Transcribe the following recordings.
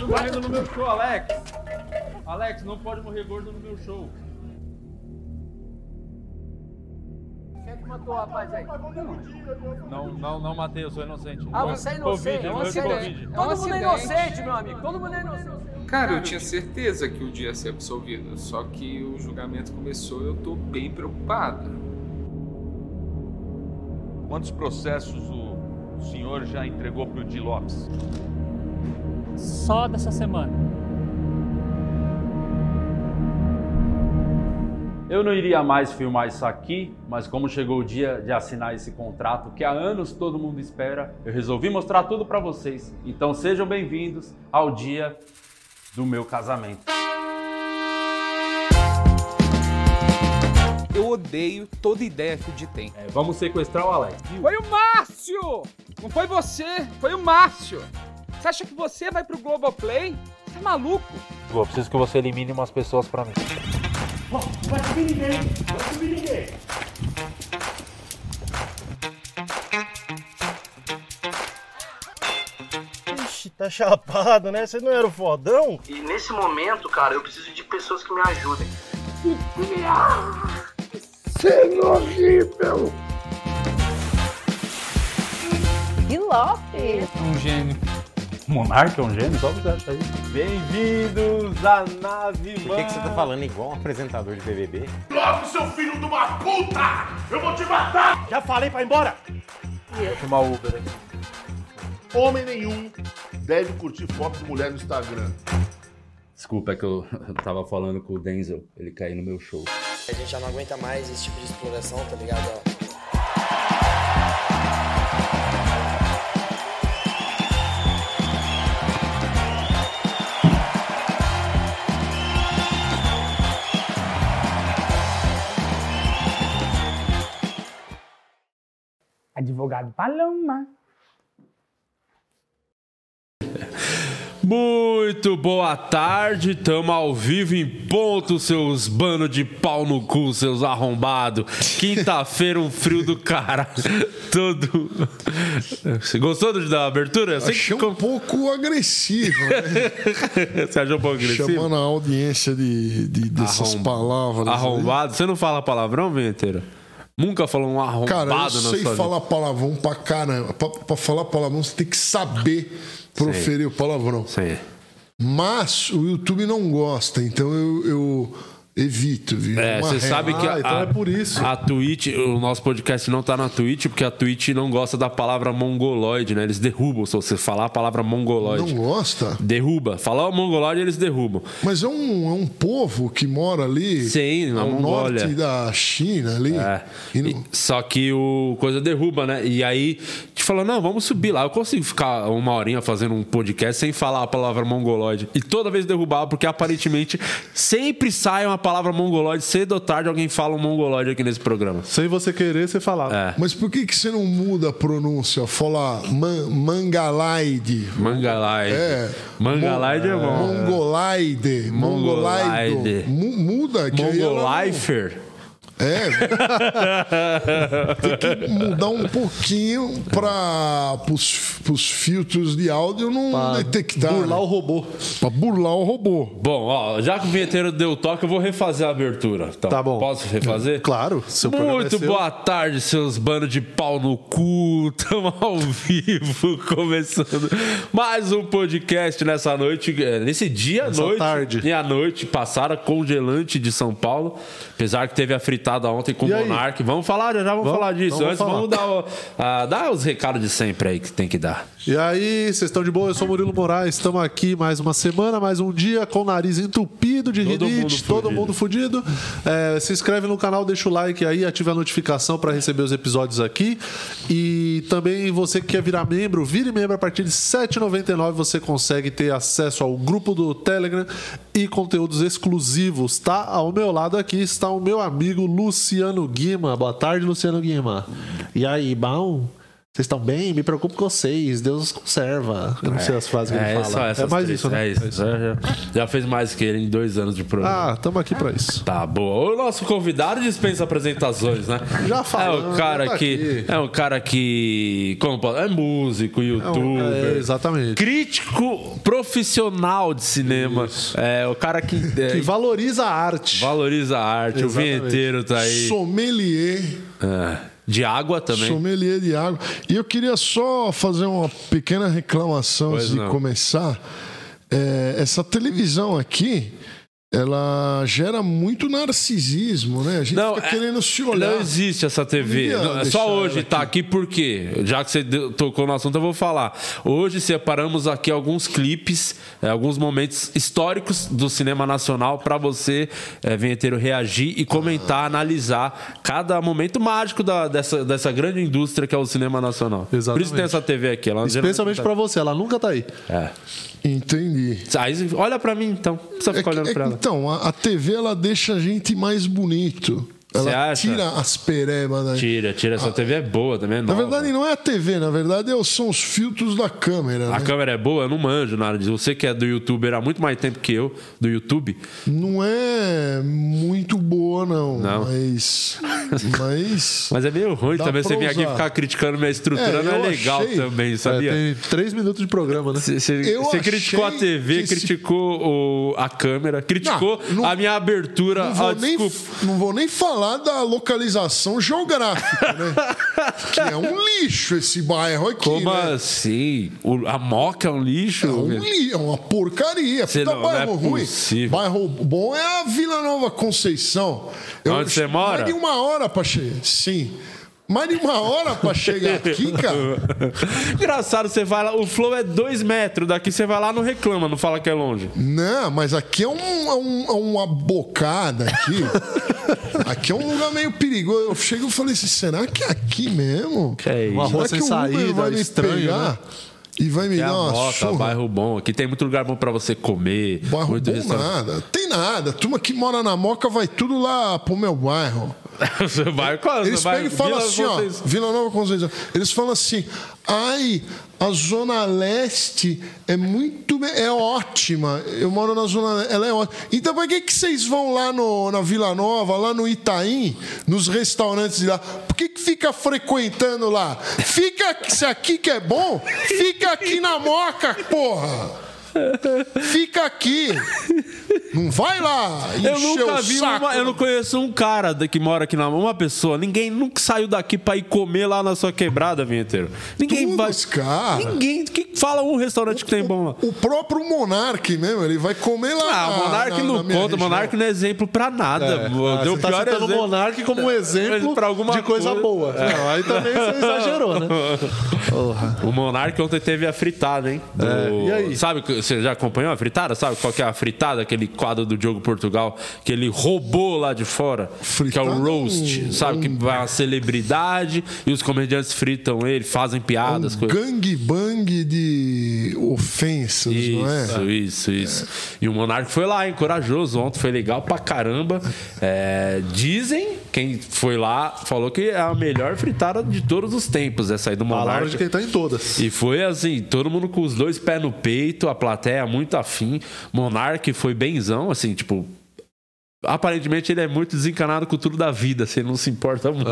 gordo morrendo no meu show, Alex. Alex, não pode morrer gordo no meu show. Quem é que matou o rapaz aí? Não, não, não matei, eu sou inocente. Ah, você é inocente. Covid, é um acidente. Todo É um mundo é inocente, meu amigo. Todo mundo é inocente. Cara, eu tinha certeza que o dia ia ser absolvido, só que o julgamento começou e eu tô bem preocupado. Quantos processos o senhor já entregou para o Di Lopes? Só dessa semana. Eu não iria mais filmar isso aqui, mas como chegou o dia de assinar esse contrato que há anos todo mundo espera, eu resolvi mostrar tudo pra vocês. Então sejam bem-vindos ao dia do meu casamento. Eu odeio toda ideia que o Di tem. É, vamos sequestrar o Alex. Foi o Márcio! Não foi você, foi o Márcio! Você acha que você vai pro Globoplay? Você é maluco? Eu preciso que você elimine umas pessoas pra mim. Ixi, tá chapado, né? Você não era o fodão? E nesse momento, cara, eu preciso de pessoas que me ajudem. Que Lopes! Um gênio. Monarca é um gênio? Só você acha aí. Bem-vindos à nave Por que, que você tá falando igual um apresentador de BBB? Já falei pra ir embora! Vou chamar o Uber aqui. Homem nenhum deve curtir foto de mulher no Instagram. Desculpa, é que eu, eu tava falando com o Denzel, ele caiu no meu show. A gente já não aguenta mais esse tipo de exploração, tá ligado? Advogado Paloma. Muito boa tarde, tamo ao vivo em ponto, seus bando de pau no cu, seus arrombados. Quinta-feira, um frio do cara. Todo. Você gostou da abertura? Eu sei Achei que um pouco agressivo, né? Você achou um pouco agressivo? Chamando a audiência de, de- dessas Arrom- palavras. aí. Arrombado? Você não fala palavrão, vinheteiro? Nunca falou um arrombado Cara, eu sei falar palavrão pra caramba. Pra, pra falar palavrão, você tem que saber proferir o palavrão. Mas o YouTube não gosta, então eu, eu evito. Viu? É, você sabe que Ah, então a, é por isso. a Twitch, o nosso podcast não tá na Twitch, porque a Twitch não gosta da palavra mongoloide, né? Eles derrubam se você falar a palavra mongoloide. Não gosta? Derruba. Falar o mongoloide, eles derrubam. Mas é um, é um povo que mora ali Sim, na ao Mongólia. norte da China ali. É. E não- E- só que o coisa derruba, né? E aí te falou: não, vamos subir lá. Eu consigo ficar uma horinha fazendo um podcast sem falar a palavra mongoloide. E toda vez derrubava, porque aparentemente sempre sai uma palavra mongoloide. Cedo ou tarde alguém fala um mongoloide aqui nesse programa. Sem você querer, você falava. É. Mas por que, que você não muda a pronúncia? Fala man, mangalaide. Mangalaide. É. Mangalaide é bom. Mongolaide. Mongolaide. Mongolaido. Mu- muda, que aí ela não- Mongolifer. É. Tem que mudar um pouquinho para os filtros de áudio não detectar. Burlar o robô. Pra burlar o robô. Bom, ó, já que o vinheteiro deu toque, eu vou refazer a abertura. Então, Tá bom. Posso refazer? Claro, seu programa Muito é seu. boa tarde, seus bandos de pau no cu. Estamos ao vivo, começando mais um podcast nessa noite, eh, nesse dia à Nessa noite. tarde. E à noite passada, congelante de São Paulo. Apesar que teve a fritada ontem com E o aí? Monark. Vamos falar, já, vamos, Vamos? falar disso. Então Antes, vamos vamos dar, o- ah, dar os recados de sempre aí que tem que dar. E aí, vocês estão de boa? Eu sou Murilo Moraes, estamos aqui mais uma semana, mais um dia com o nariz entupido de Todo rinite, mundo todo fudido. mundo fudido. É, se inscreve no canal, deixa o like aí, ativa a notificação para receber os episódios aqui. E também você que quer virar membro, vire membro a partir de R$ 7,99 você consegue ter acesso ao grupo do Telegram e conteúdos exclusivos, tá? Ao meu lado aqui está o meu amigo Luciano Guima. Boa tarde, Luciano Guima. E aí, bom? Vocês estão bem? Me preocupo com vocês. Deus os conserva. Eu não sei as frases que é, ele só fala. É mais três, isso, né? É isso. É, já, já fez mais que ele em dois anos de programa. Ah, estamos aqui pra isso. Tá boa. O nosso convidado dispensa apresentações, né? Já falou, É o cara tá que. aqui. É o cara que. Como É músico, youtuber. É, exatamente. Crítico profissional de cinema. É o cara que. é, Que valoriza a arte. valoriza a arte. Exatamente. O vinheteiro tá aí. Sommelier. É. De água também. Sommelier de água. E eu queria só fazer uma pequena reclamação Pois antes de não. começar. É, essa televisão aqui, ela gera muito narcisismo, né? A gente Não, fica é- querendo se olhar. Não existe essa TV. Não é só hoje tá aqui porque, já que você deu- tocou no assunto, eu vou falar. Hoje separamos aqui alguns clipes, é, alguns momentos históricos do cinema nacional para você, é, vinheteiro, reagir e comentar, analisar cada momento mágico da- dessa, dessa grande indústria que é o cinema nacional. Por isso Exatamente. tem essa TV aqui. Ela Especialmente pra você, ela nunca tá aí. É. Entendi. Aí, olha pra mim então. Não precisa É ficar que- olhando é pra ela. Então, a, a TV ela deixa a gente mais bonito. Você Ela acha? tira as perebas da Tira, tira. Essa TV é boa também. É Na verdade, não é a TV, na verdade é- são os filtros da câmera. A né? câmera é boa, eu não manjo nada disso. Você que é do youtuber há muito mais tempo que eu, do YouTube. Não é muito boa, não. Não. Mas. Mas. Mas é meio ruim também você vir aqui ficar criticando minha estrutura, É, não é legal achei- também, sabia? É, tem três minutos de programa, né? Você, criticou a TV, esse- criticou o- a câmera, criticou Não, não- a minha abertura. Não vou, Ah, nem, desculpa. não vou nem falar da localização geográfica, né? que é um lixo esse bairro aqui. Como né? assim? O- a Moca é um lixo? É, um li- é uma porcaria. Você Puta não- não é bairro ruim. possível. Bairro bom é a Vila Nova Conceição. Onde você mora? Uma hora pra chegar. Sim. Mais de uma hora pra chegar aqui, cara. Engraçado, você vai lá, o flow é dois metros, daqui você vai lá não reclama, não fala que é longe. Não, mas aqui é, um, é um- é uma bocada aqui. aqui é um lugar meio perigoso. Eu chego e falei assim, será que é aqui mesmo? Que é Uma isso? rua Será sem que o Uber saída, vai me estranho, pegar né? E vai me dar uma Moca, surra? bairro bom. Aqui tem muito lugar bom pra você comer. Bairro muito bom restaurante. nada. Tem nada. Turma que mora na Moca vai tudo lá pro meu bairro. Você vai, qual, Eles pegam e falam Vila assim, ó. Vila Nova Conceição. Eles falam assim, ai, a Zona Leste é muito, é ótima. Eu moro na Zona ela é ótima. Então por que, que vocês vão lá no, na Vila Nova, lá no Itaim, nos restaurantes de lá? Por que, que fica frequentando lá? Fica, se aqui que é bom, fica aqui na Moca, porra! Fica aqui. Não vai lá Eu nunca o vi saco. uma, eu não conheço um cara que mora aqui na uma pessoa, ninguém nunca saiu daqui pra ir comer lá na sua quebrada, vinheteiro. Ninguém Todos, vai. cara. Ninguém que fala um restaurante que tem bom lá. O próprio Monark mesmo, ele vai comer lá. Ah, o Monark na não conta, o. Monark não é exemplo pra nada. É. Deu Ah, o você tá pior o exemplo. Monark como um exemplo Pra alguma de coisa coisa. boa. Não, aí também você exagerou, né? O Monark ontem teve a fritada, hein? Do- É, e aí? Sabe, que- você já acompanhou a fritada? Sabe qual que é a fritada? Aquele quadro do Diogo Portugal que ele roubou lá de fora. que é o roast. um- sabe? Que vai uma celebridade e os comediantes fritam ele, fazem piadas. ele. Gangbang de ofensas, não é? Isso, isso, isso. E o Monark foi lá, hein? Corajoso. Ontem foi legal pra caramba. É, dizem, quem foi lá, falou que é a melhor fritada de todos os tempos, essa aí do Palavra Monark. de quem tá em todas. E foi assim, todo mundo com os dois pés no peito, a plateia muito afim. Monark foi benzão, assim, tipo. Aparentemente ele é muito desencanado com tudo da vida, assim, ele não se importa muito.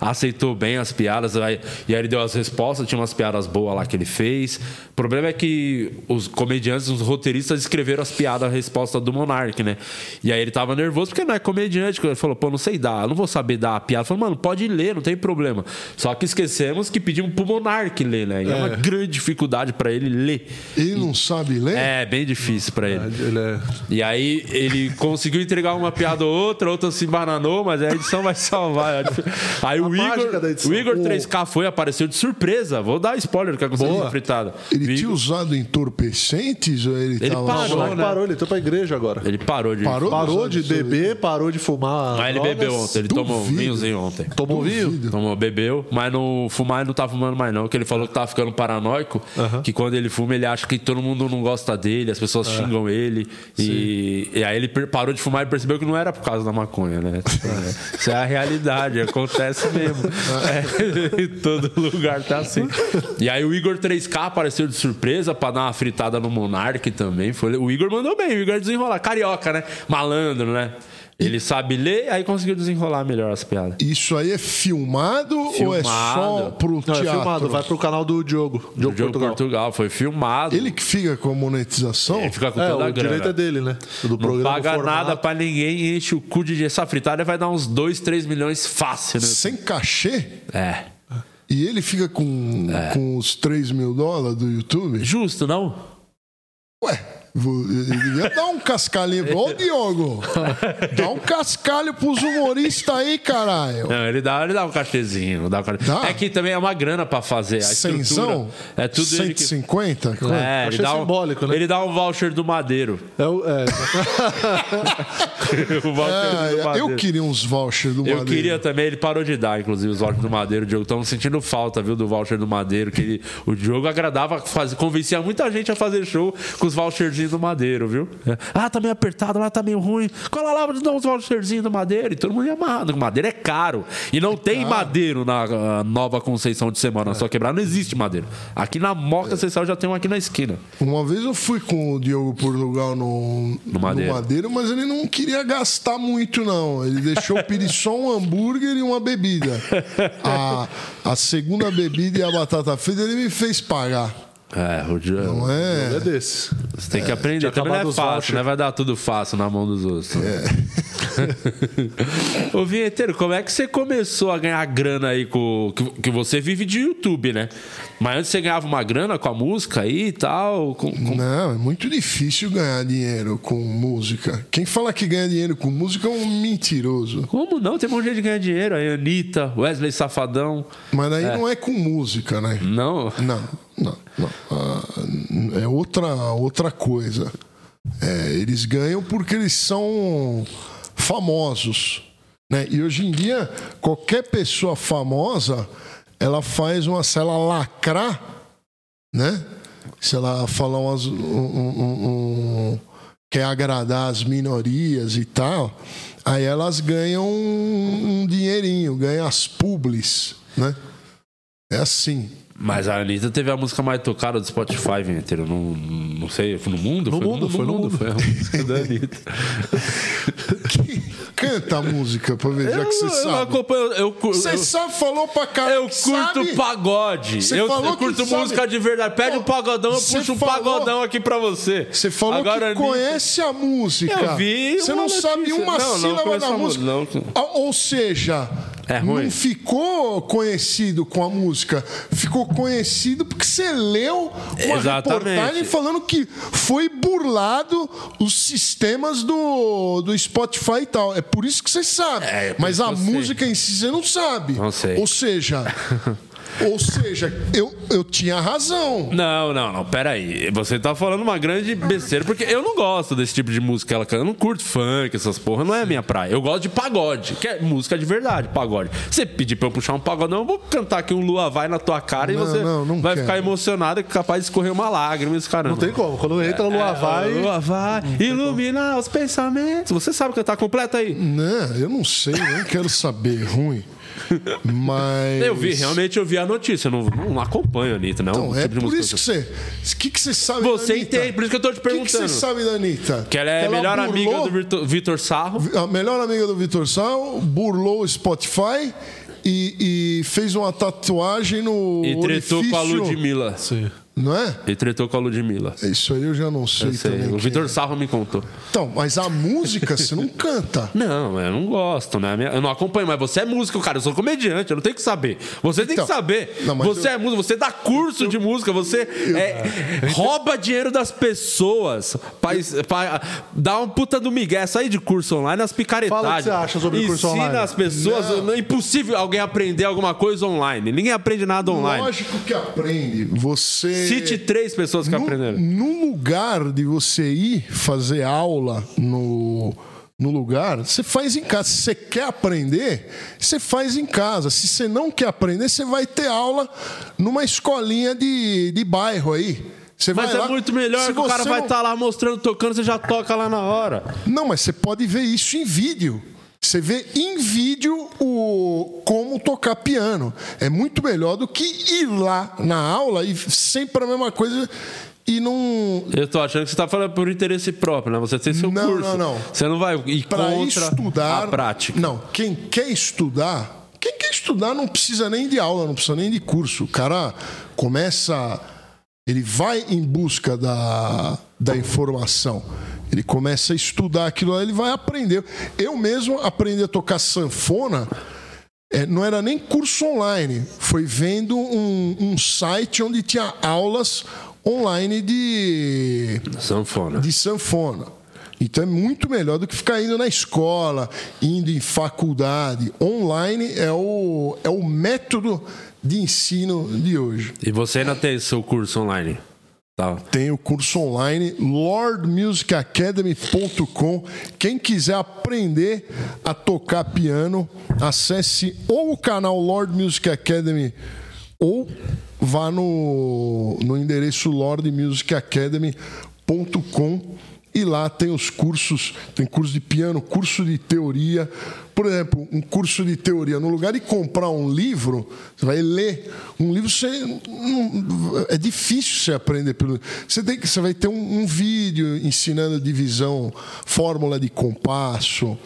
Aceitou bem as piadas, aí- e aí ele deu as respostas, tinha umas piadas boas lá que ele fez. O problema é que os comediantes, os roteiristas escreveram as piadas, a resposta do Monark, né? E aí ele tava nervoso porque não é comediante. Ele falou, pô, não sei dar, eu não vou saber dar a piada. Ele falou, mano, pode ler, não tem problema. Só que esquecemos que pedimos pro Monark ler, né? E é, uma grande dificuldade pra ele ler. Ele não sabe ler? É, bem difícil pra ele. Ele é... E aí ele conseguiu entregar uma piada ou outra, outra se bananou, mas a edição vai salvar. Aí o Igor, o Igor O- 3K foi, apareceu de surpresa. Vou dar spoiler do que aconteceu Boa. na fritada. Ele O tinha usado entorpecentes ou ele, Ele tava parou, né? parou, ele entrou pra igreja agora. Ele parou de. Parou? Parou de beber, parou de fumar. Mas ele drogas. bebeu ontem, ele tomou um Duvido. vinhozinho ontem. Tomou vinho? Tomou, bebeu, mas no fumar ele não tá fumando mais não, porque ele falou que tava ficando paranoico, que quando ele fuma ele acha que todo mundo não gosta dele, as pessoas xingam ele, e, e aí ele parou de fumar e percebeu que não era por causa da maconha, né? É, Isso é a realidade, acontece mesmo. É, todo lugar tá assim. E aí o Igor 3K apareceu de surpresa pra dar uma fritada no Monark também. Foi, o Igor mandou bem, o Igor desenrolar. Carioca, né? Malandro, né? Ele sabe ler, aí conseguiu desenrolar melhor as piadas. Isso aí é filmado, ou é só Filmado. pro Não, teatro? é filmado, vai pro canal do Diogo. Diogo, O jogo Portugal. Portugal. foi filmado. Ele que fica com a monetização? Ele fica com É, toda a o grana. direito é dele, né? Do Não programa paga formato. nada pra ninguém, enche o cu de essa fritada vai dar uns 2, 3 milhões fácil, né? Sem cachê? É. E ele fica com, com os 3 mil dólares do YouTube? Justo, não? Ué, devia dar um cascalhinho. Ô, Diogo! Dá um cascalho pros humoristas aí, caralho. Não, ele dá, ele dá um cachezinho. Dá um cachê. Dá? É que também é uma grana pra fazer. A. Cenzão? É tudo ele que... 150? Quanto? É, ele dá, um, simbólico, né? ele dá um voucher do Madeiro. É, o- é, o voucher É, do Madeiro. eu queria uns vouchers do Eu Madeiro. queria também, ele parou de dar, inclusive, os vouchers do Madeiro. O Diogo estamos sentindo falta, viu, do voucher do Madeiro. Que ele- o Diogo agradava, faz, convencia muita gente a fazer show com os voucherzinhos do Madeiro, viu? É. Ah, tá meio apertado, lá tá meio ruim. Cola lá, dar uns voucherzinhos do Madeiro. E todo mundo ia amarrado. Madeiro é caro. E não tem madeiro na ah, nova Conceição de Semana. Só quebrar não existe madeiro. Aqui na Moca Central já tem um aqui na esquina. Uma vez eu fui com o Diogo Portugal no, no Madeiro. Madeiro, mas ele não queria gastar muito, não. Ele deixou pedir só um hambúrguer e uma bebida. A, a segunda bebida e a batata frita ele me fez pagar. É, o. Não é? é desse. Você tem que aprender. Também não é fácil, né? Vai dar tudo fácil na mão dos outros. É. Ô, Vinheteiro, como é que você começou a ganhar grana aí com. Que, que você vive de YouTube, né? Mas antes você ganhava uma grana com a música aí e tal. com- com- Não, é muito difícil ganhar dinheiro com música. Quem fala que ganha dinheiro com música é um mentiroso. Como não? Tem um monte de gente ganha dinheiro. Aí, Anitta, Wesley Safadão. Mas aí não é com música, né? Não? Não, não, não. Ah, é outra, outra coisa. É, eles ganham porque eles são famosos. Né? E hoje em dia, qualquer pessoa famosa, ela faz uma. Se ela lacrar, né? Se ela falar umas, um, um- um- quer agradar as minorias e tal, aí elas ganham um, dinheirinho, ganham as publis, né? É assim. Mas a Anitta teve a música mais tocada do Spotify, Vinheteiro. Não, não sei, foi no mundo? No foi mundo, foi no mundo. Foi a música da Anitta. Canta a música pra ver, já que você eu, eu sabe. Eu, Você eu- sabe, falou pra caralho. Eu curto sabe? pagode. Você eu, falou eu curto que sabe. música de verdade. Pede um pagodão, eu puxo um falou- pagodão aqui pra você. Você falou Agora, que conhece a música. Eu vi Você não sabe notícia. uma Não, não sílaba conheço da a música. música, não. Ah, Ou seja, É ruim. não ficou conhecido com a música. Ficou conhecido porque você leu uma Exatamente. reportagem falando que foi burlado os sistemas do, do Spotify e tal. É por isso que você sabe. É, é Mas a eu sei. música em si você não sabe. Não sei. Ou seja. Ou seja, eu, eu tinha razão. Não, não, não. Pera aí. Você tá falando uma grande besteira, porque eu não gosto desse tipo de música. Ela canta. Eu não curto funk, essas porra. Não é a minha praia. Eu gosto de pagode, que é música de verdade, pagode. Você pedir pra eu puxar um pagodão, eu vou cantar aqui um Lua Vai na tua cara Não, e você não, não vai quero. ficar emocionado e capaz de escorrer uma lágrima, esse caramba. Não tem como. Quando entra no Lua Vai. Lua vai iluminar os pensamentos. Você sabe cantar completo aí? Não, eu não sei, nem quero saber. Ruim. Mas. Eu vi, realmente eu vi a notícia. Eu não, não acompanho a Anitta, não. Então, é tipo por isso que você. O que, que você sabe Você da Anitta? entende, por isso que eu tô te O que, que perguntando. você sabe da Anitta? Que ela é a melhor amiga burlou- do Vitor- Vitor Sarro. A melhor amiga do Vitor Sal burlou o Spotify e, e fez uma tatuagem no. E tretou com a orifício, Ludmilla. Sim. Não é? E tretou com a Ludmilla. Isso aí eu já não sei, Eu sei. também. O Vitor é. Sarro me contou. Então, mas a música você não canta. Não, eu não gosto, né? Eu não acompanho, mas você é músico, cara. Eu sou comediante, eu não tenho que saber. Você tem Então, que saber. não, você eu- é músico, você dá curso de música, você é, rouba dinheiro das pessoas pra, pra dar um puta do migué. Sair de curso online, as picaretagens. Fala o que você acha sobre curso Ensina online. as pessoas. Não. É impossível alguém aprender alguma coisa online. Ninguém aprende nada online. Lógico que aprende. Você. Cite três pessoas que no, aprenderam. No lugar de você ir fazer aula no, no lugar, você faz em casa. Se você quer aprender, você faz em casa. Se você não quer aprender, você vai ter aula numa escolinha de, de bairro aí. Você Mas é lá, muito melhor que o cara você vai não- estar lá mostrando, tocando, você já toca lá na hora. Não, mas você pode ver isso em vídeo. Você vê em vídeo o como tocar piano. É muito melhor do que ir lá na aula e sempre a mesma coisa e não. Eu tô achando que você tá falando por interesse próprio, né? Você tem seu Não, curso. não, não. Você não vai ir Para contra estudar. a prática. Não, quem quer estudar, quem quer estudar não precisa nem de aula, não precisa nem de curso. O cara começa. Ele vai em busca da, da informação. Ele começa a estudar aquilo lá, ele vai aprender. Eu mesmo aprendi a tocar sanfona. é, não era nem curso online, foi vendo um, um site onde tinha aulas online de Sanfona. de sanfona. Então é muito melhor do que ficar indo na escola, indo em faculdade. Online é o, é o método de ensino de hoje. E você ainda tem seu curso online? Tá. Tem o curso online lordmusicacademy.com. Quem quiser aprender a tocar piano, acesse ou o canal Lord Music Academy ou vá no, no endereço lordmusicacademy.com e lá tem os cursos, tem curso de piano, curso de teoria. Por exemplo, um curso de teoria, no lugar de comprar um livro, você vai ler um livro, você, é difícil você aprender pelo. Você, tem, você vai ter um, um vídeo ensinando divisão, fórmula de compasso,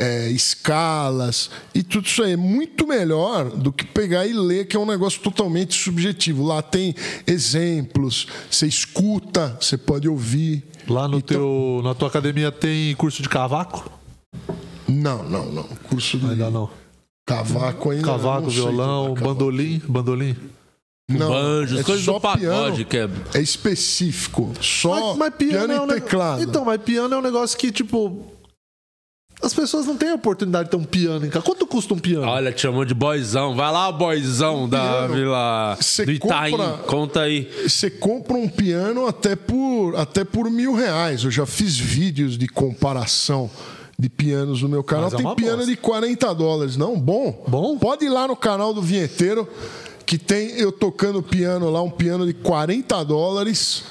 é, escalas e tudo isso aí é muito melhor do que pegar e ler, que é um negócio totalmente subjetivo. Lá tem exemplos, você escuta, você pode ouvir. Lá no Então- teu, na tua academia tem curso de cavaco? Não, não, não. Curso de Ainda não. cavaco ainda. Cavaco, violão, bandolim, bandolim. Não, Banjo, é coisas só do pagode piano, que é. é específico. Só Mas, mas piano, piano, é um e teclado. Então, mas piano é um negócio que, tipo. As pessoas não têm a oportunidade de ter um piano em casa. Quanto custa um piano? Olha, te chamou de boyzão. Vai lá, boyzão da piano, Vila você do Itaim. compra- Conta aí. Você compra um piano até por, até por mil reais. Eu já fiz vídeos de comparação de pianos no meu canal. É Tem piano bosta. de 40 dólares. Não, bom. Bom? Pode ir lá no canal do Vinheteiro, que tem eu tocando piano lá, um piano de 40 dólares.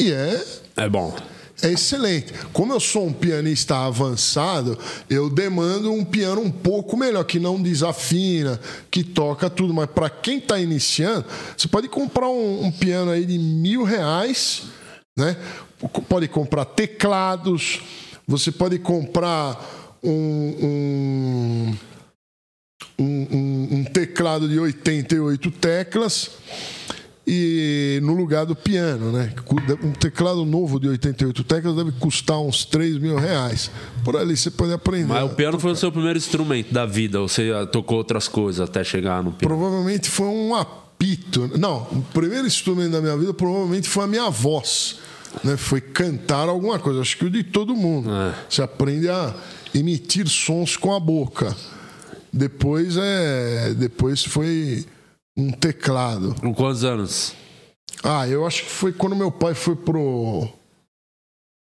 E é É bom. É excelente. Como eu sou um pianista avançado, eu demando um piano um pouco melhor, que não desafina, que toca tudo. Mas para quem está iniciando, você pode comprar um, um piano aí de mil reais, né? Pode comprar teclados, você pode comprar um, um, um- um- teclado de 88 teclas e no lugar do piano, né? Um teclado novo de 88 teclas deve custar uns 3 mil reais. Por ali você pode aprender. Mas o piano foi o seu primeiro instrumento da vida. Ou você tocou outras coisas até chegar no piano? Provavelmente foi um apito. Não, o primeiro instrumento da minha vida provavelmente foi a minha voz. Né? Foi cantar alguma coisa. Acho que o de todo mundo. É. Você aprende a emitir sons com a boca. Depois é. Depois foi um teclado. Com quantos anos? Ah, eu acho que foi quando meu pai foi pro.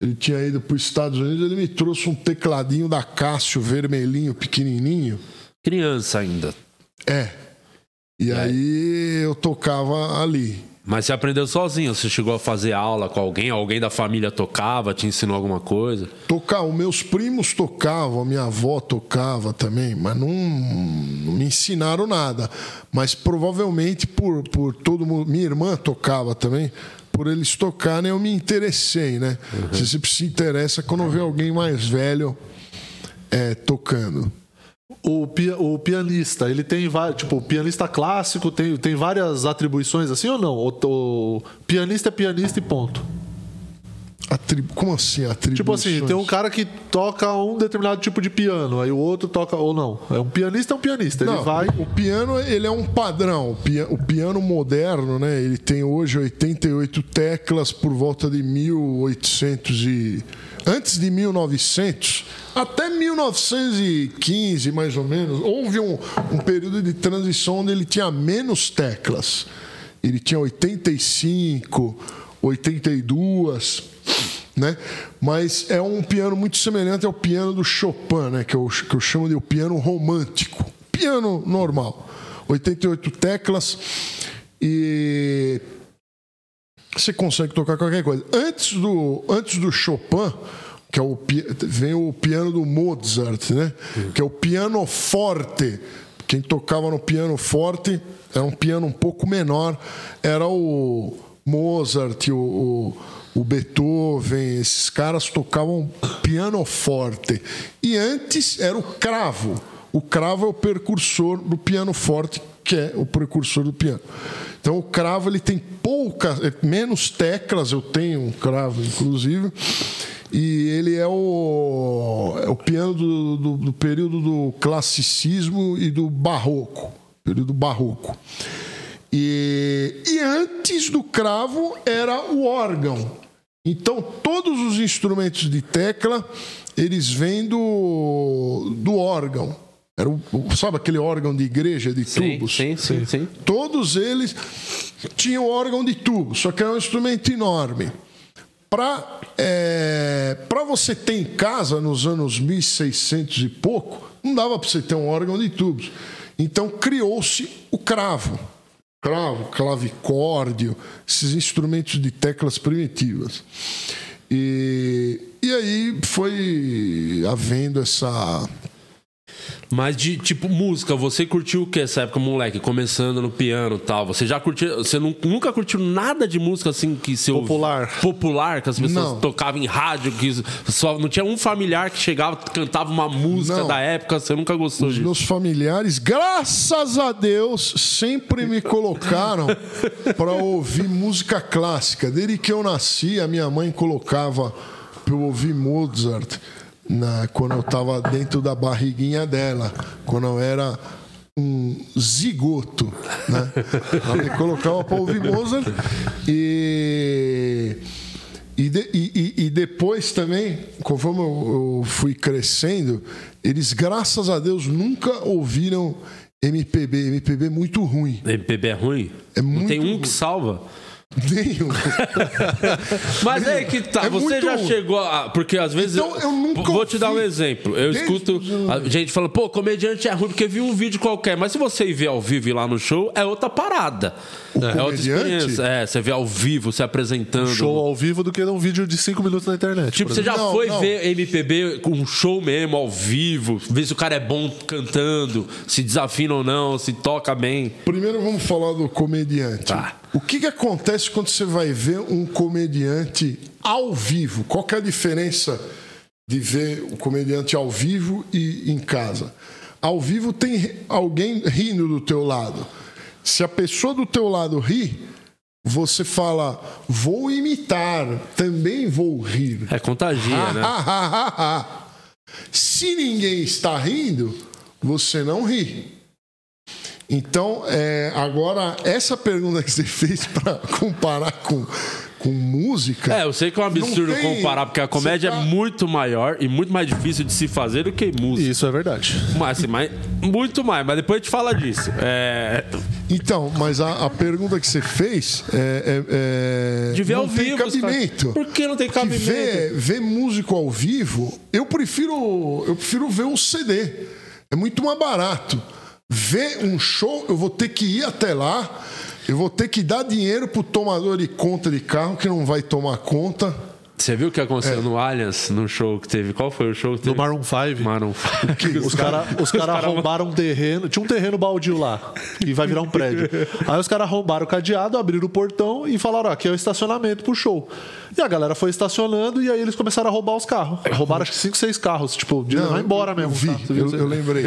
Ele tinha ido para os Estados Unidos, ele me trouxe um tecladinho da Cássio, vermelhinho, pequenininho. Criança ainda. É. E aí eu tocava ali. Mas você aprendeu sozinho? Você chegou a fazer aula com alguém? Alguém da família tocava? Te ensinou alguma coisa? Tocar, os meus primos tocavam, a minha avó tocava também, mas não, não me ensinaram nada. Mas provavelmente por, por todo mundo. Minha irmã tocava também. Por eles tocarem, eu me interessei, né? Você sempre se interessa quando vê alguém mais velho é, tocando. O, pia- o pianista, ele tem vários. Tipo, o pianista clássico tem, tem várias atribuições assim ou não? O, o pianista é pianista e ponto. Atribu... Como assim, atribuições? Tipo assim, tem um cara que toca um determinado tipo de piano, aí o outro toca. Ou não. É um pianista, é um pianista. Ele Não, vai. O piano ele é um padrão. O pia- O piano moderno, né? Ele tem hoje 88 teclas por volta de 1800 e antes de 1900 até 1915 mais ou menos houve um, um período de transição onde ele tinha menos teclas. Ele tinha 85, 82 né? Mas é um piano muito semelhante ao piano do Chopin, né? Que eu, que eu chamo de o piano romântico. Piano normal. 88 teclas e você consegue tocar qualquer coisa. Antes do, antes do Chopin, que é o vem o piano do Mozart, né? Que é o piano forte. Quem tocava no piano forte era um piano um pouco menor, era o Mozart, o, o, o Beethoven, esses caras tocavam piano forte. E antes era o cravo. O cravo é o precursor do piano forte, que é o precursor do piano. Então o cravo ele tem poucas, é, menos teclas, eu tenho um cravo inclusive, e ele é o, é o piano do, do- do período do classicismo e do barroco, período barroco. E, e antes do cravo era o órgão. Então todos os instrumentos de tecla eles vêm do, do órgão. Era o, sabe aquele órgão de igreja de tubos? Sim, sim, sim. Todos eles tinham órgão de tubo, só que era um instrumento enorme. Para é, pra você ter em casa, nos anos 1600 e pouco, não dava para você ter um órgão de tubos. Então criou-se o cravo. Cravo, clavicórdio, esses instrumentos de teclas primitivas. E, e aí foi havendo essa Mas de tipo música, você curtiu o que essa época, moleque? Começando no piano e tal. Você já curtiu. Você nu- nunca curtiu nada de música assim que seu. Popular. Popular, que as pessoas Não. tocavam em rádio, que só não tinha um familiar que chegava cantava uma música Não. da época, você nunca gostou Os disso. meus familiares, graças a Deus, sempre me colocaram para ouvir música clássica. Desde que eu nasci, a minha mãe colocava para eu ouvir Mozart na, quando eu estava dentro da barriguinha dela, quando eu era um zigoto. Né? Ela me colocava para ouvir Mozart e. E, de- e- e- depois também, conforme eu, eu fui crescendo, eles, graças a Deus, nunca ouviram MPB. MPB é muito ruim. MPB é ruim? É não tem um ruim. que salva? Nenhum. Mas é que tá, É você muito já chegou a. Porque às vezes. Então, eu nunca Vou te dar um exemplo. Eu Desde escuto. A gente fala, pô, comediante é ruim porque viu um vídeo qualquer. Mas se você ir ver ao vivo e ir lá no show, é outra parada. é outra comediante? experiência. É, você vê ao vivo, se apresentando. Show ao vivo do que um vídeo de 5 minutos na internet. Tipo, você já Não, foi não. ver MPB com um show mesmo, ao vivo, ver se o cara é bom cantando, se desafina ou não, se toca bem. Primeiro vamos falar do comediante. Tá. O que, que acontece quando você vai ver um comediante ao vivo? Qual que é a diferença de ver o comediante ao vivo e em casa? Ao vivo tem alguém rindo do teu lado. Se a pessoa do teu lado ri, você fala, vou imitar, também vou rir. É contagia, né? Se ninguém está rindo, você não ri. Então, é, agora, essa pergunta que você fez para comparar com, com música. É, eu sei que é um absurdo Não tem- comparar, porque a comédia você tá- é muito maior e muito mais difícil de se fazer do que música. Isso é verdade. Mas, assim, mas, muito mais, mas depois a gente fala disso. É, Então, mas a, a pergunta que você fez é. é, é de ver não ao tem vivo. os caras- cabimento. Por que não tem cabimento? ver, ver músico ao vivo, eu prefiro, eu prefiro ver um CD. É muito mais barato. Ver um show, eu vou ter que ir até lá, eu vou ter que dar dinheiro pro tomador de conta de carro que não vai tomar conta. Você viu o que É. aconteceu no Allianz, no show que teve? Qual foi o show que teve? No Maroon 5. Maroon 5. Os caras os cara roubaram um terreno. Tinha um terreno baldio lá. E vai virar um prédio. Aí os caras roubaram o cadeado, abriram o portão e falaram: ó, aqui é o estacionamento pro show. E a galera foi estacionando e aí eles começaram a roubar os carros. Roubaram acho que 5, 6 carros. Tipo, de levar embora mesmo. Eu vi, tá? Eu, eu lembrei.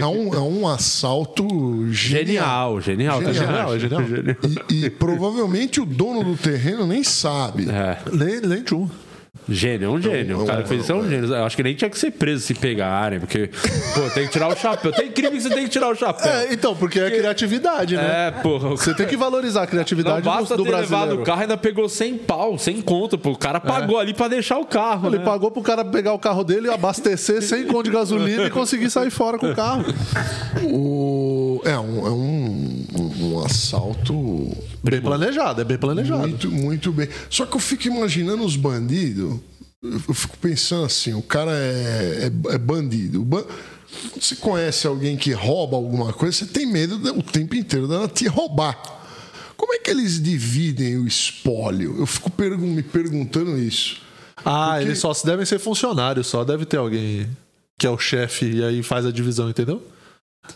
É um, é um assalto genial. Genial, genial. É genial, é genial. E, e provavelmente o dono do terreno nem sabe. É. Nem, nem. Gênio, é um gênio. O cara que fez isso é um gênio. Eu acho que nem tinha que ser preso se pegarem, porque, pô, tem que tirar o chapéu. Tem crime que você tem que tirar o chapéu. É, então, porque é criatividade, né? É, porra. Você tem que valorizar a Não criatividade basta do, do ter levado o carro, ainda pegou 100 pau, 100 conto, pô. O cara pagou ali pra deixar o carro, Ele né? pagou pro cara pegar o carro dele, abastecer sem conto de gasolina e conseguir sair fora com o carro. O, é um, é um, um- um assalto Bem planejado, é bem planejado. muito, muito bem. Só que eu fico imaginando os bandidos. Eu fico pensando assim: o cara é, é, é bandido. Ban- Quando você conhece alguém que rouba alguma coisa, você tem medo o tempo inteiro dela te roubar. como é que eles dividem o espólio? Eu fico pergun- me perguntando isso. Ah, Porque- eles só devem ser funcionários, só deve ter alguém que é o chefe e aí faz a divisão, entendeu?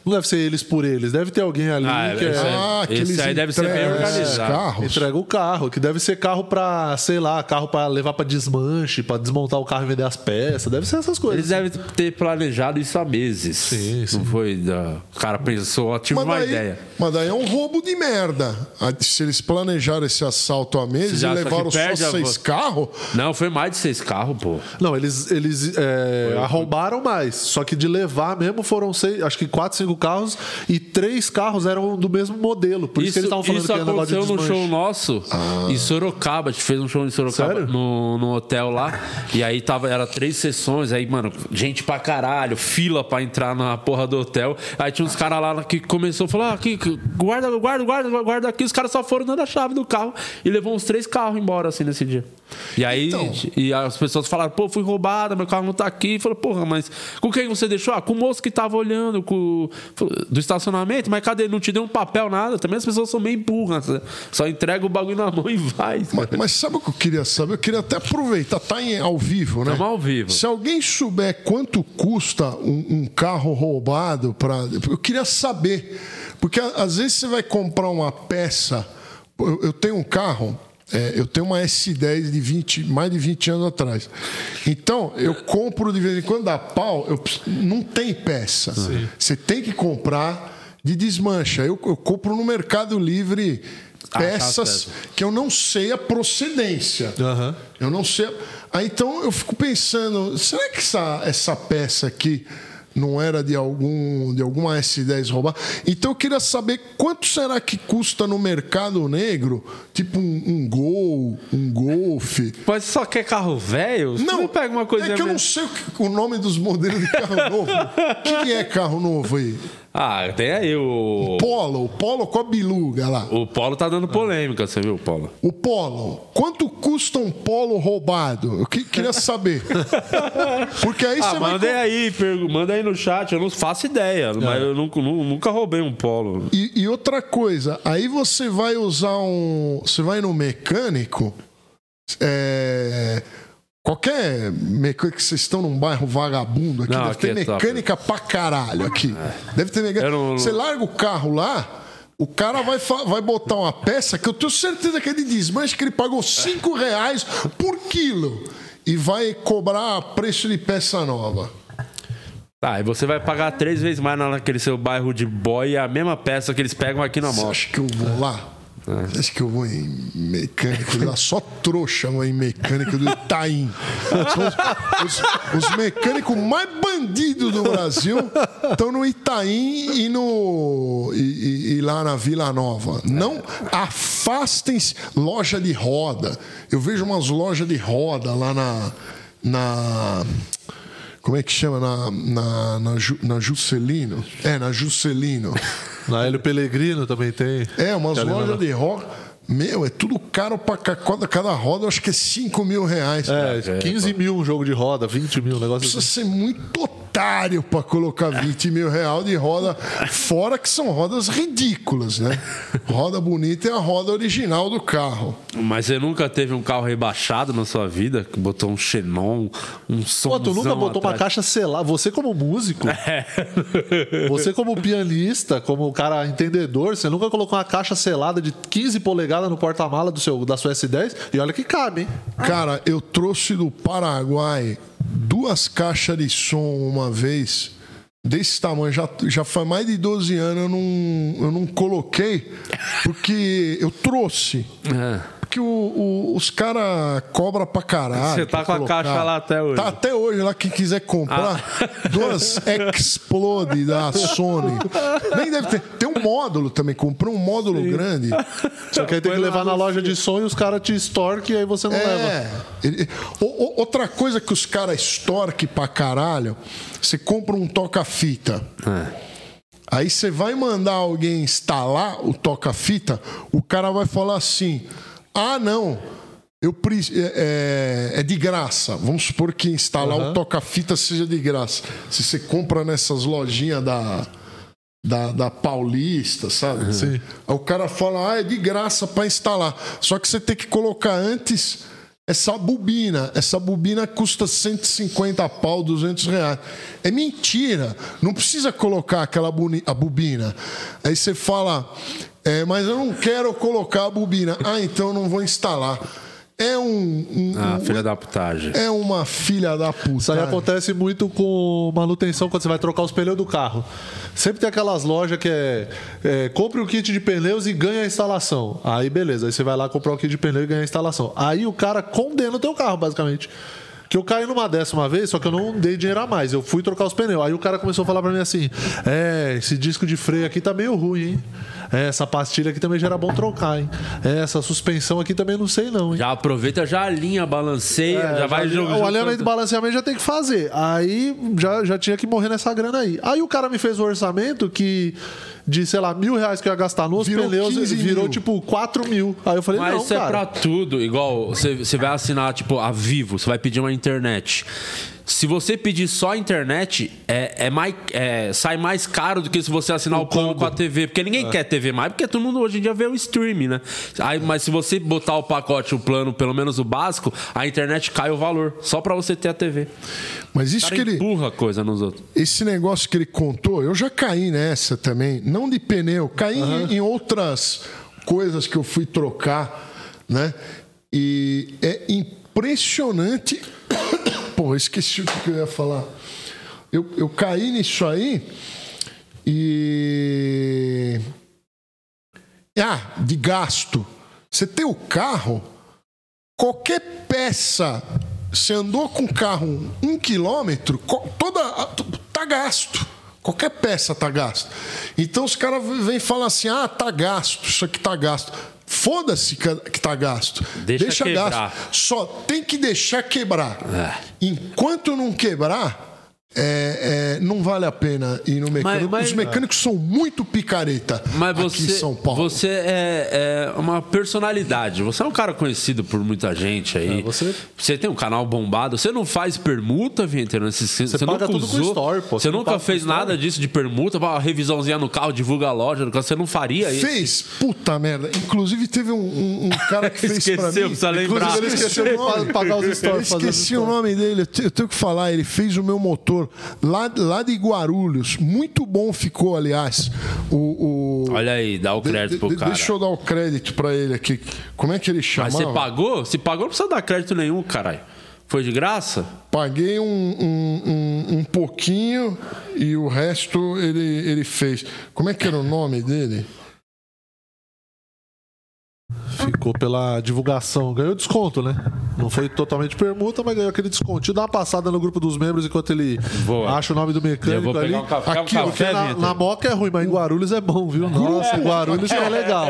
Não deve ser eles por eles, deve ter alguém ali Ah, que esse é. Ah, que esse eles aí deve ser bem entregam organizado. carros. Entrega o carro, que deve ser carro pra, sei lá, carro pra levar pra desmanche, pra desmontar o carro e vender as peças. Deve ser essas coisas. Eles devem ter planejado isso há meses. Sim, sim. Não foi. Da... O cara pensou, ó, tive Mas uma daí, ideia. mas daí é um roubo de merda. Ah, Se eles planejaram esse assalto há meses e que levaram só a seis vo- carros, Não, foi mais de seis carros, pô. Não, eles, eles é, arrombaram mais. Só que de levar mesmo foram seis, acho que quatro, cinco carros e três carros eram do mesmo modelo. Por isso, que eles estavam falando isso que era negócio de aconteceu no show nosso em Sorocaba. A gente fez um show em Sorocaba no, no hotel lá. E aí tava, era três sessões. Aí, mano, gente pra caralho, fila pra entrar na porra do hotel. Aí tinha uns caras lá que começou a falar: ah, aqui, guarda, guarda, guarda, guarda aqui. Os caras só foram dando a chave do carro e levou uns três carros embora assim nesse dia. E aí Então. e as pessoas falaram: pô, fui roubada, meu carro não tá aqui. Falou, porra, mas com quem você deixou? Ah, com o moço que tava olhando com, do estacionamento, mas cadê? Não te deu um papel, nada. Também as pessoas são meio burras. né? Só entrega o bagulho na mão e vai. Mas, mas sabe o que eu queria saber? Eu queria até aproveitar, tá em, ao vivo, né? Tamo ao vivo. Se alguém souber quanto custa um, um carro roubado, pra, eu queria saber. Porque às vezes você vai comprar uma peça. Eu, eu tenho um carro, é, eu tenho uma S10 de 20, mais de 20 anos atrás. Então, eu compro de vez em quando dá pau, eu, não tem peça. Você tem que comprar de desmancha. Eu, eu compro no Mercado Livre Ah, peças que eu não sei a procedência. Aham. Eu não sei. Aí então eu fico pensando, será que essa, essa peça aqui não era de algum de alguma S10 roubada? Então eu queria saber quanto será que custa no mercado negro, tipo um, um Gol, um Golf. Mas só quer carro velho? Você Não, pega uma coisa é que eu não sei o, que- o nome dos modelos de carro novo. O que, que é carro novo aí? Ah, tem aí o. Polo, o Polo com a biluga lá. O Polo tá dando polêmica, você viu, Polo? O Polo. Quanto custa um Polo roubado? Eu que- queria saber. Porque aí Ah, você vai. manda aí, pergu- manda aí no chat. Eu não faço ideia, mas eu nunca, nu- nunca roubei um Polo. E, e outra coisa, aí você vai usar um. Você vai no mecânico. é, qualquer mecânico que vocês estão num bairro vagabundo aqui, Não, deve aqui ter é top. mecânica pra caralho aqui. Deve ter mecânica. Não- Você larga o carro lá. O cara vai, vai botar uma peça que eu tenho certeza que é de desmanche, que ele pagou 5 reais por quilo. E vai cobrar preço de peça nova. Tá, e você vai pagar três vezes mais naquele seu bairro de boy a mesma peça que eles pegam aqui na Você moto. acha que eu vou lá? Você acha que eu vou em mecânico lá? Só trouxa vai em mecânico do Itaim. Os, os- os mecânicos mais bandidos do Brasil estão no Itaim e, no, e- e lá na Vila Nova. Não afastem-se. Loja de roda. Eu vejo umas lojas de roda lá na. na como é que chama? Na, na, na, Ju- na Juscelino? É, na Juscelino. Na Hélio Pellegrino também tem. É, umas ali lojas na- de roda. Meu, é tudo caro pra. Cada, cada roda eu acho que é 5 mil reais. É, 15 mil um jogo de roda, 20 mil, um negócio Precisa assim. ser muito otário pra colocar 20 mil reais de roda. Fora que são rodas ridículas, né? Roda bonita é a roda original do carro. Mas você nunca teve um carro rebaixado na sua vida? Que botou um Xenon, um som. Pô, tu nunca botou uma caixa selada. Você como músico, É. você como pianista, como cara entendedor, você nunca colocou uma caixa selada de 15 polegadas no porta-mala do seu, da sua S10? E olha que cabe, hein? Cara, eu trouxe do Paraguai duas caixas de som uma vez, desse tamanho. Já, já faz mais de 12 anos eu não, eu não coloquei, porque eu trouxe. Porque o- o- os caras cobram pra caralho. Você tá com a caixa lá até hoje. Tá até hoje lá, quem quiser comprar. Duas Explode da Sony. Nem deve ter. Tem um módulo também. Comprei um módulo grande. Só que aí tem que levar na loja de som e os caras te extorquem e aí você não É. leva. Ele- o- o- outra coisa que os caras extorquem pra caralho, você compra um toca-fita. Aí você vai mandar alguém instalar o toca-fita, o cara vai falar assim: ah, não. Eu, é, é- é de graça. Vamos supor que instalar o toca-fita seja de graça. Se você compra nessas lojinhas da, da, da Paulista, sabe? Sim. Aí o cara fala, ah, é de graça para instalar. Só que você tem que colocar antes essa bobina. Essa bobina custa 150 pau, 200 reais. É mentira. Não precisa colocar aquela a bobina. Aí você fala, é, mas eu não quero colocar a bobina. Ah, então eu não vou instalar. É um. um- Ah, um- filha da putagem. é uma filha da puta. Isso aí acontece muito com manutenção quando você vai trocar os pneus do carro. Sempre tem aquelas lojas que é, é compre o kit de pneus e ganha a instalação. Aí beleza, aí você vai lá comprar o kit de pneu e ganha a instalação. Aí o cara condena o teu carro, basicamente. Que eu caí numa dessa uma vez, só que eu não dei dinheiro a mais. Eu fui trocar os pneus. Aí o cara começou a falar pra mim assim: É, esse disco de freio aqui tá meio ruim, hein? É, essa pastilha aqui também já era bom trocar, hein? É, essa suspensão aqui também não sei, não, hein? Já alinha, já alinha, balanceia, É, já vai jogando. O alinhamento e balanceamento já tem que fazer. Aí já, já tinha que morrer nessa grana aí. Aí o cara me fez o orçamento que de, sei lá, mil reais que eu ia gastar nos Virou pneus 15 virou mil. tipo 4 mil. Aí eu falei, Mas não, isso é cara. pra tudo. Igual você vai assinar, tipo, a Vivo, você vai pedir uma internet. Se você pedir só a internet, é, é mais, é, sai mais caro do que se você assinar o, plano com a TV. Porque ninguém É. quer TV mais, porque todo mundo hoje em dia vê o streaming, né? Aí, mas se você botar o pacote, o plano, pelo menos o básico, a internet cai o valor. Só pra você ter a TV. Mas O isso que ele. empurra coisa nos outros. Esse negócio que ele contou, eu já caí nessa também. Não de pneu, caí em, em outras coisas que eu fui trocar, né? E é impressionante. Eu esqueci o que eu ia falar. Eu, eu caí nisso aí e. Ah, de gasto. Você tem o carro, qualquer peça, você andou com o carro um quilômetro, toda tá gasto. Qualquer peça tá gasto. Então os caras vêm falam assim: ah, tá gasto, isso aqui tá gasto. Foda-se que tá gasto. Deixa quebrar. gasto. Só tem que deixar quebrar. É. Enquanto não quebrar, é, é, não vale a pena ir no mecânico. mas- Os mecânicos são muito picareta Mas aqui você, em São Paulo. você é, é uma personalidade. Você é um cara conhecido por muita gente aí. É, você- Você tem um canal bombado. Você não faz permuta, Vinteiro? Você, você, paga nunca tudo com usou. store, pô. Você Você nunca fez nada disso de permuta, uma revisãozinha no carro, divulga a loja. Você não faria isso. Fez? Puta merda. Inclusive teve um, um- um cara que fez pra Esqueceu, mim. precisa lembrar. Ele esqueceu esqueceu pagar os stories, esqueci o nome dele. Eu tenho que falar. Ele fez o meu motor lá, lá de Guarulhos. Muito bom ficou, aliás. O, o- Olha aí, dá o De- crédito de- pro cara. Deixa eu dar o crédito pra ele aqui. Como é que ele Mas chama? você pagou? Se pagou, não precisa dar crédito nenhum, caralho. Foi de graça? Paguei um, um, um, um pouquinho e o resto ele, ele fez. Como é que era o nome dele? Ficou pela divulgação. Ganhou desconto, né? Não foi totalmente permuta, mas ganhou aquele desconto. Dá uma passada no grupo dos membros enquanto ele Boa. acha o nome do Eu mecânico ali. um café, Aqui, um café, na, na Moca é ruim, mas em Guarulhos é bom, viu? Nossa, em Guarulhos é legal.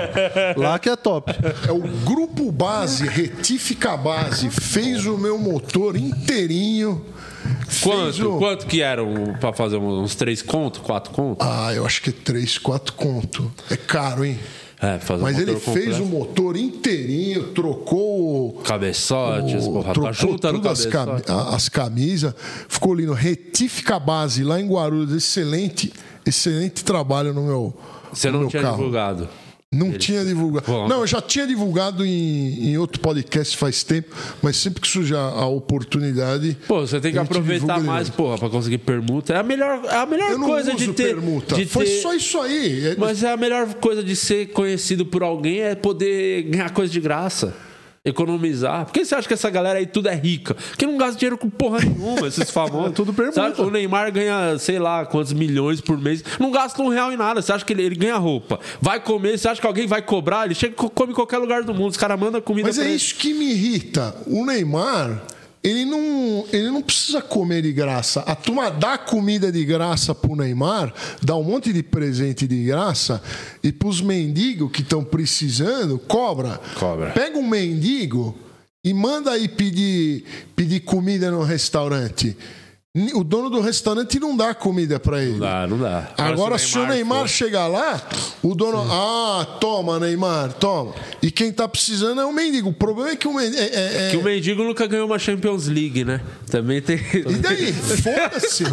Lá que é top. É o Grupo Base, Retifica Base, fez o meu motor inteirinho. Quanto? o- Quanto que eram pra fazer uns três contos, quatro contos? Ah, eu acho que é 3, 4 conto. É caro, hein? É, fazer Mas um ele motor fez completo. o motor inteirinho, trocou o- Cabeçotes, o- porra, tá trocou tudo as, cabeçote. cami- as camisas, ficou lindo. Retífica base lá em Guarulhos, excelente, excelente trabalho no meu, Você no não meu tinha carro. divulgado. Não tinha divulgado. Bom. Não, eu já tinha divulgado em, em outro podcast faz tempo, mas sempre que surge a, a oportunidade. Pô, você tem que aproveitar mais, ele. porra, pra conseguir permuta. É a melhor, é a melhor coisa de ter. permuta. De Foi ter- só isso aí. É- Mas é a melhor coisa de ser conhecido por alguém é poder ganhar coisa de graça. Economizar. Por que você acha que essa galera aí tudo é rica? Porque não gasta dinheiro com porra nenhuma, esses famosos. É tudo permuta. O Neymar ganha, sei lá, quantos milhões por mês. Não gasta um real em nada. Você acha que ele, ele ganha roupa? Vai comer, você acha que alguém vai cobrar? Ele chega e co- come em qualquer lugar do mundo. Os caras mandam comida Mas é ele. isso que me irrita. O Neymar, ele não, ele não precisa comer de graça. A turma dá comida de graça pro Neymar, dá um monte de presente de graça, e pros mendigos que estão precisando, cobra. Cobra. Pega um mendigo e manda aí pedir, pedir comida no restaurante. O dono do restaurante não dá comida pra ele. Não dá, não dá. Agora, se o Neymar for- chegar lá, o dono. Ah, toma, Neymar, toma. E quem tá precisando é o mendigo. O problema é que o mendigo. É, é- é- Que o mendigo nunca ganhou uma Champions League, né? Também tem. E daí? Foda-se.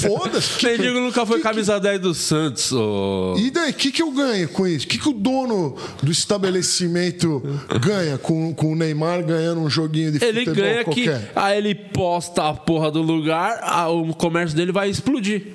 Foda-se. O mendigo nunca foi camisa 10 do Santos. ô. E daí, o que, que eu ganho com isso? O que, que o dono do estabelecimento ganha com, com o Neymar ganhando um joguinho de Ele futebol ganha que. qualquer? Aí ele posta a porra do lugar, a- o comércio dele vai explodir.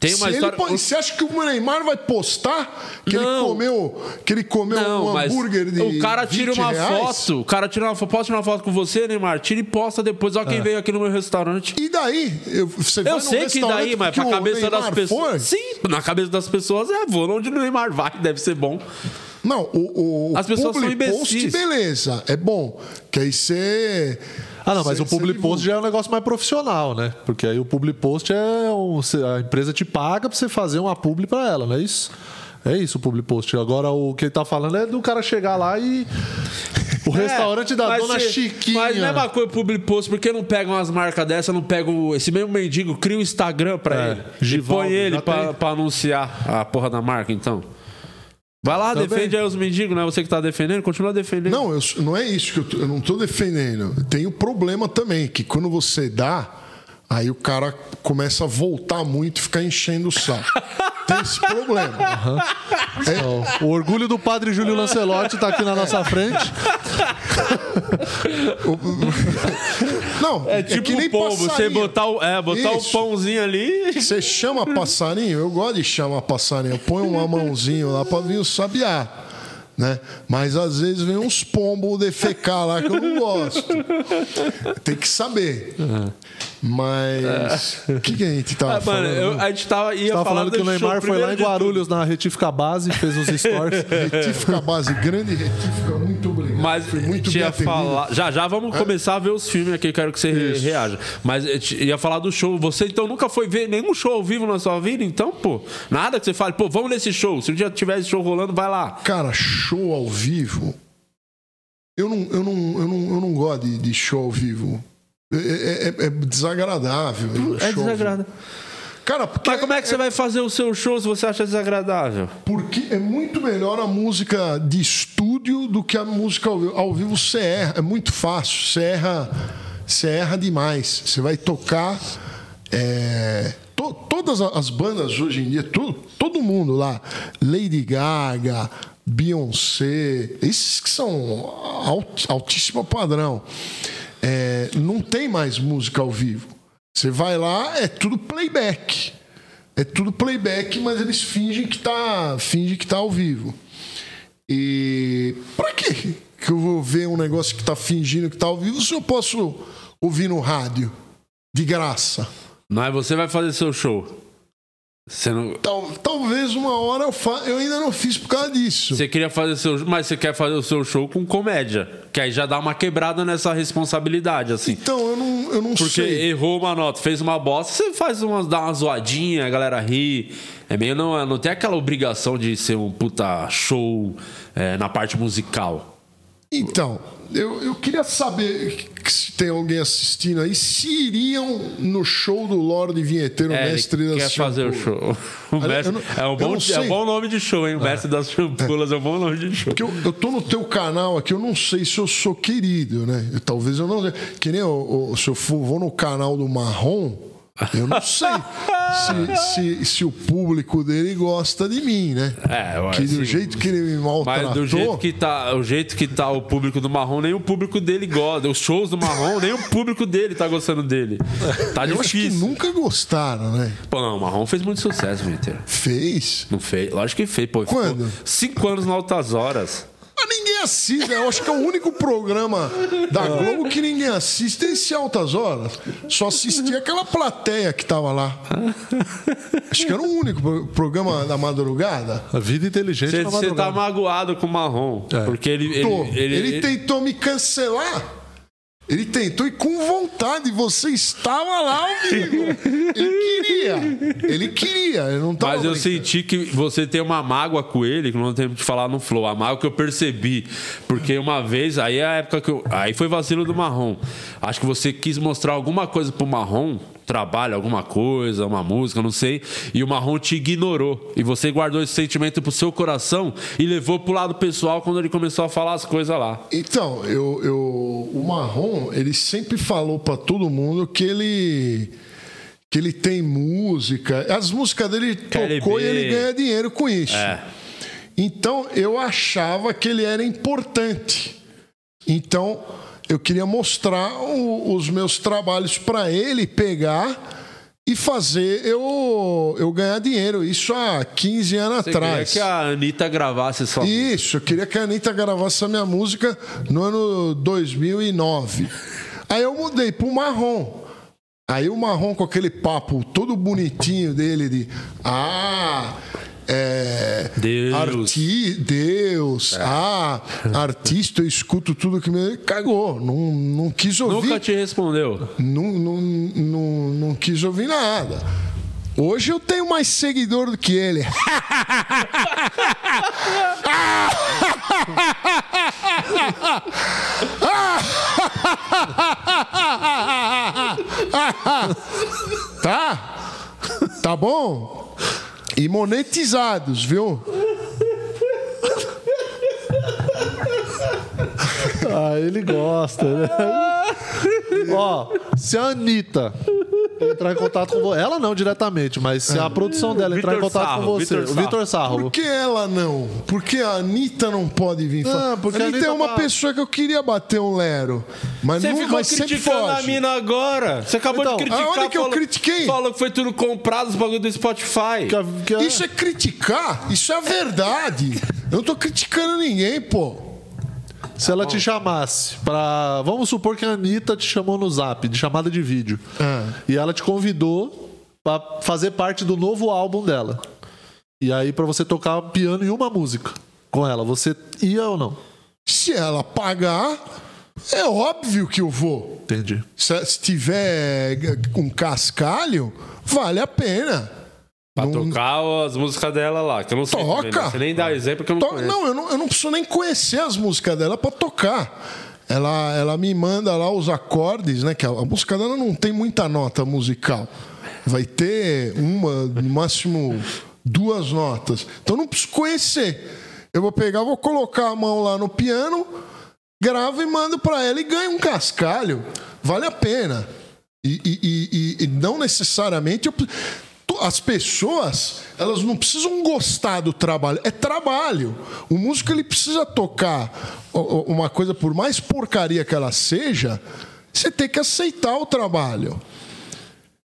Tem uma Se ele história. pode- você acha que o Neymar vai postar que ele Não. comeu, que ele comeu Não, um hambúrguer de o cara tira 20 uma reais? foto, o cara tira uma foto, posso tirar uma foto com você, Neymar? Tira e posta depois, ó quem É. veio aqui no meu restaurante. E daí? Eu, você Eu sei que daí, mas pra cabeça das pessoas. Sim, na cabeça das pessoas é, vou onde o Neymar vai, deve ser bom. Não, o, o As pessoas são public post, imbecis. beleza, é bom. Que aí você. Ah, não, mas o public post já é um negócio mais profissional, né? Porque aí o public post é um, a empresa te paga pra você fazer uma publi pra ela, não é isso? É isso o public post. Agora o que ele tá falando é do cara chegar lá e o restaurante da É, mas dona se- Chiquinha. Mas mesma coisa public post, por que não pegam umas marcas dessa, não pegam esse mesmo mendigo, cria um Instagram pra É, ele. Givaldo, e põe ele pra anunciar a porra da marca, então. Vai lá, Também. defende aí os mendigos, não é você que tá defendendo? Continua defendendo. Não, eu, não é isso que eu, eu não tô defendendo. Tem o problema também, que quando você dá, aí o cara começa a voltar muito e ficar enchendo o saco. Tem esse problema. Então, o orgulho do padre Júlio Lancelotti tá aqui na nossa frente. Não, É tipo que nem um pombo, você passarinho. botar, o, é, botar Isso. o pãozinho ali. Você chama passarinho, eu gosto de chamar passarinho. Eu ponho uma mãozinho lá pra vir o sabiá. Né? Mas às vezes vem uns pombos defecar lá que eu não gosto. Tem que saber. Mas. O que, que a gente tava Ah, mano, falando? eu- a gente tava, ia tava falar falando que o Neymar foi lá em. Guarulhos na retífica base, fez uns stories. Retífica base, grande retífica, muito obrigado. Mas Foi muito tinha falar. Já já vamos começar a ver os filmes aqui, quero que você Isso. reaja. Mas eu te- ia falar do show. Você então nunca foi ver nenhum show ao vivo na sua vida? Então, pô, nada que você fale, pô, vamos nesse show. Se um dia tiver esse show rolando, vai lá. Cara, show ao vivo. Eu não, eu não, eu não, eu não gosto de, de show ao vivo. É, é- é- é desagradável. É show desagradável. Cara, porque Mas como é que você vai fazer o seu show se você acha desagradável? Porque é muito melhor a música de estúdio do que a música ao vivo. Ao vivo você erra, é muito fácil. Você erra, você erra demais. Você vai tocar. é, to- todas as bandas hoje em dia, to- todo mundo lá, Lady Gaga, Beyoncé, esses que são alt, altíssimo padrão, é, não tem mais música ao vivo. Você vai lá, é tudo playback. É tudo playback, mas eles fingem que tá, fingem que tá ao vivo. E pra quê que eu vou ver um negócio que tá fingindo que tá ao vivo se eu posso ouvir no rádio de graça? Mas você vai fazer seu show. Você não. Tal- talvez uma hora eu fa... eu ainda não fiz por causa disso. Você queria fazer seu, mas você quer fazer o seu show com comédia, que aí já dá uma quebrada nessa responsabilidade, assim. Então eu não, eu não Porque sei. errou uma nota, fez uma bosta, você faz uma, dá uma zoadinha, a galera ri. É meio não, não tem aquela obrigação de ser um puta show é, na parte musical. Então, eu, eu queria saber se tem alguém assistindo aí, se iriam no show do Lorde Vinheteiro, É, mestre das quer fazer o show. O mestre- não- é, um bom, é um bom nome de show, hein? O mestre das champulas é um bom nome de show. Porque eu, eu tô no teu canal aqui, eu não sei se eu sou querido, né? Talvez eu não. Que nem eu, eu- se eu for, vou no canal do Marrom, eu não sei se, se, se o público dele gosta de mim, né? É, eu Que do jeito que ele me maltratou. Mas do jeito que tá, o jeito que tá o público do Marrom, nem o público dele gosta. Os shows do Marrom, nem o público dele tá gostando dele. Tá eu acho que difícil. nunca gostaram, né? Pô, não, o Marrom fez muito sucesso, Winter. Fez. Não fez? Lógico que fez, pô. Quando? Cinco anos na Altas Horas. Ninguém assiste, né? Eu acho que é o único programa da Globo que ninguém assiste esse Altas Horas. Só assistia aquela plateia que tava lá. Acho que era o único pro- programa da madrugada. A vida inteligente Você tá magoado com o Marrom. É. Porque ele. Ele, Ele, ele- tentou me cancelar. Ele tentou e com vontade. Você estava lá ao vivo. Ele queria. Ele queria. Ele não tava Mas eu brincando. senti que você tem uma mágoa com ele, que não tem de falar no flow. A mágoa que eu percebi. Porque uma vez, aí é a época que eu. Aí foi vacilo do marrom. Acho que você quis mostrar alguma coisa pro marrom. Trabalho, alguma coisa, uma música, não sei, e o Marrom te ignorou. E você guardou esse sentimento pro seu coração e levou pro lado pessoal quando ele começou a falar as coisas lá. Então, eu, eu, o Marrom, ele sempre falou pra todo mundo que ele que ele tem música. As músicas dele tocou e ele ganha dinheiro com isso. É. Então, eu achava que ele era importante. Então, eu queria mostrar o- os meus trabalhos para ele pegar e fazer eu, eu ganhar dinheiro. Isso há 15 anos Você queria atrás. que a Anitta gravasse só. Isso, eu queria que a Anitta gravasse a minha música no ano 2009. Aí eu mudei pro marrom. Aí o marrom com aquele papo todo bonitinho dele de ah, é, Deus. arti- Deus, ah, artista, eu escuto tudo que me cagou, não, não quis ouvir. Nunca te respondeu. Não, não, não, não quis ouvir nada. Hoje eu tenho mais seguidor do que ele. tá? Tá bom? E monetizados, viu? Ah, ele gosta, né? Ó, se a Anitta entrar em contato com você. Ela não diretamente, mas se a produção dela entrar em contato Sarro, com você. Vitor o Vitor Sarro. Por que ela não? Por que a Anitta não pode vir falar? Ah, porque a Anitta é Anitta uma tá- pessoa que eu queria bater um lero. Mas, Você não, ficou mas sempre criticando a foge. mina agora. Você acabou Então, de criticar. aonde que eu falou- critiquei? Falou que foi tudo comprado os bagulho do Spotify. Que a- que a- Isso é criticar? Isso é a verdade. Eu não tô criticando ninguém, pô. Se ela te chamasse pra. Vamos supor que a Anitta te chamou no zap, de chamada de vídeo. Ah. E ela te convidou pra fazer parte do novo álbum dela. E aí, pra você tocar piano em uma música com ela, você ia ou não? Se ela pagar, é óbvio que eu vou. Entendi. Se, se tiver com cascalho, vale a pena. Pra Não- tocar as músicas dela lá, que eu não sei. Toca. também? Você nem dá exemplo que eu não To-. Não, eu não, eu não preciso nem conhecer as músicas dela pra tocar. Ela, ela me manda lá os acordes, né? Que a, a música dela não tem muita nota musical. Vai ter uma, no máximo duas notas. Então eu não preciso conhecer. Eu vou pegar, vou colocar a mão lá no piano, gravo e mando pra ela e ganho um cascalho. Vale a pena. E, e- e- e- não necessariamente. eu- as pessoas, elas não precisam gostar do trabalho. É trabalho. O músico ele precisa tocar uma coisa, por mais porcaria que ela seja, você tem que aceitar o trabalho.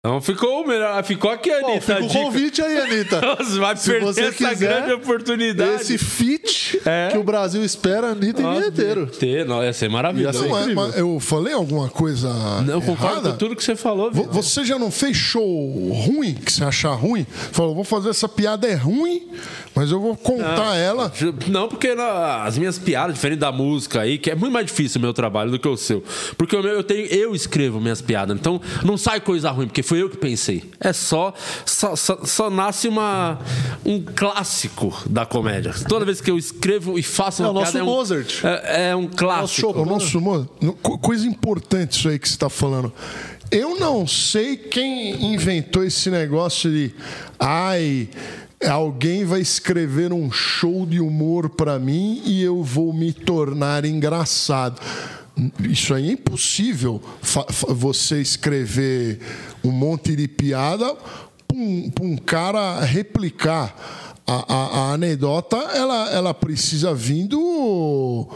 Então ficou melhor. Ficou aqui, Anitta. Bom, fica a o convite aí, Anitta. Você vai Se perder você essa quiser, grande oportunidade. Esse feat É. que o Brasil espera, Anitta e Nossa, vinheteiro. Ter, não, ia ser maravilhoso. Ia ser Não, mas- mas eu falei alguma coisa Não, eu concordo errada? com tudo que você falou, Vitor. Você já não fez show ruim, que você achar ruim? Falou, vou fazer essa piada é ruim, mas eu vou contar ela. Não, porque na- as minhas piadas, diferente da música aí, que é muito mais difícil o meu trabalho do que o seu. Porque o meu, eu tenho, eu escrevo minhas piadas. Então não sai coisa ruim, porque foi eu que pensei. É só. Só, só- só nasce uma, um clássico da comédia. Toda vez que eu escrevo e faço uma É o nosso piada. é um- Mozart. É, é um clássico. O nosso mo- no- co- coisa importante isso aí que você está falando. Eu não sei quem inventou esse negócio de ai, alguém vai escrever um show de humor para mim e eu vou me tornar engraçado. Isso é impossível você escrever um monte de piada para um, um cara replicar. A, a- a anedota ela, ela precisa vir do.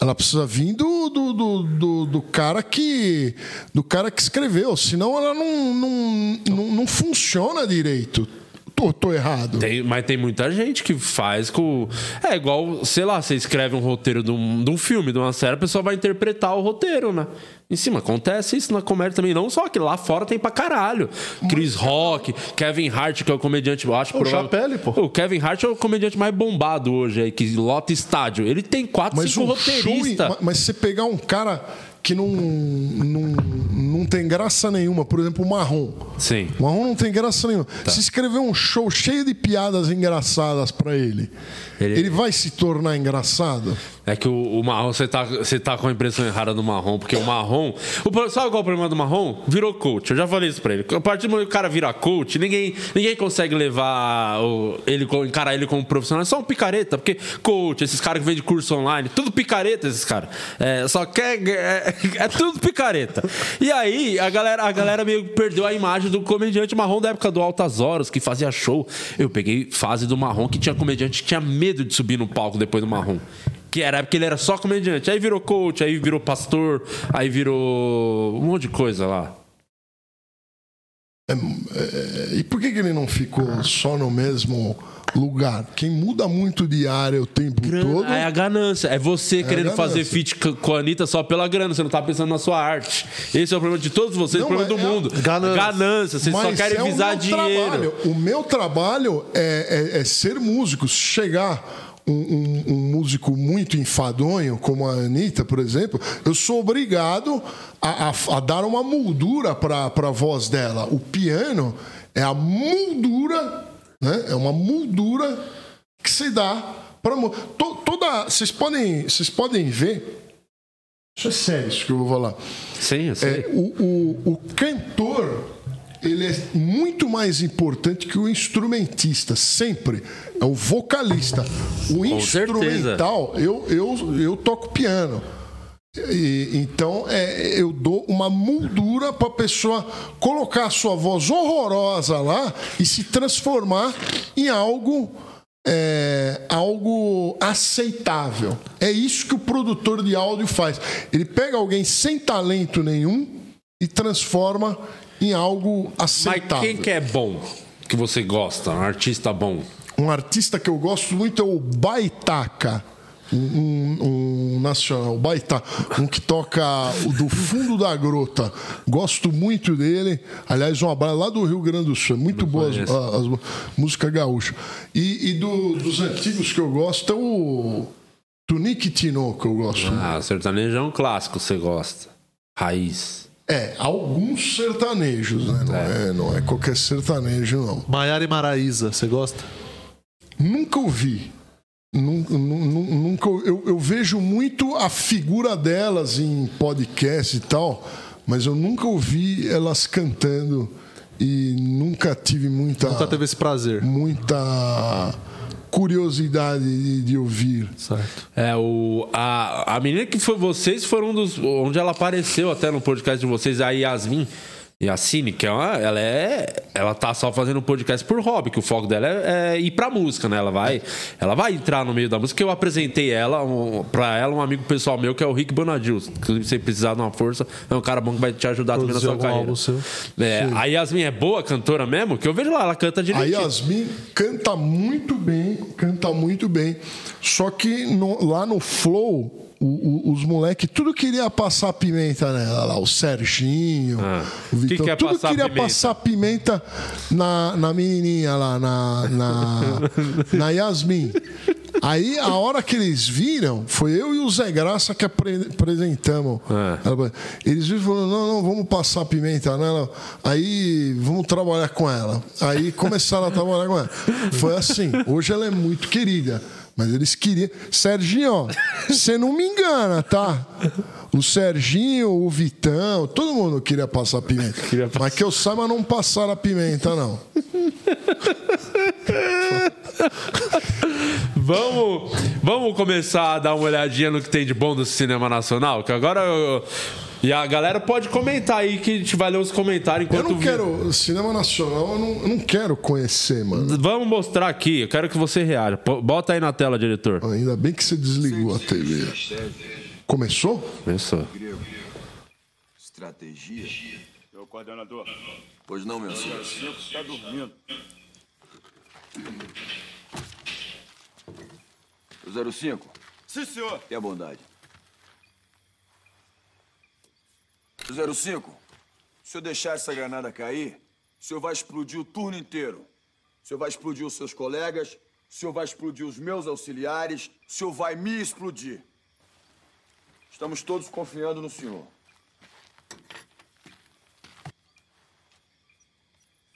Ela precisa vir do, do, do, do- do cara que do cara que escreveu, senão ela não, não, não, não funciona direito. Tô, tô errado. Tem- mas tem muita gente que faz com. É igual, sei lá, você escreve um roteiro de um, de um filme, de uma série, a pessoa vai interpretar o roteiro, né? Em cima, acontece isso na comédia também. Não só que lá fora tem pra caralho. Chris Rock, Kevin Hart, que é o comediante, eu acho O Chapelle, pô. O Kevin Hart é o comediante mais bombado hoje aí, que lota estádio. Ele tem quatro, Mas cinco um roteiristas. ma- mas você pegar um cara que não, não, não tem graça nenhuma, por exemplo, o Marrom. Sim. O Marrom não tem graça nenhuma. Tá. Se escrever um show cheio de piadas engraçadas pra ele, Ele- ele... vai se tornar engraçado? É que o, o marrom, você tá, você tá com a impressão errada do marrom, porque o marrom. O, sabe qual é o problema do marrom? Virou coach. Eu já falei isso pra ele. A partir do momento que o cara vira coach, ninguém, ninguém consegue levar o, ele, encarar ele como profissional. É só um picareta, porque coach, esses caras que vendem curso online, tudo picareta, esses caras. É, só quer. É, é tudo picareta. E aí, a galera, a galera meio perdeu a imagem do comediante marrom da época do Altas Horas, que fazia show. Eu peguei fase do marrom que tinha comediante que tinha medo de subir no palco depois do marrom. Que era porque ele era só comediante. Aí virou coach, aí virou pastor, aí virou um monte de coisa lá. É, e por que, que ele não ficou só no mesmo lugar? Quem muda muito de área o tempo todo. É a ganância. É você É querendo fazer feat co- com a Anitta só pela grana. Você não tá pensando na sua arte. Esse é o problema de todos vocês, Não, o problema é- do é- mundo. Ganância. Ganância. Vocês só Mas querem é o visar meu dinheiro. trabalho. O meu trabalho é, é- é ser músico. Chegar um, um- um músico muito enfadonho, como a Anitta, por exemplo, eu sou obrigado a, a- a dar uma moldura para a voz dela. O piano é a moldura, né? É uma moldura que se dá para toda. Vocês podem, vocês podem ver. Isso é sério, isso que eu vou falar. Sim, eu sei. É, o, o, o cantor ele é muito mais importante que o instrumentista, sempre. É o vocalista. O instrumental, eu, eu, eu toco piano. E, então, é, eu dou uma moldura para a pessoa colocar a sua voz horrorosa lá e se transformar em algo é, algo aceitável. É isso que o produtor de áudio faz. Ele pega alguém sem talento nenhum e transforma em algo Mas aceitável. quem que é bom? Que você gosta? Um artista bom? Um artista que eu gosto muito é o Baitaca. Um, um- um nacional, o Baita, um que toca o do fundo da grota. Gosto muito dele. Aliás, um abraço lá do Rio Grande do Sul. É muito boa as, as, música gaúcha. E, e do- dos antigos que eu gosto é o Tunique Tino, que eu gosto. Ah, sertanejo é um clássico, você gosta. Raiz. É, alguns sertanejos, né? Não é, não é qualquer sertanejo, não. Maiara e Maraísa, você gosta? Nunca ouvi. Nun- nun- nun- Nunca, eu, eu vejo muito a figura delas em podcast e tal, mas eu nunca ouvi elas cantando e nunca tive muita. Nunca teve esse prazer. Muita curiosidade de, de ouvir. Certo. É, o, a, a menina que foi vocês foram um dos. Onde ela apareceu até no podcast de vocês, a Yasmin. Yasmin, que é uma, ela é. Ela tá só fazendo um podcast por hobby, que o foco dela é, é ir pra música, né? Ela vai, ela vai entrar no meio da música. Eu apresentei ela, um, pra ela, um amigo pessoal meu, que é o Rick Bonadil. Inclusive, se você precisar de uma força, é um cara bom que vai te ajudar também na sua carreira. seu? É, a Yasmin é boa cantora mesmo? Que eu vejo lá, ela canta A direitinho. Yasmin canta muito bem, canta muito bem. Só que no- lá no Flow, o- o- os moleques tudo queria passar pimenta nela lá. O Serginho, o Que Vitão, que é tudo queria pimenta? passar pimenta na, na menininha lá, na, na, na Yasmin. Aí, a hora que eles viram, foi eu e o Zé Graça que apre- apresentamos. Ela- Eles viram e falaram: não, não, vamos passar pimenta nela. Aí, vamos trabalhar com ela. Aí começaram a trabalhar com ela. Foi assim. Hoje ela é muito querida. Mas eles queriam. Serginho, você não me engana, tá? O Serginho, o Vitão, todo mundo queria passar pimenta. Mas que eu saiba, não passaram a pimenta, não. Vamos, vamos começar a dar uma olhadinha no que tem de bom do cinema nacional? Que agora. eu- e a galera pode comentar aí que a gente vai ler os comentários Eu enquanto. não vi- quero. Cinema nacional, eu não, eu não quero conhecer, mano. Vamos mostrar aqui, eu quero que você reaja. Bota aí na tela, diretor. Ainda bem que você desligou a TV. Começou? Começou. Estratégia? Meu coordenador. Pois não, meu senhor. Cinco está dormindo. O 05, Sim, senhor. tenha bondade. O 05, se eu deixar essa granada cair, o senhor vai explodir o turno inteiro. O senhor vai explodir os seus colegas, o senhor vai explodir os meus auxiliares, o senhor vai me explodir. Estamos todos confiando no senhor.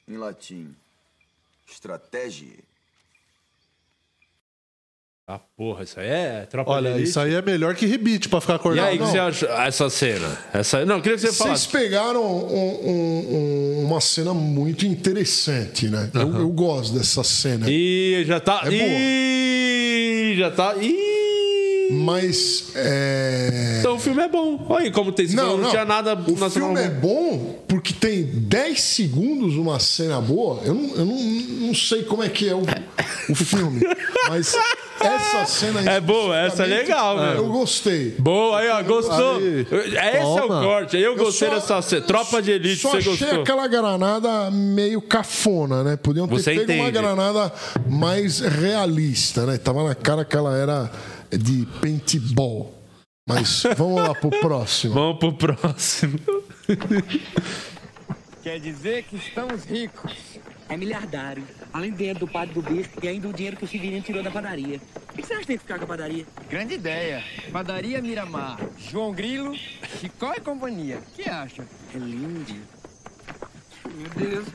Em latim, estratégia. Ah, porra, isso aí é tropa de Olha, elite. isso aí é melhor que rebite pra ficar E acordado. aí, o que você acha essa cena? Essa... Não, eu queria que você Vocês falasse. pegaram um- um- um- uma cena muito interessante, né? Eu, eu gosto dessa cena. Ih, já tá. É boa. Ih, já tá. Ih. Mas. É... Então o filme é bom. Olha aí como tem. Não, não. tinha nada O nacional filme é bom. bom porque tem 10 segundos uma cena boa. Eu não, eu não, não sei como é que é o, o filme. Mas essa cena. É boa, essa é legal, Eu velho. gostei. Boa, aí, ó, gostou. Aí. Esse é o Toma. corte. Aí eu gostei só- dessa cena. Tropa de elite, Só você achei gostou. aquela granada meio cafona, né? Podiam ter Você pego uma entende. granada mais realista, né? Tava na cara que ela era de paintball. Mas vamos lá pro próximo. Vamos pro próximo. Quer dizer que estamos ricos. É miliardário. Além do dinheiro do padre do bispo e ainda o dinheiro que o Severino tirou da padaria. O que você acha que tem que ficar com a padaria? Grande ideia. Padaria Miramar. João Grilo, Chicó e companhia. O que acha? É lindo. Meu Deus.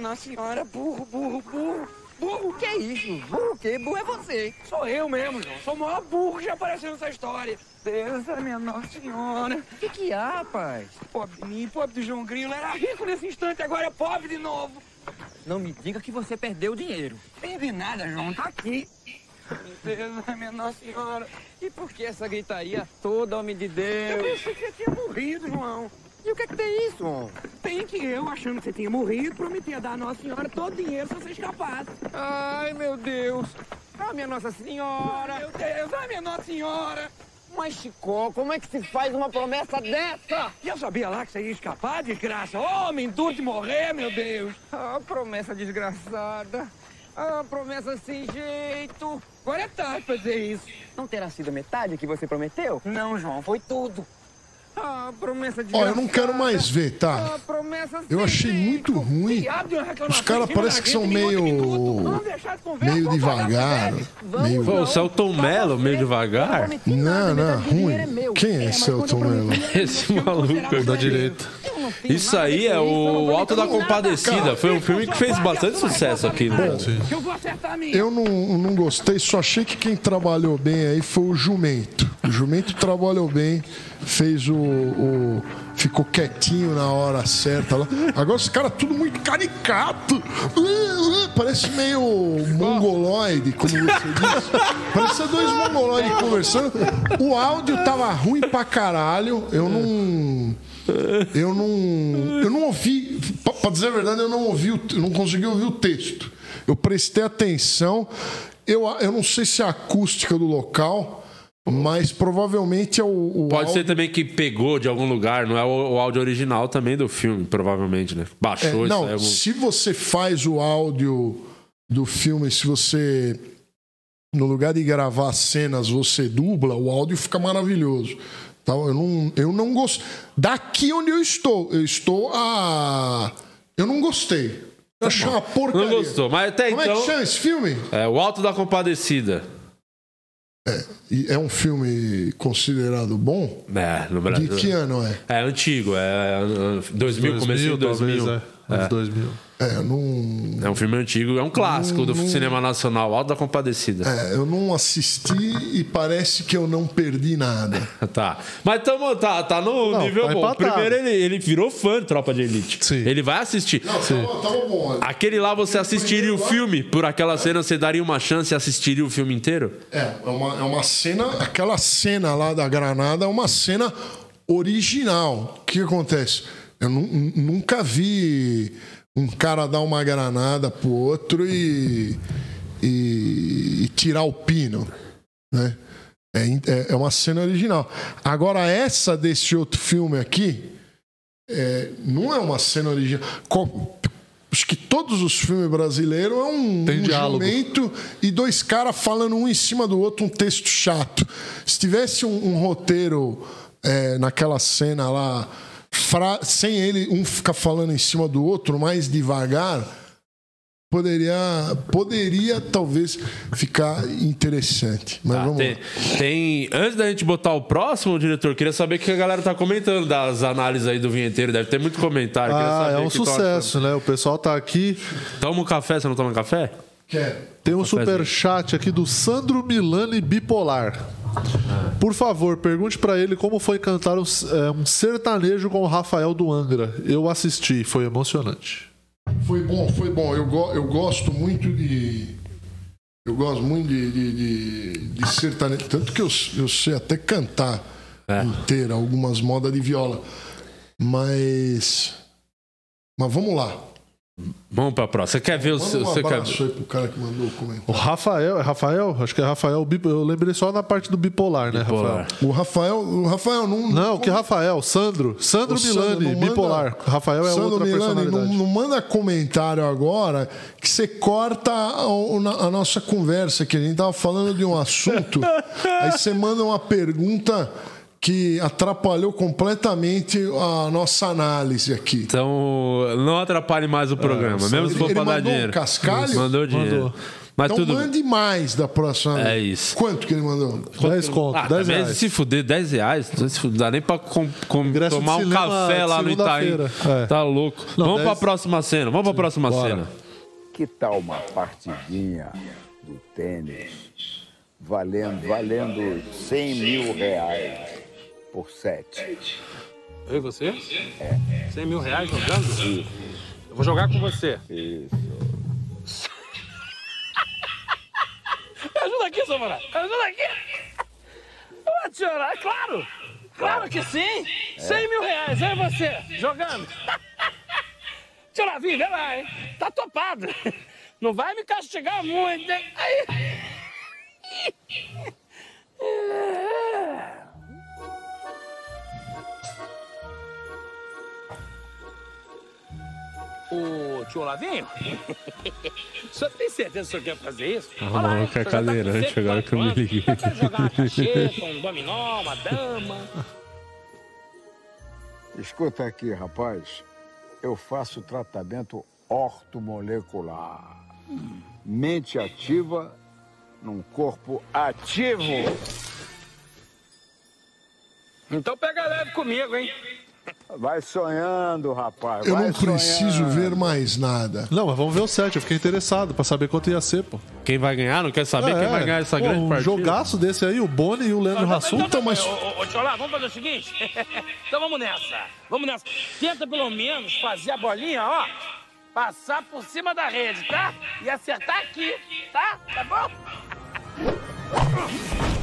Nossa senhora, burro, burro, burro. Burro, o que é isso? Burro o quê? Burro é você. Sou eu mesmo, João. Sou o maior burro que já apareceu nessa história. Deus, a minha Nossa Senhora. O que, que há, rapaz? Pobre de mim, pobre do João Grilo. Era rico nesse instante, agora é pobre de novo. Não me diga que você perdeu o dinheiro. Perdi nada, João. Tá aqui. Meu Deus, a minha Nossa Senhora. E por que essa gritaria toda, homem de Deus? Eu pensei que você tinha morrido, João. E o que é que tem isso, João? Tem que eu, achando que você tinha morrido, prometia dar a Nossa Senhora todo o dinheiro se você escapasse. Ai, meu Deus. Ah, minha Nossa Senhora. Meu Deus, ai, minha Nossa Senhora. Mas, Chicó, como é que se faz uma promessa dessa? Já sabia lá que você ia escapar, desgraça? Homem, duro de morrer, meu Deus. Ah, promessa desgraçada. Ah, promessa sem jeito. Agora é tarde pra dizer isso. Não terá sido a metade que você prometeu? Não, João, foi tudo. Ó, eu não quero mais ver, tá? Eu achei muito ruim. Os caras parecem que são meio. meio devagar. Meio... Pô, o Celton Mello, meio devagar. Não, não, ruim. Quem é Celton Mello? Esse maluco aí. Da direita. Isso aí é o Alto da Compadecida. Foi um filme que fez bastante sucesso aqui no Brasil. Minha. Eu não, não gostei, só achei que quem trabalhou bem aí foi o Jumento. O Jumento trabalhou bem, fez o. o- ficou quietinho na hora certa lá. Agora os caras tudo muito caricato. Parece meio mongoloide, como você disse. Parece dois mongoloides conversando. O áudio tava ruim pra caralho. Eu não. Eu não. Eu não ouvi. Pra, dizer a verdade, eu não ouvi. Eu não consegui ouvir o texto. Eu prestei atenção. Eu, eu não sei se é a acústica do local, mas provavelmente é o. o Pode ser áudio- também que pegou de algum lugar, não é o, o áudio original também do filme, provavelmente, né? É, Baixou isso não, algum- se você faz o áudio do filme, se você. No lugar de gravar cenas, você dubla, o áudio fica maravilhoso. Tá? Eu não, eu não gosto. Daqui onde eu estou, eu estou a. Eu não gostei. Eu achei uma porcaria. Não gostou, mas até Como é então. que chama esse filme? É o Alto da Compadecida. E É um filme considerado bom? É, no Brasil. De que ano é? É antigo, é é, 2000, comecinho de 2000. talvez, é. Anos 2000. É, não. É um filme antigo, é um clássico do cinema nacional, Alto da Compadecida. É, eu não assisti e parece que eu não perdi nada. Tá. Mas tamo, tá, tá no Não, nível tá bom. empatado. Primeiro, ele, ele virou fã de Tropa de Elite. Ele vai assistir. Não, tava, tava bom. olha. Aquele lá você assistiria o filme, por aquela cena você daria uma chance e assistiria o filme inteiro? É, é uma, é uma cena, aquela cena lá da granada é uma cena original. O que acontece? Eu nu- nunca vi um cara dar uma granada pro outro e, e, e tirar o pino, né? É, é- é uma cena original. Agora, essa desse outro filme aqui é, não é uma cena original. Co- Acho que todos os filmes brasileiros é um, Tem um diálogo. jumento e dois caras falando um em cima do outro, um texto chato. Se tivesse um, um roteiro é, naquela cena lá, fra- sem ele um ficar falando em cima do outro mais devagar, poderia, poderia talvez ficar interessante. Mas Tá, vamos tem, lá. tem- Antes da gente botar o próximo, diretor, queria saber o que a galera tá comentando das análises aí do vinheteiro. Deve ter muito comentário. Ah, saber é um sucesso, né? O pessoal tá aqui. Toma um café, você não toma café? Quero. Tem um super chat aqui do Sandro Milani Bipolar. Por favor, pergunte pra ele como foi cantar um, é, um sertanejo com o Rafael do Angra. Eu assisti, foi emocionante. Foi bom, foi bom. Eu, go- eu gosto muito de. Eu gosto muito de, de, de, de sertanejo. Tanto que eu, eu sei até cantar inteira algumas modas de viola. Mas. Mas vamos lá. Vamos pra próxima. Você quer ver o Manda seu. um Você quer... aí pro cara que mandou o comentário. O Rafael, é Rafael? Acho que é Rafael. Eu lembrei só na parte do bipolar, né, Bipolar. Rafael? O Rafael, o Rafael não. Não, que Rafael? Sandro. Sandro Sandro, Milani, não manda- bipolar. Rafael é Sandro outra Milani, não, personalidade. não manda comentário agora que você corta a, a nossa conversa, que a gente tava falando de um assunto, aí você manda uma pergunta que atrapalhou completamente a nossa análise aqui. Então, não atrapalhe mais o programa, Sandro, mesmo se for pra dar mandou um dinheiro. cascalho? Mandou dinheiro. Mandou. Mas então tudo mande mais da próxima É isso. Quanto que ele mandou? 10 conto, Ah, 10 também reais. se fuder, 10 reais. Não dá nem pra com- com- tomar um cinema café lá no Itaim. É. Tá louco. Não, vamos 10 pra próxima cena. Vamos pra próxima bora. cena. Que tal uma partidinha do tênis valendo, valendo 100 mil reais por sete? Eu e você? É. 100 mil reais jogando? Eu vou jogar com você. Isso. Me ajuda aqui, Samara. Me ajuda aqui. Ô, senhora, é claro. Claro que sim. 100 mil reais, e você, jogando. Lavinho, vem lá, hein? Tá topado. Não vai me castigar muito, hein? Aí. Ô, tio Lavinho? O senhor tem certeza que o senhor quer fazer isso? Ah, Olha maluco, o é tá cadeirante, 104 agora que eu me liguei. Eu quero jogar uma cacheta, um dominó, uma dama. Escuta aqui, rapaz. Eu faço tratamento ortomolecular. Mente ativa num corpo ativo. Então pega leve comigo, hein? Vai sonhando, rapaz. Eu vai não preciso sonhando. ver mais nada. Não, mas vamos ver o set. Eu fiquei interessado pra saber quanto ia ser, pô. Quem vai ganhar? Não quer saber É, quem vai ganhar essa pô, grande um partida? jogaço desse aí, o Boni e o Leandro Rassum. Então, mas... Ô, ô, ô, tio Lá, vamos fazer o seguinte? então vamos nessa. Vamos nessa. Tenta pelo menos fazer a bolinha, ó, passar por cima da rede, tá? E acertar aqui, tá? Tá bom?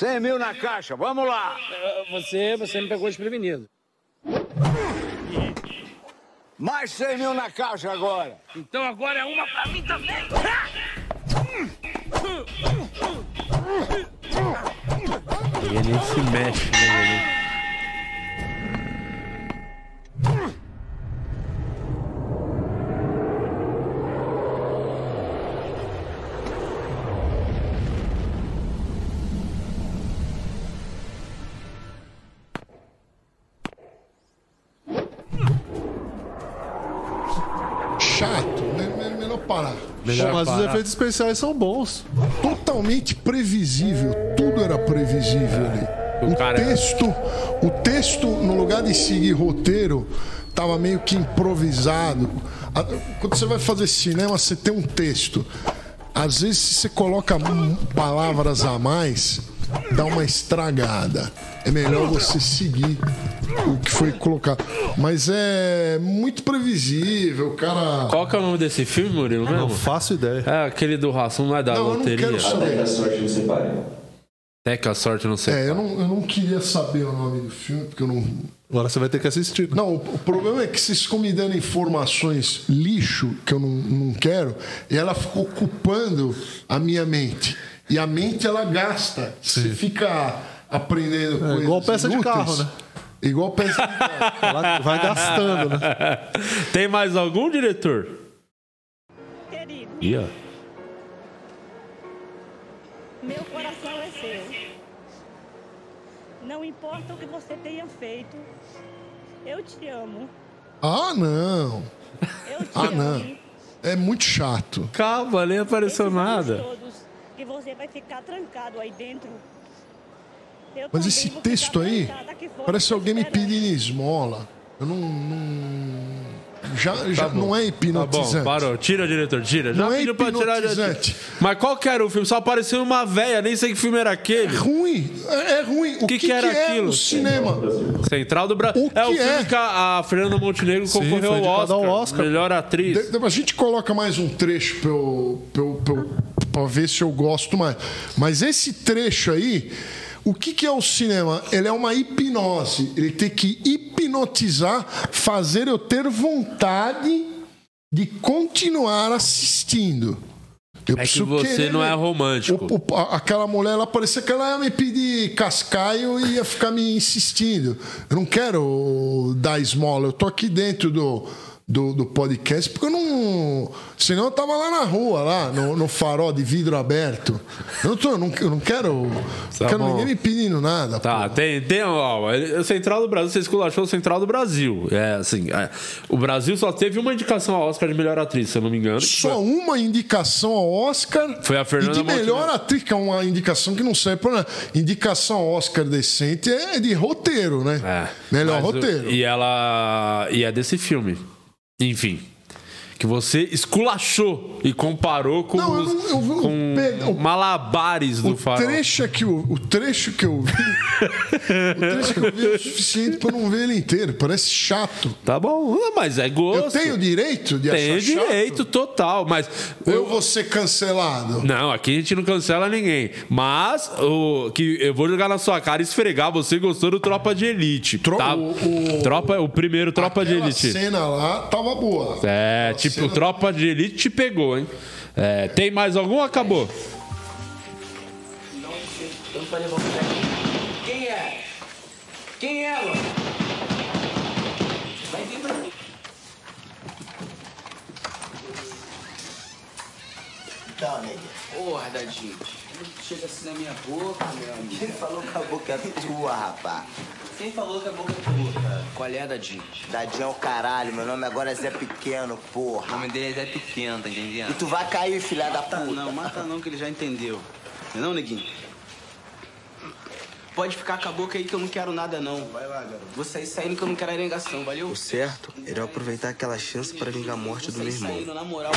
100 mil na caixa, vamos lá. Você, você me pegou desprevenido. Mais 100 mil na caixa agora. Então agora é uma pra mim também. Ele se mexe, né? Mas os efeitos especiais são bons. Totalmente previsível. Tudo era previsível ali. O, texto, o texto, no lugar de seguir roteiro, tava meio que improvisado. Quando você vai fazer cinema, você tem um texto. Às vezes, se você coloca palavras a mais, dá uma estragada. É melhor você seguir o que foi colocado. Mas é muito previsível, cara. Qual que é o nome desse filme, Murilo? Mesmo? Não faço ideia. É aquele do Ração, não é da Não, eu não loteria. quero saber. Até que a sorte não separe. Até que a sorte não separe. É, eu não, eu não queria saber o nome do filme, porque eu não. Agora você vai ter que assistir. Não, o, problema é que vocês ficam me dando informações lixo que eu não, não quero, e ela fica ocupando a minha mente. E a mente ela gasta. Você fica aprendendo É, coisas. igual peça de inúteis. carro, né? Igual peça de carro. Ela vai gastando, né? Tem mais algum, diretor? Querido, Ih, ó. meu coração é seu. Não importa o que você tenha feito, eu te amo. Ah, não. Eu te Ah, amo. não. É muito chato. Calma, nem apareceu Esses nada. todos que você vai ficar trancado aí dentro. Mas esse texto aí parece alguém me pedindo esmola. Eu não. não... Já, já não é Tá hipnotizante. bom, parou. Tira, diretor, tira. Já Não é pra tirar. já- hipnotizante. Mas qual que era o filme? Só apareceu uma véia, nem sei que filme era aquele. ruim. É, é ruim. O que, que, que era que é aquilo? o cinema? Central do Brasil. É o que filme é? que a, Fernanda Montenegro Sim, concorreu ao Oscar, ao Oscar. Melhor atriz. De- de- a gente coloca mais um trecho pra, eu, pra, eu, pra, eu- pra ver se eu gosto mais. Mas esse trecho aí, o que, que é o cinema? Ele é uma hipnose. Ele tem que hipnotizar, fazer eu ter vontade de continuar assistindo. Eu É que você querer não é romântico. O- o- aquela mulher, ela parecia que ela ia me pedir cascaio e ia ficar me insistindo. Eu não quero dar esmola, eu tô aqui dentro do, do, do podcast porque eu não. Senão eu tava lá na rua, lá, no, no farol de vidro aberto. Eu não, tô, eu não, eu não quero. Tá não quero ninguém me pedindo nada. Tá, tem, tem ó, o Central do Brasil, você esculachou o Central do Brasil. É, assim, é, o Brasil só teve uma indicação ao Oscar de melhor atriz, se eu não me engano. Só foi- uma indicação ao Oscar. Foi a Fernanda E de melhor Montenegro. atriz, que é uma indicação que não serve pra nada. Indicação ao Oscar decente é de roteiro, né? Melhor Mas o- roteiro. E ela. E é desse filme. Enfim. Que você esculachou e comparou com, Não, eu os, não- eu vi- com Pedro, malabares do O farol. trecho, é que eu, o trecho que eu vi. o trecho que eu vi é o suficiente pra não ver ele inteiro. Parece chato. Tá bom, mas é gosto. Eu tenho direito de Tem achar chato? direito total, mas. Ou eu vou ser cancelado? Não, aqui a gente não cancela ninguém. Mas o que eu vou jogar na sua cara e esfregar. Você gostou do Tropa de Elite. tá? o- Tropa, o primeiro Tropa de Elite. cena lá tava boa. É, tipo, o Tropa de Elite te pegou, hein? É, tem mais algum ou acabou? Então pode levar o moleque. Quem é? Quem é, mano? Vai vir pra mim. Então, nega. Porra, Dadinho. Chega assim na minha boca, meu amigo. Quem falou que a boca é tua, rapá? Quem falou que a boca é tua, cara? Qual é, Dadinho? Dadinho é o caralho, meu nome agora é Zé Pequeno, porra. O nome dele é Zé Pequeno, tá entendendo? E tu vai cair, filha da puta. não, mata não, que ele já entendeu. Não é não, neguinho? Pode ficar com a boca aí que eu não quero nada, não. Vai lá, garoto. Vou sair saindo que eu não quero arengação, valeu? O certo era aproveitar aquela chance pra vingar a morte do meu irmão. Saindo, na moral.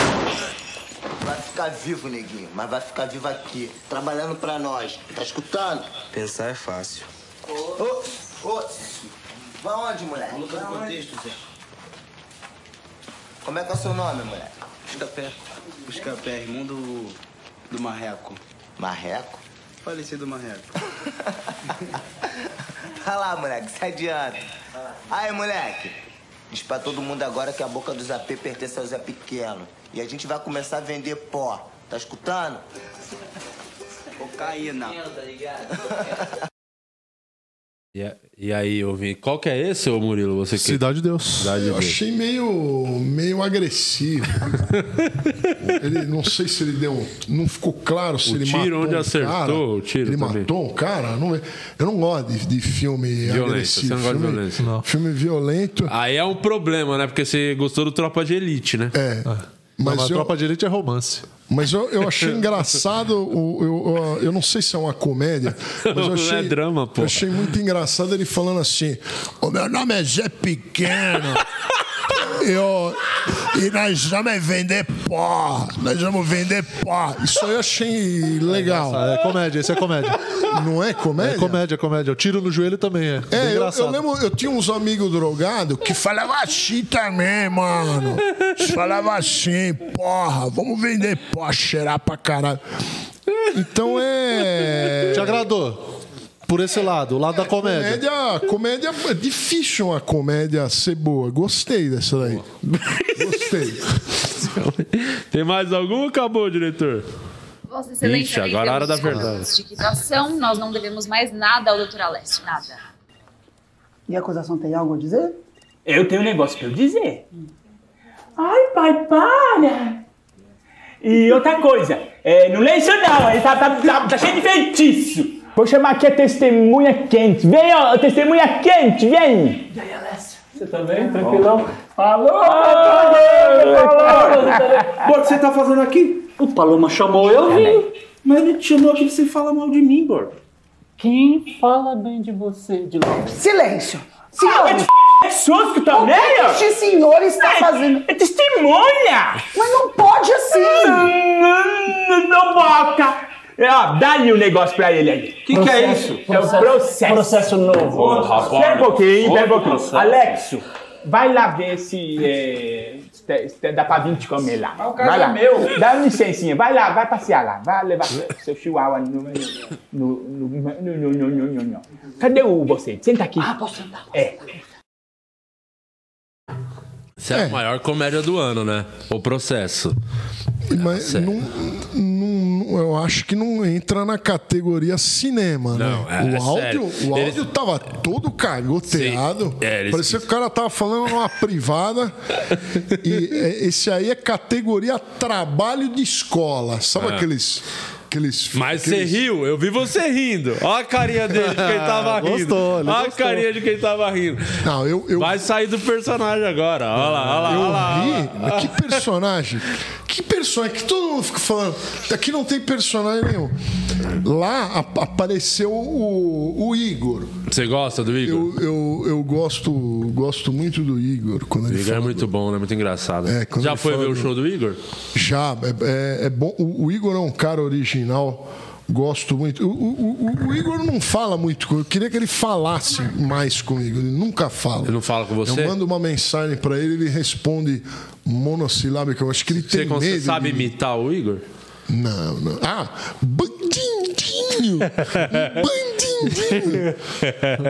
Vai ficar vivo, neguinho, mas vai ficar vivo aqui, trabalhando pra nós. Tá escutando? Pensar é fácil. Ô, ô, vai onde, moleque? Luta Vai do contexto, Zé. Como é que é o seu nome, moleque? Busca pé. Busca pé, irmão do. do Marreco. Marreco? Falecido Marreco. Vai lá, moleque, se adianta. Aí, moleque. Diz pra todo mundo agora que a boca do Zapê pertence ao Zé Pequeno. E a gente vai começar a vender pó. Tá escutando? Cocaína. E, e aí, eu vi. Qual que é esse, ô Murilo? Você que... Cidade de Deus. Cidade de Eu Deus. achei meio, meio agressivo. ele, não sei se ele deu. Não ficou claro se O ele tiro matou onde um acertou, cara. o tiro Ele também. matou um cara? Não, eu não gosto de, de filme Violência, agressivo. você não gosta de filme, violência? Não. Filme violento. Aí é um problema, né? Porque você gostou do Tropa de Elite, né? É. Mas, Mas a eu- Tropa de Elite é romance. Mas eu, eu achei engraçado, eu, eu, eu não sei se é uma comédia, mas eu Não achei, é drama, pô. eu achei muito engraçado ele falando assim: O meu nome é Zé Pequeno. Eu, e nós vamos vender pó. Nós vamos vender pó. Isso eu achei legal. É comédia, esse é comédia. Não é comédia? É comédia, comédia. O tiro no joelho também é. É, eu, eu lembro, eu tinha uns amigos drogados que falavam assim também, mano. Falavam assim, porra, vamos vender pó, cheirar pra caralho. Então é. Te agradou? Por esse lado, o lado da comédia. Comédia, comédia é difícil uma comédia ser boa. Gostei dessa daí. Gostei. Tem mais algum ou acabou, diretor? Vossa Excelência, Ixi, agora é a hora da verdade. de quitação, nós não devemos mais nada ao doutor Alessio, nada. E a acusação tem algo a dizer? Eu tenho um negócio pra eu dizer. Ai, pai, para! E outra coisa, é, não lê isso não, ele tá, tá, tá, tá cheio de feitiço. Vou chamar aqui a testemunha quente. Vem, ó, testemunha quente, vem! E aí, Alessio? Você tá bem? Tranquilão? Falou! Pô, o que você tá fazendo aqui? O Paloma chamou eu vim. Mas ele te chamou aqui você falar mal de mim, Bor. Quem fala bem de você, de longe? Silêncio! Senhores! Susco também, ó. O que este senhor está fazendo? É testemunha! Mas não pode assim! Não, não bota! É, Ó, dá-lhe o negócio pra ele aí. O que que é isso? É o processo. Processo novo. Rapaz. Espera um pouquinho, espera um Outro pouquinho. processo. Alexo, vai lá ver se, é, se se dá pra vir te comer lá. Mas o caso vai lá. é meu. Dá uma licencinha, vai lá, vai passear lá. Vai levar seu chihuahua no... no, no, no, no, no, no. Cadê o você? Senta aqui. Ah, posso sentar? É. Isso é, a maior comédia do ano, né? O processo. Mas não, não- eu acho que não entra na categoria cinema, Não, né? é- é o áudio, sério. o Eles- áudio tava todo cagoteado. É, eles- Parecia que o cara tava falando numa privada. e é, esse aí é categoria trabalho de escola. Sabe É. aqueles. Aqueles Mas você aqueles... riu, eu vi você rindo. Olha a carinha dele de quem tava rindo. Gostou, ele Olha a gostou. carinha de quem tava rindo. Não, eu, eu... Vai sair do personagem agora. Olha lá, olha lá. Eu olha lá, olha ri, lá. mas que personagem? Que personagem? Que todo mundo fica falando. Aqui não tem personagem nenhum. Lá ap- apareceu o, o Igor. Você gosta do Igor? Eu, eu, eu gosto, gosto muito do Igor. Quando O ele Igor é muito bom, né? Muito engraçado. É, Já foi ver o show do Igor? Já, é, é- é bom. O, o Igor é um cara original. Gosto muito. O, o- o- o Igor não fala muito comigo. Eu queria que ele falasse mais comigo. Ele nunca fala. Ele não fala com você? Eu mando uma mensagem pra ele, ele responde monossilábico. Eu acho que ele Você tem medo. sabe de- imitar o Igor? Não, não. Ah, bandidinho! bandidinho!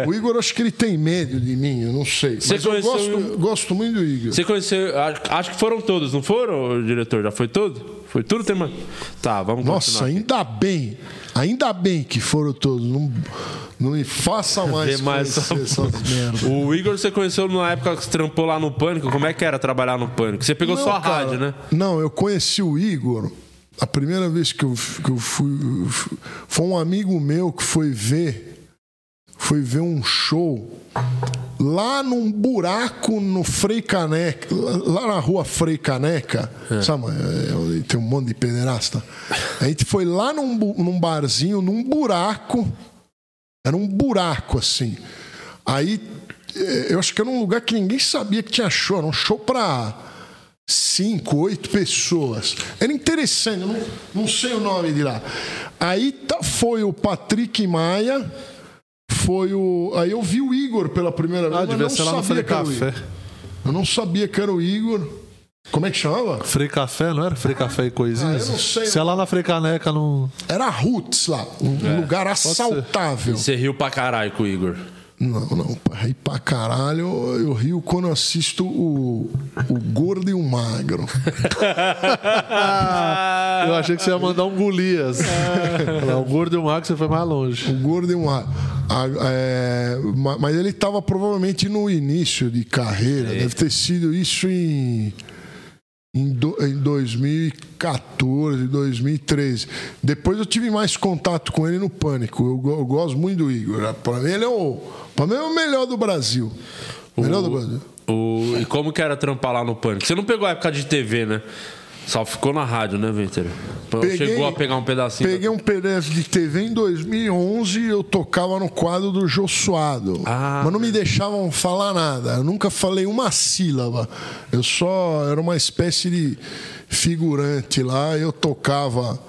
O Igor, acho que ele tem medo de mim, eu não sei. Você Mas eu conheceu gosto, o- gosto muito do Igor. Você conheceu. Acho, que foram todos, não foram, diretor? Já foi todo? Foi tudo tema? Tá, vamos Nossa, aqui. ainda bem. Ainda bem que foram todos. Não, não me faça mais, mais essas merdas. O Igor você conheceu na época que você trampou lá no Pânico. Como é que era trabalhar no Pânico? Você pegou Não, só a cara, rádio, né? Não, eu conheci o Igor. A primeira vez que eu, que eu fui. Foi um amigo meu que foi ver. Foi ver um show lá num buraco no Frei Caneca. Lá na rua Frei Caneca. Sabe? é, onde Tem um monte de pederasta. A gente foi lá num, num barzinho, num buraco. Era um buraco assim. Aí eh, eu acho que era um lugar que ninguém sabia que tinha show. Era um show pra cinco, oito pessoas. Era interessante, eu não, não sei o nome de lá. Aí tá- foi o Patrick Maia, foi o. Aí eu vi o Igor pela primeira vez. Ah, devia ser lá no Frei Café. Eu não sabia que era o Igor. Como é que chamava? Frei Café, não era? Frei Café e coisinhas? Ah, eu não sei. Se é lá na Frei Caneca, não. Era Roots lá, um É, lugar assaltável. Você riu pra caralho com o Igor. Não, não, rir pra caralho, eu, rio quando assisto o, o Gordo e o Magro. Eu achei que você ia mandar um Golias. O gordo e o magro você foi mais longe. O Gordo e o Magro. Ah, é, ma- mas ele estava provavelmente no início de carreira, deve ter sido isso em, em, do- em 2014, 2013. Depois eu tive mais contato com ele no Pânico. Eu, eu gosto muito do Igor. Para mim, ele é o, pra mim, é o melhor do Brasil. Melhor do Brasil. O... E como que era trampar lá no Pânico? Você não pegou a época de TV, né? Só ficou na rádio, né, Venter? Chegou a pegar um pedacinho. Peguei um pedaço de TV em 2011 eu tocava no quadro do Jô Suado. Ah. Mas não me deixavam falar nada. Eu nunca falei uma sílaba. Eu só era uma espécie de figurante lá. Eu tocava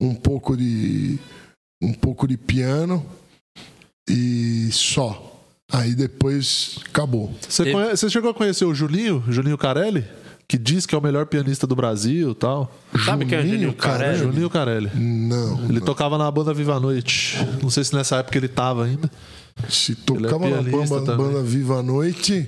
um pouco de um pouco de piano e só. Aí depois acabou. Você, conhe- você chegou a conhecer o Julinho? Julinho Carelli? Que diz que é o melhor pianista do Brasil e tal. Sabe quem é Julinho Carelli? Julinho Carelli. Não. Ele tocava na banda Viva a Noite. Não sei se nessa época ele tava ainda. Se Ele é tocava na pianista banda, banda Viva a Noite,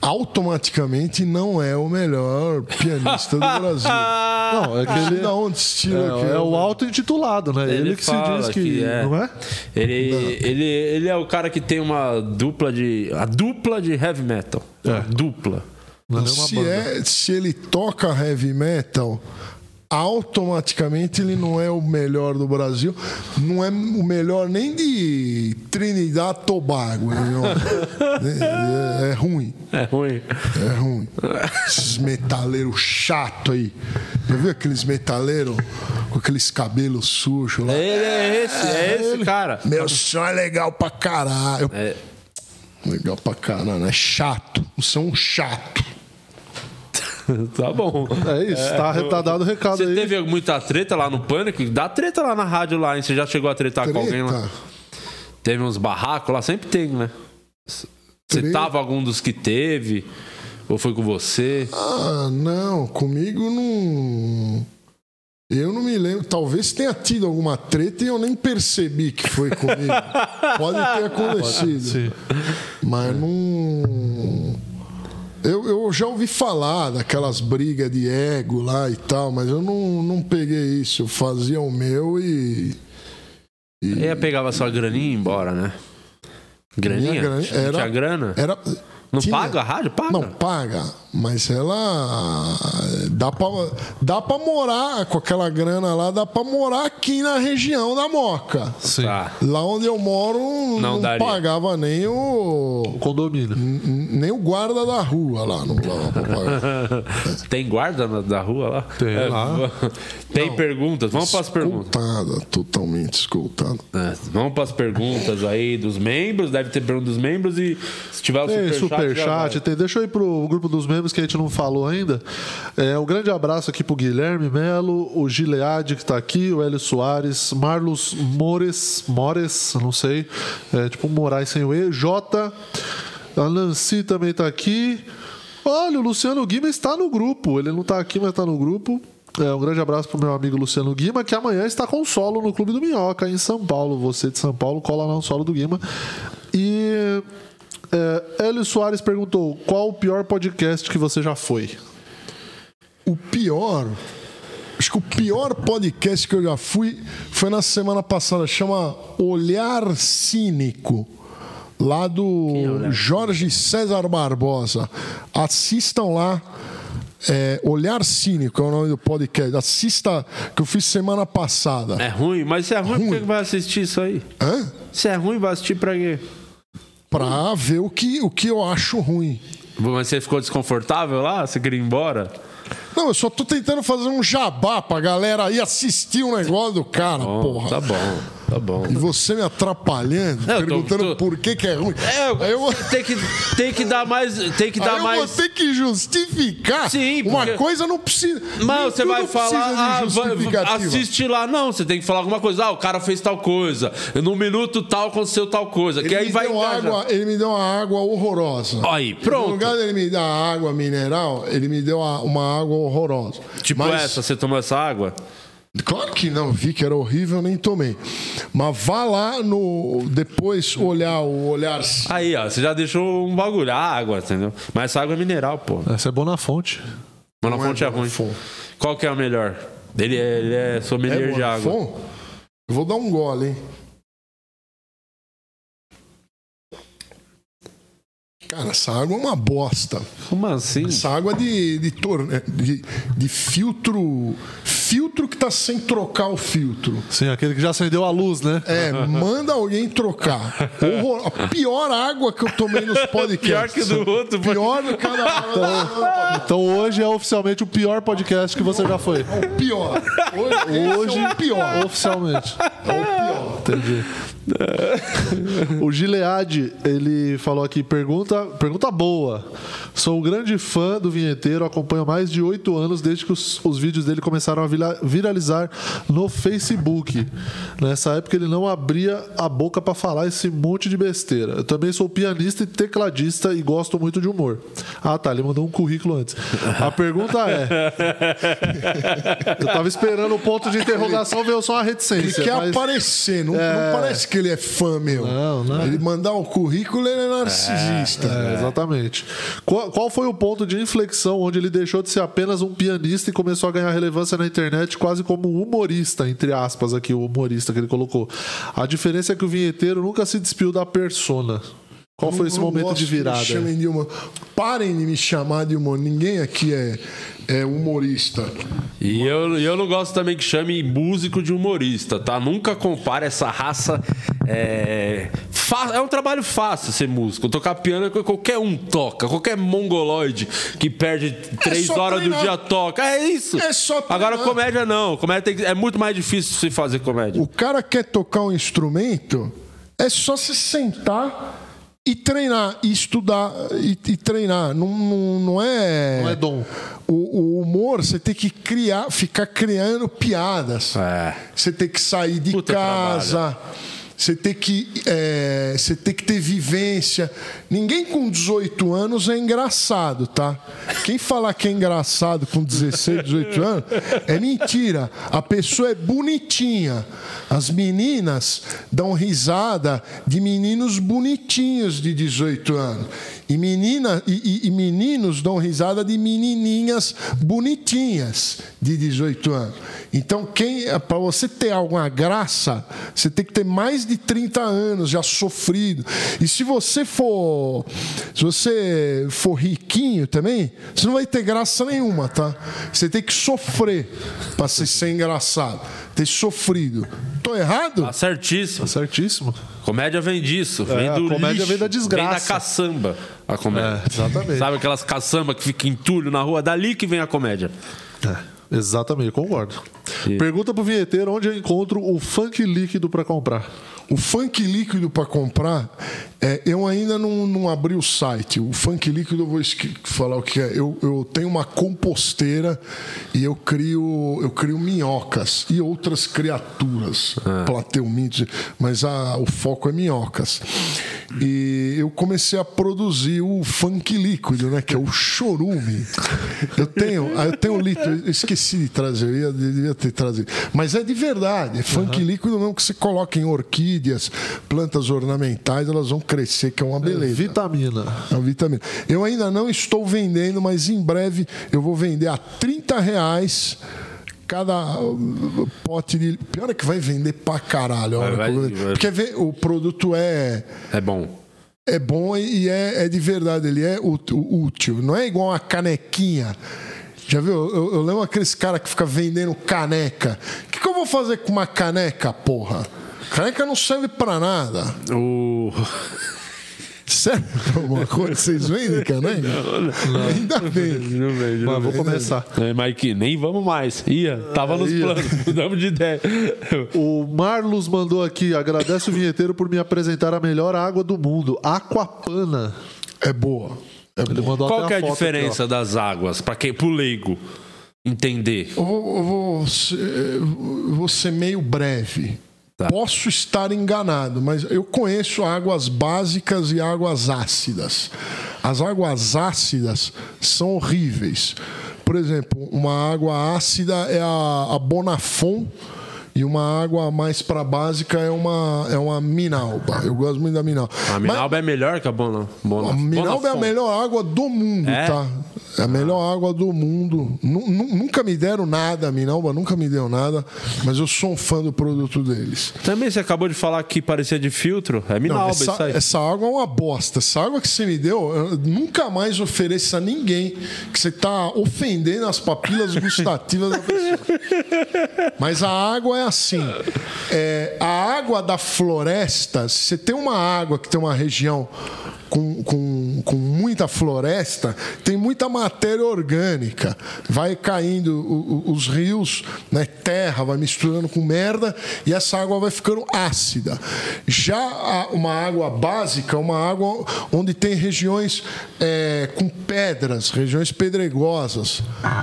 automaticamente não é o melhor pianista do Brasil. Não, é que Não ele da onde se tira que é, é o auto-intitulado, né? Ele, que se diz que. é. Não é? Ele, ele, ele é o cara que tem uma dupla de. A dupla de heavy metal. É. Dupla. Não se, é, se ele toca heavy metal, automaticamente ele não é o melhor do Brasil. Não é o melhor nem de Trinidad Tobago. não- é, é ruim. É ruim. É ruim. Esses metaleiros chato aí. Já viu aqueles metaleiros com aqueles cabelos sujos lá? Ele é esse, é esse Ele. cara. Meu som é legal pra caralho. É. Legal pra caralho. É chato. É um chato. tá bom. É isso, tá, tá dado o recado Você aí. teve muita treta lá no Pânico? Dá treta lá na rádio lá, hein? Você já chegou a tretar com alguém lá? Treta? Teve uns barracos lá? Sempre tem, né? Você Treta? tava algum dos que teve? Ou foi com você? Ah, não. Comigo não. Eu não me lembro. Talvez tenha tido alguma treta e eu nem percebi que foi comigo. Pode ter acontecido. Mas não. Eu, eu já ouvi falar daquelas brigas de ego lá e tal, mas eu não, não peguei isso. Eu fazia o meu e. E aí pegava sua graninha e ia embora, né? Graninha? Era- tinha grana? Era, Não tinha- paga a rádio? Paga. Não, paga. Mas ela. Dá pra, dá pra morar com aquela grana lá, dá pra morar aqui na região da Moca. Sim. Tá. Lá onde eu moro, não, Não pagava nem o. O condomínio. Nem o guarda da rua lá. Não dava pra pagar. Tem guarda na- da rua lá? Tem É, lá. Tem perguntas? Vamos para as perguntas. Totalmente escoltada. É, vamos para as perguntas aí dos membros. Deve ter pergunta dos membros e se tiver o superchat. Superchat, tem. Deixa eu ir pro grupo dos membros que a gente não falou ainda. É, um grande abraço aqui pro Guilherme Melo, o Gilead que tá aqui, o Hélio Soares, Marlos Mores, Mores, não sei, é, tipo Moraes sem o E, J, a Nancy também tá aqui. Olha, o Luciano Guima está no grupo. Ele não tá aqui, mas tá no grupo. É, um grande abraço pro meu amigo Luciano Guima, que amanhã está com solo no Clube do Minhoca, em São Paulo. Você de São Paulo, cola lá no solo do Guima. E é, Hélio Soares perguntou: qual o pior podcast que você já foi? O pior. Acho que o pior podcast que eu já fui foi na semana passada, chama Olhar Cínico, lá do Jorge César Barbosa. Assistam lá. é, Olhar Cínico é o nome do podcast. Assista, que eu fiz semana passada. É ruim, mas se é ruim, por que que vai assistir isso aí? Hã? Se é ruim, vai assistir pra quê? Pra ver o que, o que eu acho ruim. Mas você ficou desconfortável lá? Você queria ir embora? Não, eu só tô tentando fazer um jabá pra galera aí assistir o negócio do cara, porra. Tá bom, tá bom. E você me atrapalhando, Não, eu tô- perguntando tô- por que, que é ruim. É, Aí eu, tem, que, tem que dar mais. Tem que aí dar eu mais. vou ter que justificar. Sim, Uma porque- coisa não precisa. Mas você vai falar, ah, vai- assiste lá. Não, você tem que falar alguma coisa. Ah, o cara fez tal coisa. No minuto tal aconteceu tal coisa. que Ele aí me vai água, ele me deu uma água horrorosa. Aí, pronto. No lugar dele me dar água mineral, ele me deu a- uma água horrorosa. Tipo Mas- essa, você tomou essa água? Claro que não, vi que era horrível, nem tomei. Mas vá lá no. Depois olhar o olhar. Aí, ó, você já deixou um bagulho, a água, entendeu? Mas essa água é mineral, pô. Essa é boa na fonte. Mas na Não é fonte é, ruim. Qual que é o melhor? Ele é, ele é sommelier É de água. Bonafont? Eu vou dar um gole, hein? Cara, essa água é uma bosta. Como assim? Essa água de, de, torne... de, de filtro. Filtro que tá sem trocar o filtro. Sim, aquele que já acendeu a luz, né? É, manda alguém trocar. Horror- A pior água que eu tomei nos podcasts. Pior que do outro. Pior do que a da Então, então hoje é oficialmente o pior podcast que você já foi. É o pior. Hoje, Hoje, é o pior. oficialmente. É o pior. Entendi. O Gilead, ele falou aqui, pergunta, pergunta boa. Sou um grande fã do vinheteiro, acompanho há mais de oito anos desde que os, os vídeos dele começaram a vira- viralizar no Facebook. Nessa época ele não abria a boca para falar esse monte de besteira. Eu também sou pianista e tecladista e gosto muito de humor. Ah, tá, ele mandou um currículo antes. A pergunta é: eu tava esperando o ponto de interrogação, veio só uma Ele reticência. quer mas- aparecer, não, É. não parece que ele é fã meu. Não, não. Ele mandar o currículo, ele é narcisista. É, exatamente. Qual, qual foi o ponto de inflexão onde ele deixou de ser apenas um pianista e começou a ganhar relevância na internet quase como um humorista, entre aspas, aqui, o humorista que ele colocou? A diferença é que o vinheteiro nunca se despiu da persona. Qual foi esse momento de virada? chamem de humor. Parem de me chamar de humor. Ninguém aqui é, é humorista. E eu, eu não gosto também que chame músico de humorista, tá? Nunca compare essa raça. É, é um trabalho fácil ser músico. Tocar piano é que qualquer um toca. Qualquer mongoloide que perde três só horas treinar. do dia toca. É isso. É só Agora, comédia não. Comédia tem que- é muito mais difícil se fazer comédia. O cara quer tocar um instrumento, é só se sentar e treinar, e estudar e, e treinar. Não, não, não é. Não é dom. O, o humor, você tem que criar, ficar criando piadas. É. Você tem que sair de casa. Você tem, que, é, você tem que ter vivência. Ninguém com 18 anos é engraçado, tá? Quem falar que é engraçado com 16, 18 anos é mentira. A pessoa é bonitinha. As meninas dão risada de meninos bonitinhos de 18 anos. E, menina, e, e- e meninos dão risada de menininhas bonitinhas de 18 anos. Então, quem para você ter alguma graça, você tem que ter mais de 30 anos já sofrido. E se você for, se você for riquinho também, você não vai ter graça nenhuma, tá? Você tem que sofrer para ser, ser engraçado. Ter sofrido. Tô errado? Tá certíssimo. certíssimo. Comédia vem disso. É, Vem a do comédia lixo, vem da desgraça. Vem da caçamba. A comédia. É, exatamente. Sabe aquelas caçamba que fica entulho na rua? Dali que vem a comédia. É, exatamente, concordo. Pergunta pro vinheteiro onde eu encontro o funk líquido pra comprar. O funk líquido para comprar, é, eu ainda não, não abri o site. O funk líquido, eu vou falar o que é. Eu, eu tenho uma composteira e eu crio, eu crio minhocas e outras criaturas, plateumintes, mas a, o foco é minhocas. E eu comecei a produzir o funk líquido, né, que é o chorume. Eu tenho, ah, eu tenho litro, eu esqueci de trazer, eu ia- devia ter trazido. Mas é de verdade, é funk líquido mesmo que você coloca em orquídeas, plantas ornamentais, elas vão crescer, que é uma beleza. vitamina. É uma vitamina. Eu ainda não estou vendendo, mas em breve eu vou vender a 30 reais cada uh, pote de. Pior é que vai vender pra caralho. Vai, eu vai. Porque o produto é. É bom. É bom e é, é de verdade, ele é útil. Não é igual uma canequinha. Já viu? Eu, eu lembro aqueles caras que ficam vendendo caneca. O que, que eu vou fazer com uma caneca, porra? Caneca não serve pra nada. O. Serve pra alguma coisa? Vocês vendem caneca? Ainda bem. Não vejo. Mas vou começar. É, Mike, nem vamos mais. Ia, tava nos Ia. planos, mudamos de ideia. O Marlos mandou aqui, agradece o vinheteiro por me apresentar a melhor água do mundo, Aquapana. É boa. Ele mandou Qual até que é a diferença das águas? Pra quem, pro leigo entender. Eu vou, eu vou ser, eu vou ser meio breve. Posso estar enganado, mas eu conheço águas básicas e águas ácidas. As águas ácidas são horríveis. Por exemplo, uma água ácida é a, a Bonafon e uma água mais para básica é uma, é uma Minalba. Eu gosto muito da Minalba. A Minalba é melhor que a Bona. Bona A Minalba é a melhor água do mundo, É? tá? É a melhor água do mundo. Nu- nu- Nunca me deram nada, Minalba nunca me deu nada, mas eu sou um fã do produto deles. Também você acabou de falar que parecia de filtro. É Não, Minalba essa, isso aí. essa água é uma bosta. Essa água que você me deu, eu nunca mais ofereça a ninguém que você está ofendendo as papilas gustativas da pessoa. Mas a água é assim. É, a água da floresta, se você tem uma água que tem uma região com, com, com muita floresta, tem muita matéria orgânica. Vai caindo o- o- os rios, né, terra, vai misturando com merda e essa água vai ficando ácida. Já uma água básica, uma água onde tem regiões é, com pedras, regiões pedregosas.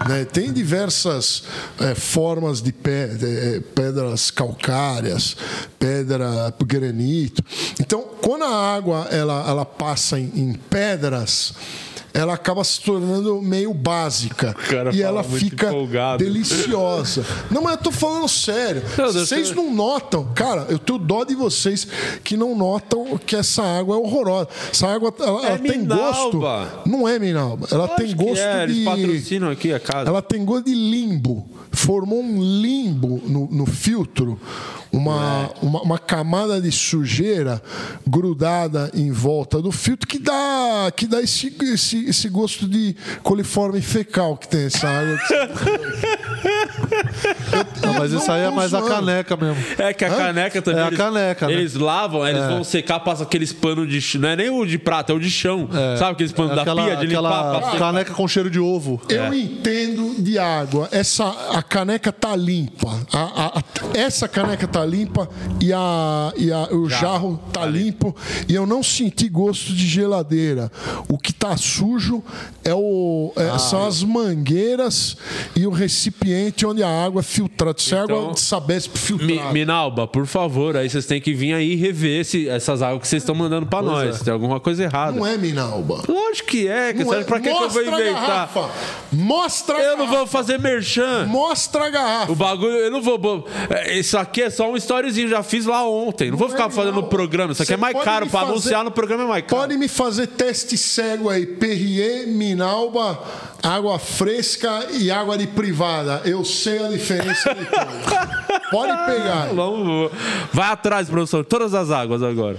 né? Tem diversas é, formas de pe- é, pedras calcárias, pedra granito. Então, quando a água ela, ela passa em, em pedras, ela acaba se tornando meio básica cara e ela fica empolgado. deliciosa. Não, mas eu tô falando sério. Não, Vocês não notam, cara, eu tenho dó de vocês que não notam que essa água é horrorosa. Essa água ela, É ela tem gosto. Não é Minalba. Ela tem Lógico gosto é, de. Eles patrocinam aqui a casa. Ela tem gosto de limbo. Formou um limbo no, no filtro, uma, uma, uma camada de sujeira grudada em volta do filtro que dá, que dá esse, esse, esse gosto de coliforme fecal que tem essa água. Não, mas isso aí é mais a caneca mesmo. É que a caneca também. É a eles, caneca, né? Eles lavam, aí eles É. vão secar, passa aqueles panos de chão. Não é nem o de prata, é o de chão. Sabe aqueles panos da aquela, pia de limpar? aquela pra secar? caneca com cheiro de ovo. Eu entendo de água. Essa, a caneca tá limpa. A, a- a essa caneca tá limpa e, a, e a- o jarro tá limpo e eu não senti gosto de geladeira. O que tá sujo é o, é- Ah, são as mangueiras e o recipiente onde a água é filtrada. Isso é água Então, de Sabesp Mi-. Minalba, por favor, aí vocês têm que vir aí rever esse- essas águas que vocês estão mandando pra Pois nós. é. Tem alguma coisa errada. Não é Minalba. Lógico que é. Que é. pra que, que eu vou Mostra a inventar? garrafa. Mostra a Eu não vou fazer merchan. Mostra a garrafa. O bagulho, eu não vou. É, Isso aqui é só um storyzinho, já fiz lá ontem. Não, vou ficar fazendo programa. Isso aqui Você é mais caro fazer- anunciar no programa, é mais caro. Pode me fazer teste cego aí. Perrier, Minalba, água fresca e água de privada. Eu sei a diferença de todas. Pode pegar. Vamos, vai atrás, professor. Todas as águas agora.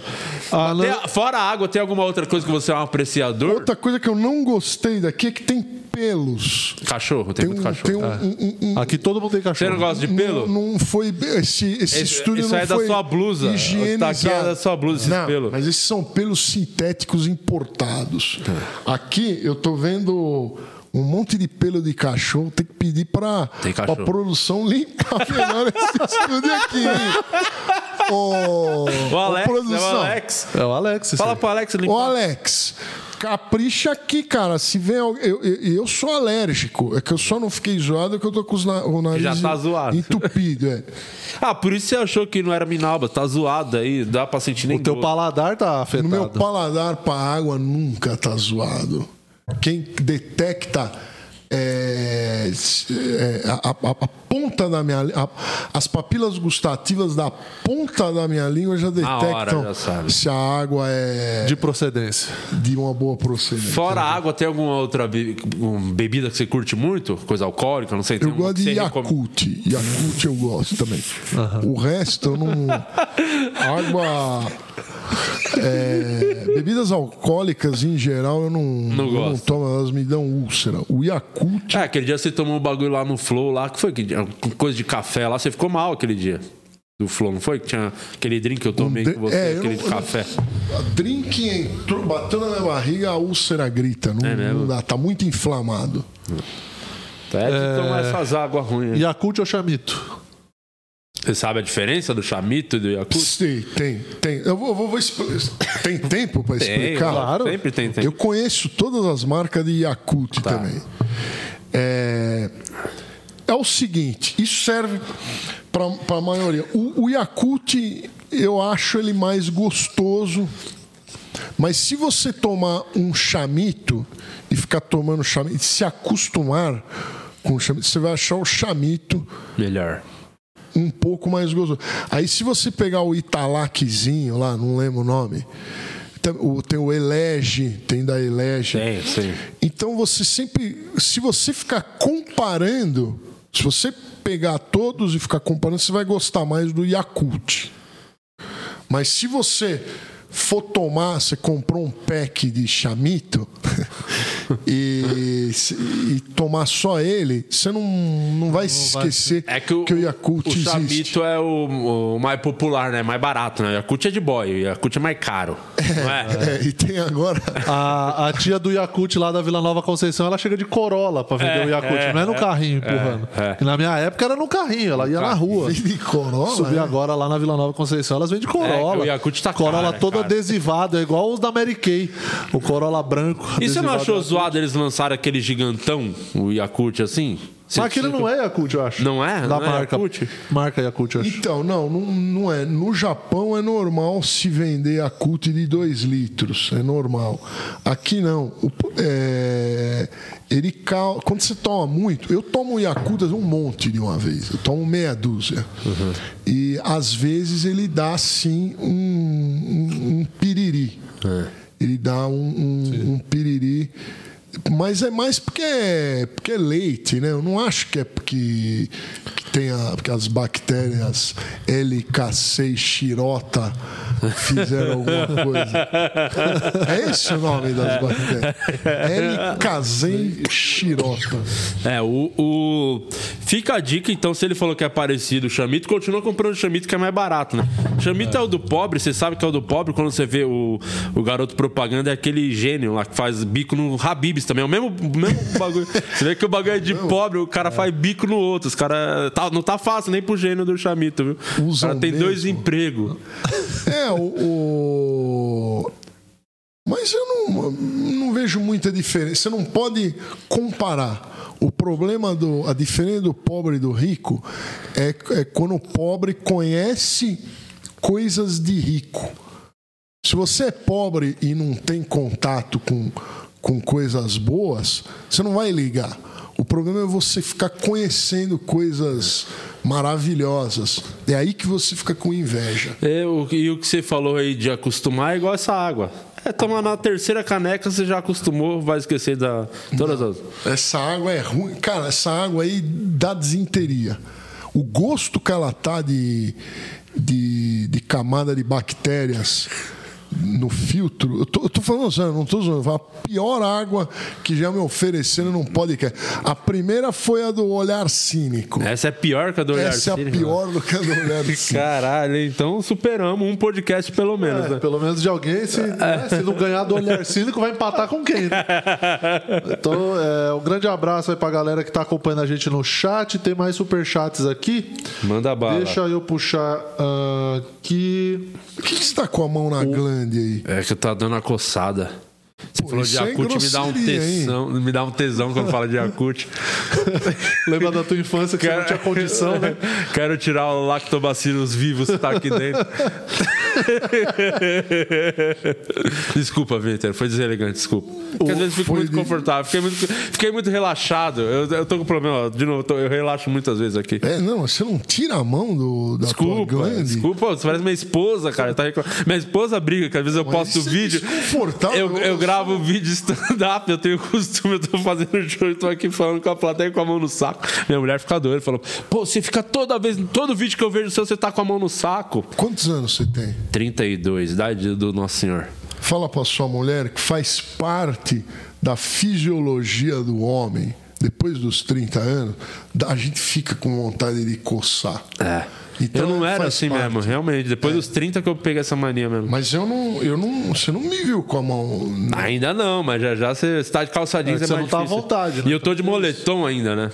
Tem- fora a água, tem alguma outra coisa que você é um apreciador? Outra coisa que eu não gostei daqui é que tem pelos. Cachorro, tem, muito cachorro. tem um- um- um- Aqui todo mundo tem cachorro. Você não gosta de pelo? Não, não foi esse, esse Esse- estúdio isso não aí é da foi sua blusa. higienizado. Tá aqui é da sua blusa, esses não, pelos. Mas esses são pelos sintéticos importados. Aqui eu tô vendo um monte de pelo de cachorro. Tem que pedir para Tem a produção limpar melhor esse estúdio aqui. Hein? O ô, Alex, é o produção. Alex. É o Alex. Fala pro Alex limpar. Ô, Alex, capricha aqui, cara. Se vem alguém. Eu, eu, eu sou alérgico. É que eu só não fiquei zoado é que eu tô com os na- o nariz Já tá zoado. entupido. É. Ah, por isso você achou que não era Minalba. Tá zoado aí. Dá pra sentir nem O teu gosto. paladar tá afetado. No meu paladar pra água nunca tá zoado. Quem detecta é, é, a, a- a ponta da minha a- as papilas gustativas da ponta da minha língua já detectam hora, já sabe. se a água é De procedência. de uma boa procedência. Fora a água, tem alguma outra be- um, bebida que você curte muito? Coisa alcoólica? Não sei. Tem Eu gosto de você recom- Yakult. Yakult eu gosto também. O resto eu não. Água. É, bebidas alcoólicas em geral eu não, Não eu não tomo, elas me dão úlcera. O Yakult. É, aquele dia você tomou um bagulho lá no Flow, lá, que foi que dia? coisa de café lá, você ficou mal aquele dia. Do Flow, não foi? Que tinha aquele drink que eu tomei Um com você, é, aquele não- de café. A drink entrou, bateu na minha barriga, a úlcera grita. Não, É mesmo? não dá, tá muito inflamado. É, de tomar essas águas ruins. né? Yakult ou chamito? Você sabe a diferença do chamito e do Yakult? Sim, tem, tem. Eu vou, vou, vou Tem tempo para Tem, explicar? claro. Sempre tem tempo. Eu conheço todas as marcas de Yakult Tá. também. É, é o seguinte, isso serve para a maioria. O, o Yakult, eu acho ele mais gostoso. Mas se você tomar um chamito e ficar tomando chamito, e se acostumar com o chamito, você vai achar o chamito Melhor. Um pouco mais gostoso. Aí se você pegar o Italaquezinho lá, não lembro o nome, tem o, tem o Elege, tem da Elege. Tem, sim. Então você sempre, se você ficar comparando, se você pegar todos e ficar comparando, você vai gostar mais do Yakult. Mas se você for tomar, você comprou um pack de chamito e, e tomar só ele, você não, não vai se esquecer É que o, que o Yakult o existe. chamito é o, o mais popular, né? Mais barato, né? O Yakult é de boy, o Yakult é mais caro. Não é? É, e tem agora. A, a tia do Yakult lá da Vila Nova Conceição, ela chega de Corolla pra vender É, o Yakult. é, não é no é, carrinho é, empurrando. é. Na minha época era no carrinho, ela ia na rua. Vende Corolla? Subir né? agora lá na Vila Nova Conceição, elas vendem É, Corolla. o Yakult tá Corolla caro, é todo caro. adesivado, é igual os da Mary Kay. O Corolla branco. E você não achou Yakult. Zoado eles lançarem aquele gigantão, o Yakult, assim? Mas aquele não é Yakult, eu acho. Não é? Da Não é marca. Yakult? Marca Yakult, eu acho. Então, não, não, não é. No Japão é normal se vender Yakult de 2 litros. É normal. Aqui não. O- é, ele cal... Quando você toma muito, eu tomo Yakult um monte de uma vez. Eu tomo meia dúzia. E às vezes ele dá sim um, um, um piriri. Ele dá um, um, um piriri. Mas é mais porque é, porque é leite, né? Eu não acho que é porque, que tem a, porque as bactérias LKC e Xirota fizeram alguma coisa. É esse o nome das bactérias. LKC e Xirota. É, o, o- Fica a dica, então, se ele falou que é parecido o Chamito, continua comprando o Chamito, que é mais barato, né? Chamito é. o do pobre, você sabe que é o do pobre, quando você vê o, o garoto propaganda, é aquele gênio lá que faz bico no Habibs também. É o mesmo, mesmo bagulho. Você vê que o bagulho é de pobre, o cara faz bico no outro. Os cara tá, não tá fácil nem pro gênio do Chamito, viu? Cara tem dois empregos. É, o. o- Mas eu não, não vejo muita diferença. Você não pode comparar. O problema do. A diferença do pobre e do rico é, é quando o pobre conhece coisas de rico. Se você é pobre e não tem contato com, com coisas boas, você não vai ligar. O problema é você ficar conhecendo coisas maravilhosas. É aí que você fica com inveja. É, o, e o que você falou aí de acostumar é igual essa água. É, tomar na terceira caneca, você já acostumou, vai esquecer da. Todas as. Essa água é ruim. Cara, essa água aí dá desinteria. O gosto que ela tá de, de, de camada de bactérias no filtro. Eu tô, eu tô falando sério, não tô zoando. A pior água que já me ofereceram num podcast. A primeira foi a do olhar cínico. Essa é pior que a do olhar Essa é a cínico? pior do que a do olhar cínico. Caralho, então superamos um podcast pelo menos. É, né? pelo menos de alguém, se, né, se não ganhar do olhar cínico, vai empatar com quem? Né? Então, é, um grande abraço aí pra galera que tá acompanhando a gente no chat. Tem mais superchats aqui. Manda bala. Deixa eu puxar ah, aqui. Por que, que você tá com a mão na glande aí? É que tá dando a coçada. Você falou de é Yakut, me dá um grosseria, hein? tesão, me dá um tesão quando fala de Yakut. Lembra da tua infância que você não tinha condição, né? Quero tirar o lactobacillus vivos que tá aqui dentro. desculpa, Vitor, foi deselegante, desculpa. Porque às vezes eu fico muito confortável, fiquei muito, fiquei muito relaxado. Eu, eu tô com problema, ó, de novo, eu relaxo muitas vezes aqui. É, não, você não tira a mão do, da Desculpa, tua glande? desculpa, você parece minha esposa, cara. Tá Minha esposa briga, que às vezes eu posto isso é vídeo. desconfortável, Eu, eu gravo vídeo stand-up, eu tenho costume, eu tô fazendo show, eu tô aqui falando com a plateia com a mão no saco. Minha mulher fica doida, falou: pô, você fica toda vez, todo vídeo que eu vejo seu, você tá com a mão no saco. Quantos anos você tem? 32, idade do Nosso Senhor. Fala pra sua mulher que faz parte da fisiologia do homem, depois dos 30 anos, a gente fica com vontade de coçar. É. Então, eu não era assim parte. mesmo, realmente. Depois dos 30 que eu peguei essa mania mesmo. Mas eu não, eu não. Você não me viu com a mão. Ainda não, mas já já você, você tá de calça jeans, É é, você mais não tá à difícil. vontade, né? E eu tô de moletom ainda, né?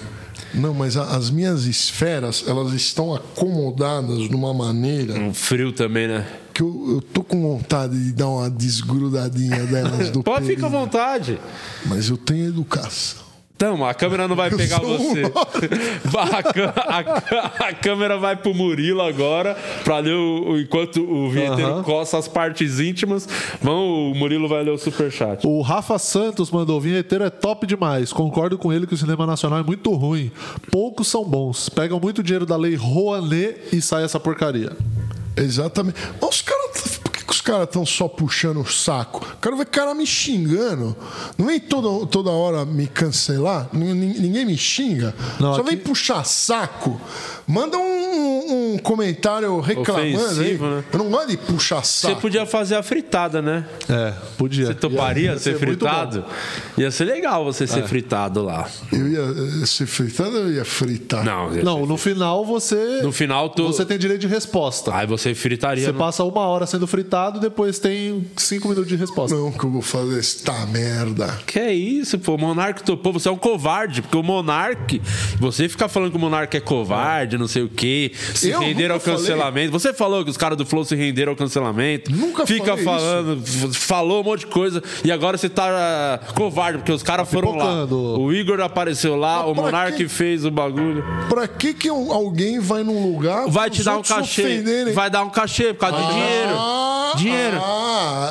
Não, mas a- as minhas esferas, elas estão acomodadas de uma maneira. Um frio também, né? Que eu, eu tô com vontade de dar uma desgrudadinha delas do Pode ficar à vontade. Mas eu tenho educação. Então, a câmera não vai Eu pegar um você. A, a a câmera vai pro Murilo agora, pra ler o, o- enquanto o vinheteiro Aham. coça as partes íntimas. Vão, o Murilo vai ler o superchat. O Rafa Santos mandou: o vinheteiro é top demais. Concordo com ele que o cinema nacional é muito ruim. Poucos são bons. Pegam muito dinheiro da lei Rouanet e sai essa porcaria. Exatamente. Os caras. Por que, que os caras estão só puxando o saco? Quero ver cara me xingando. Não vem toda, toda hora me cancelar. Nin- nin- Ninguém me xinga. só vem puxar saco. Manda um, um comentário reclamando aí. Né? Eu não gosto de puxar Você saco. podia fazer a fritada, né? É, podia. Você toparia Ia- ia ser ser fritado? Ia ser legal você ser É. fritado lá. Eu ia eh, ser fritado ou eu ia fritar? Não, ia Não, no final você. No final tu... Você tem direito de resposta. Aí você fritaria. Você no- passa uma hora sendo fritado, depois tem cinco minutos de resposta. Não, que eu vou fazer esta merda. Que é isso, pô? O Monark topou. Você é um covarde, porque o Monark. Você fica falando que o Monark é covarde, não sei o quê. Se Eu renderam ao nunca falei. cancelamento. Você falou que os caras do Flow se renderam ao cancelamento. Nunca Fica falei falando, f- falou um monte de coisa. E agora você tá ah, covarde, porque os caras foram lá. O Igor apareceu lá, o Monark quê? fez o bagulho. Pra que, que alguém vai num lugar. Vai te dar um cachê. ofenderem? Vai dar um cachê por causa de dinheiro. Dinheiro. Ah,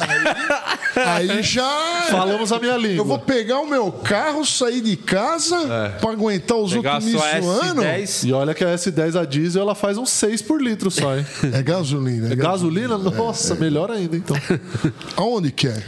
aí, aí já. Falamos a minha língua. Eu vou pegar o meu carro, sair de casa pra aguentar os Pegar a outros me sua zoando. S10. E olha que a S10 a diesel ela faz uns 6 por litro só, hein? É gasolina. É gasolina? Nossa, melhor ainda então. Aonde que é?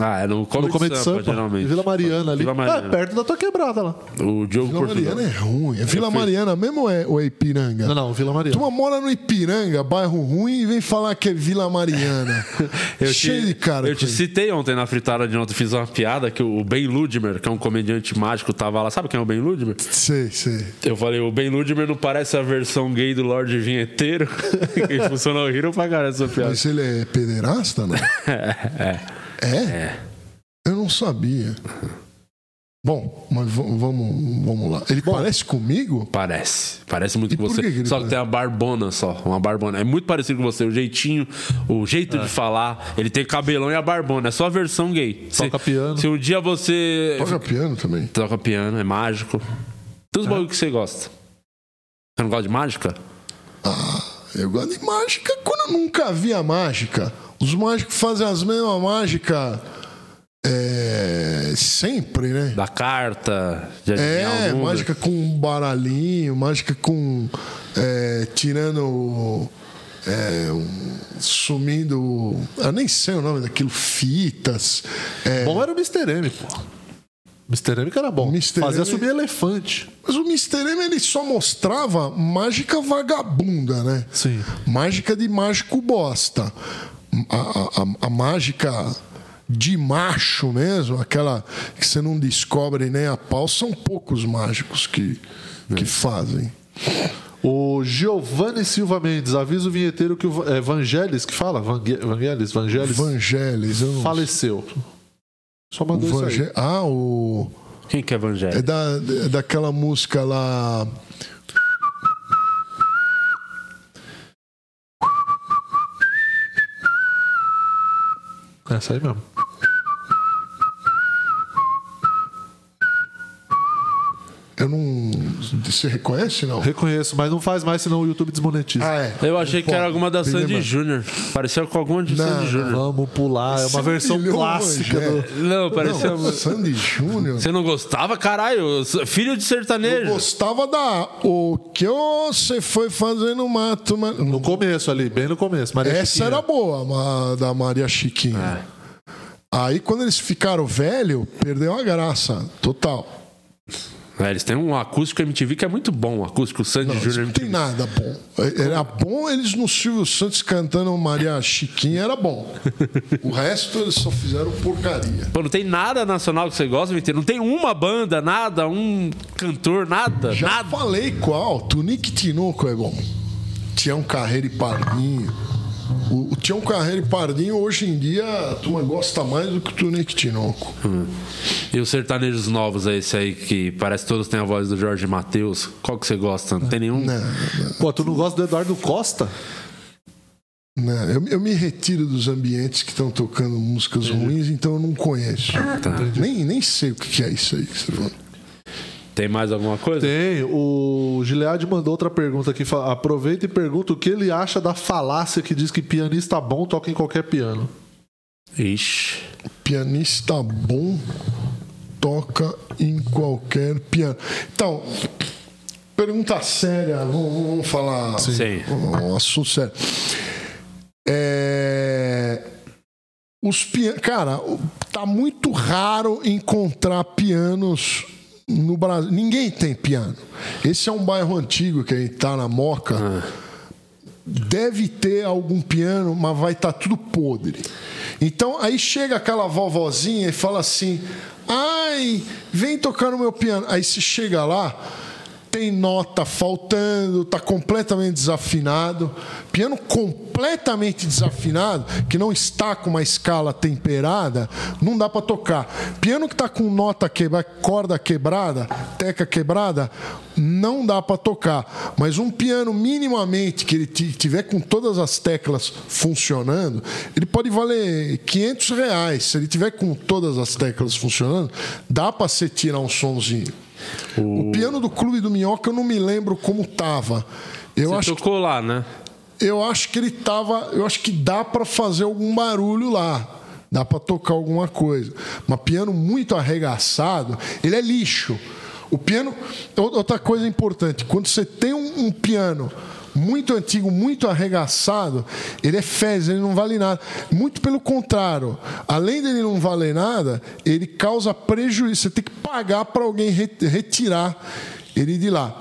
Ah, é no Comedy, no Comedy Sampa, Sampa, geralmente. Vila Mariana ali. Vila Mariana. É, perto da tua quebrada lá. O Diogo Vila Portugal. Mariana é ruim. É Vila Mariana mesmo ou é, ou é Ipiranga? Não, não, Vila Mariana. Tu mora no Ipiranga, bairro ruim, e vem falar que é Vila Mariana. Eu Cheio te, de cara. Eu te citei ontem na fritada de ontem, fiz uma piada que o Ben Ludmer, que é um comediante mágico, tava lá. Sabe quem é o Ben Ludmer? Sei, sei. Eu falei, o Ben Ludmer não parece a versão gay do Lorde Vinheteiro? que funcionou riram pra caralho essa piada. Mas ele é pederasta, não? é. É? Eu não sabia. Bom, mas vamos, vamos lá. Ele parece comigo? Parece. Parece muito E com você. que só que tem a barbona só. Uma barbona. É muito parecido com você. O jeitinho, o jeito de falar. Ele tem cabelão e a barbona. É só a versão gay. Toca piano. Se um dia você. Toca piano também. Toca piano, é mágico. Todos os bagulho que você gosta. Você não gosta de mágica? Eu gosto de mágica quando eu nunca vi a mágica. Os mágicos fazem as mesmas mágicas é, sempre, né? Da carta, de É, mágica com baralhinho, mágica com. é, tirando. é, um- sumindo. Eu nem sei o nome daquilo, fitas. É, Bom era o Mr. M, pô. Mr. M que era bom. Mr. Fazia M- subir elefante. Mas o Mr. M ele só mostrava mágica vagabunda, né? Sim. Mágica de mágico bosta. A, a- a- mágica de macho mesmo, aquela que você não descobre nem a pau, são poucos mágicos que, que fazem. O Giovanni Silva Mendes avisa o vinheteiro que o é Vangelis que fala? Vange- Vangelis? Vangelis? Vangelis, eu não Faleceu. Só O mandou isso Vange- aí. Ah, o. Quem que é Evangelho? É, da, é daquela música lá. Essa aí mesmo. Eu não. Você reconhece, não? Reconheço, mas não faz mais, senão o YouTube desmonetiza. Ah, é. Eu achei que era alguma da Sandy? Júnior. Parecia com alguma de Sandy Júnior. Vamos pular, é uma Você versão o clássica do. Evangelho. Não, parecia. Não, Sandy Júnior. Você não gostava? Caralho, filho de sertanejo. Eu gostava da. O que você foi fazer no mato. mas- No começo ali, bem no começo. Maria Essa Chiquinha. era boa, da Maria Chiquinha. Aí quando eles ficaram velho, perdeu a graça. Total. Eles têm um acústico MTV que é muito bom. O acústico Sandy Júnior não tem nada bom. Era bom eles no Silvio Santos cantando Maria Chiquinha, era bom. O resto eles só fizeram porcaria. Pô, não tem nada nacional que você gosta, Vitor? Não tem uma banda, nada, um cantor, nada, Já nada. falei qual. Tunique Tinoco é bom. Tião Carreiro e Pardinho. O, o Tião Carreiro e Pardinho, hoje em dia, a turma gosta mais do que o Tunique Tinoco. Hum. E os sertanejos novos, é esse aí que parece que todos têm a voz do Jorge Matheus. Qual que você gosta? Não tem nenhum? Pô, tu não gosta do Eduardo Costa? Né? Eu, eu me retiro dos ambientes que estão tocando músicas ruins, então eu não conheço. Tá. Nem, nem sei o que que é isso aí. que você falou. Tem mais alguma coisa? Tem. O Gilead mandou outra pergunta aqui. fala, Aproveita e pergunta o que ele acha da falácia que diz que pianista bom toca em qualquer piano. Ixi. Pianista bom toca em qualquer piano. Então, pergunta séria, vamos, vamos falar Sim. um assunto sério. É, os pianos, cara, tá muito raro encontrar pianos no Brasil. Ninguém tem piano. Esse é um bairro antigo que a gente tá na Moca. Deve ter algum piano, mas vai estar tudo podre. Então aí chega aquela vovozinha e fala assim: ai, vem tocar no meu piano. Aí se chega lá, tem nota faltando, tá completamente desafinado. Piano completamente desafinado, que não está com uma escala temperada, não dá para tocar. Piano que tá com nota quebrada, corda quebrada, teca quebrada, não dá para tocar. Mas um piano minimamente que ele ti- tiver com todas as teclas funcionando, ele pode valer 500 reais. Se ele tiver com todas as teclas funcionando, dá para você tirar um sonzinho. O piano do Clube do Minhoca eu não me lembro como tava. Eu Você acho, tocou lá, né? eu acho que ele tava. Eu acho que dá para fazer algum barulho lá. Dá para tocar alguma coisa. Mas piano muito arregaçado, ele é lixo. O piano. Outra coisa importante, quando você tem um, um piano muito antigo, muito arregaçado, ele é fezes, ele não vale nada. Muito pelo contrário, além dele não valer nada, ele causa prejuízo. Você tem que pagar para alguém re- retirar ele de lá.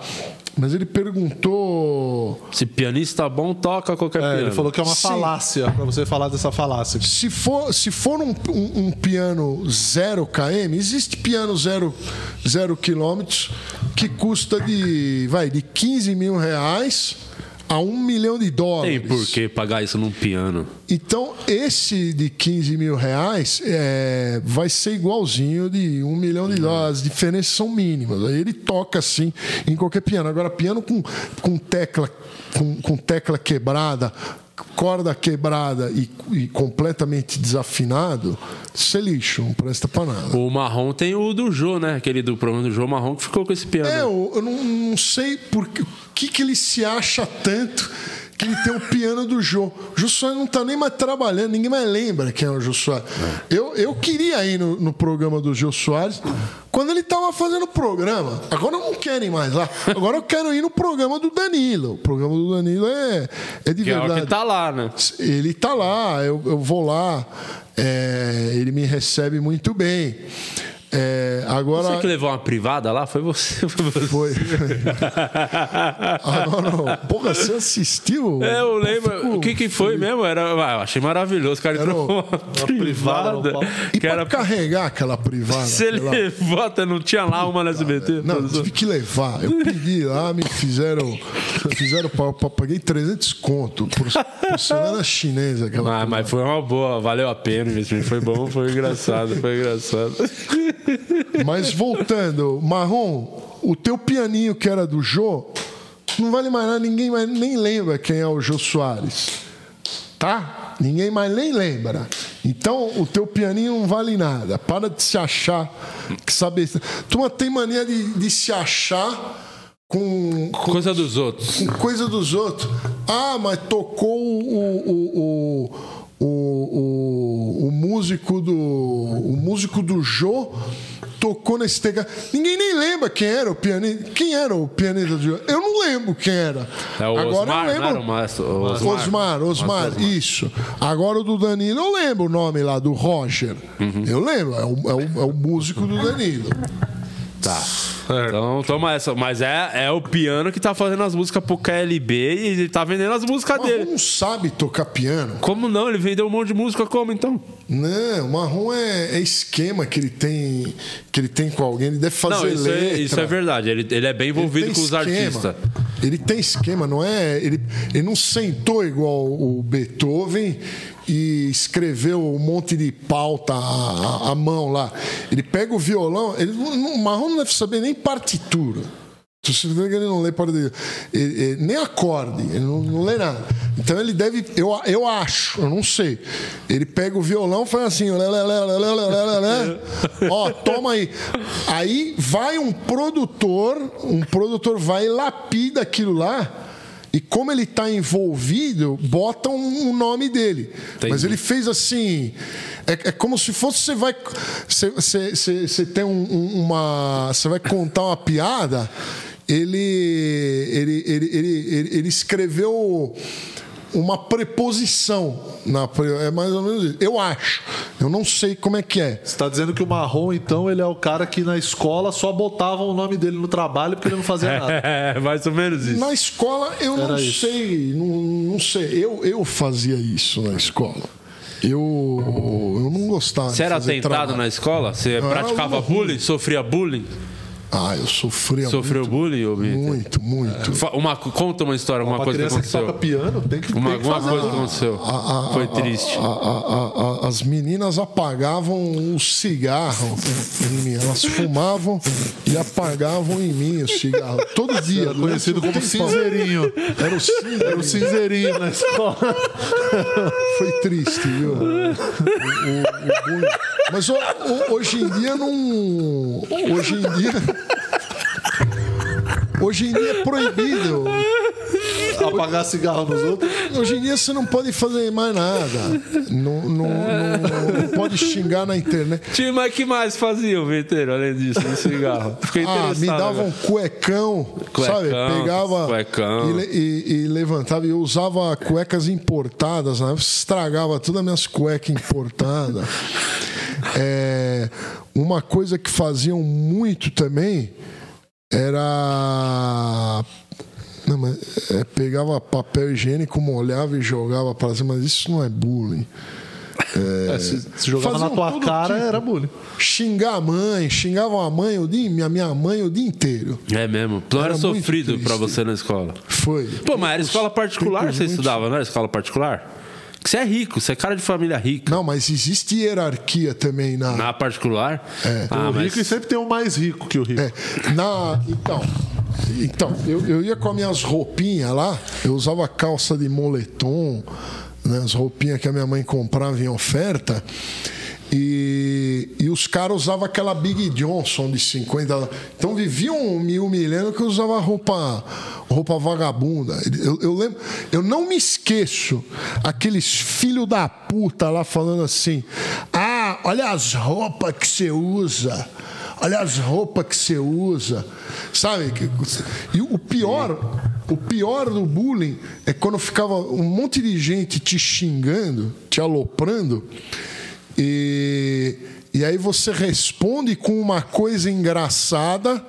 Mas ele perguntou. Se pianista bom, toca qualquer É, piano. ele falou que é uma Sim. falácia pra você falar dessa falácia. Se for, se for um, um- um piano 0 km, existe piano 0 zero quilômetros que custa de, vai, de 15 mil reais a 1 milhão de dólares. Tem por que pagar isso num piano. Então, esse de 15 mil reais é, vai ser igualzinho de um milhão de dólares. As diferenças são mínimas. Aí ele toca assim em qualquer piano. Agora, piano com, com, tecla, com, com tecla quebrada, corda quebrada e, e completamente desafinado, isso é lixo, não presta pra nada. O marrom tem o do Jô, né? Aquele do programa do Jô Marrom que ficou com esse piano. É, eu, eu não, não sei por que, que, ele se acha tanto que ele tem o piano do Jô. O Jô Soares não tá nem mais trabalhando, ninguém mais lembra quem é o Jô Soares. Eu, eu queria ir no, no programa do Jô Soares quando ele tava fazendo o programa. Agora não quero ir mais lá. Agora eu quero ir no programa do Danilo. O programa do Danilo é, é de Que é verdade. que tá lá, né? Ele tá lá, eu, eu vou lá, é, ele me recebe muito bem. É, agora. Você que levou uma privada lá? Foi você? Foi. Agora, porra, você assistiu? É, eu lembro. Fico- O que que foi mesmo? Era, ah, eu achei maravilhoso. O cara entrou com uma privada. E que pra era... carregar aquela privada? Você aquela- levou até, não tinha lá uma no SBT? Não, eu tive que levar. Eu pedi lá, me fizeram. Fizeram. pa- pa- Paguei 300 conto. Por, por chinesa aquela. Ah, mas foi uma boa, valeu a pena. Foi bom, foi engraçado, foi engraçado. Mas voltando, Marrom, o teu pianinho que era do Jô, não vale mais nada, ninguém mais, nem lembra quem é o Jô Soares. Tá? Ninguém mais nem lembra. Então o teu pianinho não vale nada. Para de se achar que saber. Turma tem mania de, de se achar com, com Coisa dos outros. com coisa dos outros. Ah, mas tocou o, o, o, o, o, o músico do. O músico do Jô tocou nesse teclado. Ninguém nem lembra quem era o pianista. Quem era o pianista do Jô? Eu não lembro quem era. É o Agora Osmar, eu lembro. não o o Osmar, Osmar. Osmar, Osmar. isso. Agora o do Danilo, eu lembro o nome lá, do Roger. Uhum. Eu lembro, é o, é, o, é o músico do Danilo. Tá. Então toma essa. Mas é, é o piano que tá fazendo as músicas pro KLB e ele tá vendendo as músicas Marrom dele. não sabe tocar piano. Como não? Ele vendeu um monte de música como então? Não, o marrom é, é esquema que ele tem que ele tem com alguém. Ele deve fazer não, isso é, letra. isso é verdade. Ele, ele é bem envolvido com os artistas. Ele tem esquema, não é? Ele, ele não sentou igual o Beethoven e escreveu um monte de pauta à, à mão lá. Ele pega o violão, ele, o Marrom não deve saber nem partitura. Se ele não lê partitura, ele, ele, nem acorde, ele não, não, lê nada. Então ele deve, eu, eu acho, eu não sei. Ele pega o violão e faz assim, lê, lê, lê, ó, toma aí. Aí vai um produtor, um produtor vai e lapida aquilo lá e como ele está envolvido, bota um, um nome dele. Mas ele fez assim. É, é como se fosse você vai. Você, você, você, você tem um- uma. Você vai contar uma piada. Ele, ele, ele, ele, ele, ele escreveu uma preposição. Na, é mais ou menos isso. Eu acho. Eu não sei como é que é. Você tá dizendo que o Marrom, então, ele é o cara que na escola só botavam o nome dele no trabalho porque ele não fazia nada. É, mais ou menos isso. Na escola eu Era não isso. sei, não, não sei. Eu, eu fazia isso na escola. Eu, eu não gostava. Você de era fazer tentado trabalho. na escola? Você Eu era praticava bullying? Sofria bullying? Ah, eu sofria Sofreu muito. bullying, ô Vitor? Muito, muito. Uma, conta uma história, uma Uma coisa que criança que aconteceu. toca piano tem que, Uma, tem que alguma fazer. coisa aconteceu. A- a- Foi a- triste. a- a- a- as meninas apagavam o cigarro em mim. Elas fumavam e apagavam em mim o cigarro. Todo dia. Era conhecido durante como cinzeirinho. Era o cinzeirinho. Era o cinzeirinho na escola. Foi triste, viu? O- o- o bullying. Mas ho- ho- hoje em dia não. Hoje em dia. Hoje em dia é proibido. Apagar cigarro nos outros. Hoje em dia você não pode fazer mais nada. Não, não, não- não pode xingar na internet. Tio, mas que mais faziam, Venteiro, além disso, do cigarro? Fiquei Ah, interessado. me dava um cuecão, sabe? Cuecão, Pegava cuecão. E, e- e levantava. E eu usava cuecas importadas, né? Estragava todas as minhas cuecas importadas. É, uma coisa que faziam muito também era. Não, mas, é, pegava papel higiênico, molhava e jogava para cima, mas isso não é bullying. É, É, se- se jogava na tua cara, tipo. era bullying. Xingar a mãe, xingavam a mãe, o dia, minha, minha mãe o dia inteiro. É mesmo. Tu não era, Era sofrido pra você na escola. Foi. Pô, mas era escola particular você estudava, não era escola particular? Você é rico, você é cara de família rica. Não, mas existe hierarquia também na. Na particular? É. Ah, o mas... rico e sempre tem um mais rico que o rico. Na, então, então eu, eu ia com as minhas roupinhas lá, eu usava calça de moletom, né, as roupinhas que a minha mãe comprava em oferta. E, e os caras usavam aquela Big Johnson de 50. Então viviam me humilhando que usava roupa, roupa vagabunda. Eu, eu lembro, eu não me esqueço aqueles filhos da puta lá falando assim: Ah, olha as roupas que você usa. Olha as roupas que você usa. Sabe? E o pior, o pior do bullying é quando ficava um monte de gente te xingando, te aloprando, e, e aí você responde com uma coisa engraçada,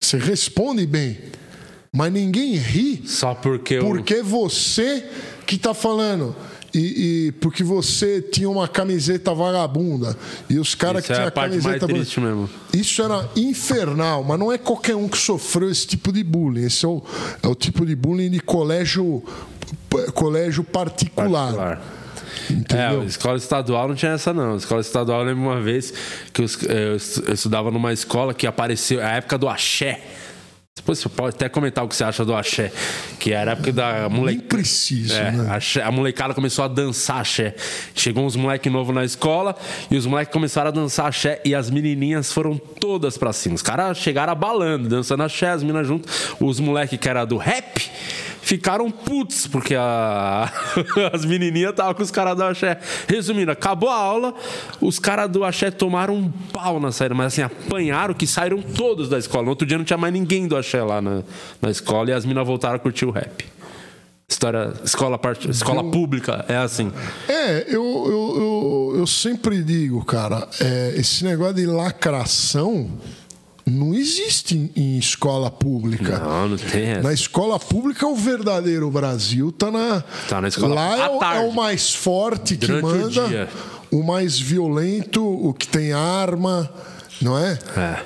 você responde bem, mas ninguém ri. Só porque eu... Porque você que tá falando. E, e porque você tinha uma camiseta vagabunda. E os caras que é tinham a camiseta triste mesmo. isso era infernal, mas não é qualquer um que sofreu esse tipo de bullying. Esse é o, é o tipo de bullying de colégio, colégio particular. É, a escola estadual não tinha essa, não. A escola estadual, eu lembro uma vez que os- eu estu- eu estudava numa escola que apareceu a época do axé. Depois você pode até comentar o que você acha do axé. Que era a época da molecada. preciso, é, né? axé- A molecada começou a dançar axé. Chegou uns moleques novos na escola e os moleques começaram a dançar axé e as menininhas foram todas pra cima. Os caras chegaram abalando, dançando axé, as meninas junto. Os moleques que era do rap ficaram putos, porque a- as menininhas estavam com os caras do axé. Resumindo, acabou a aula, os caras do axé tomaram um pau na saída, mas assim, apanharam que saíram todos da escola. No outro dia não tinha mais ninguém do axé lá na, na escola e as meninas voltaram a curtir o rap. História, escola, part... escola pública é assim. É, eu, eu, eu, eu sempre digo, cara, é, esse negócio de lacração não existe em, escola pública. Não, não tem essa. Na escola pública, o verdadeiro Brasil tá na. Tá na escola Lá é o, é o mais forte que Durante o manda, dia. o mais violento, o que tem arma, não é?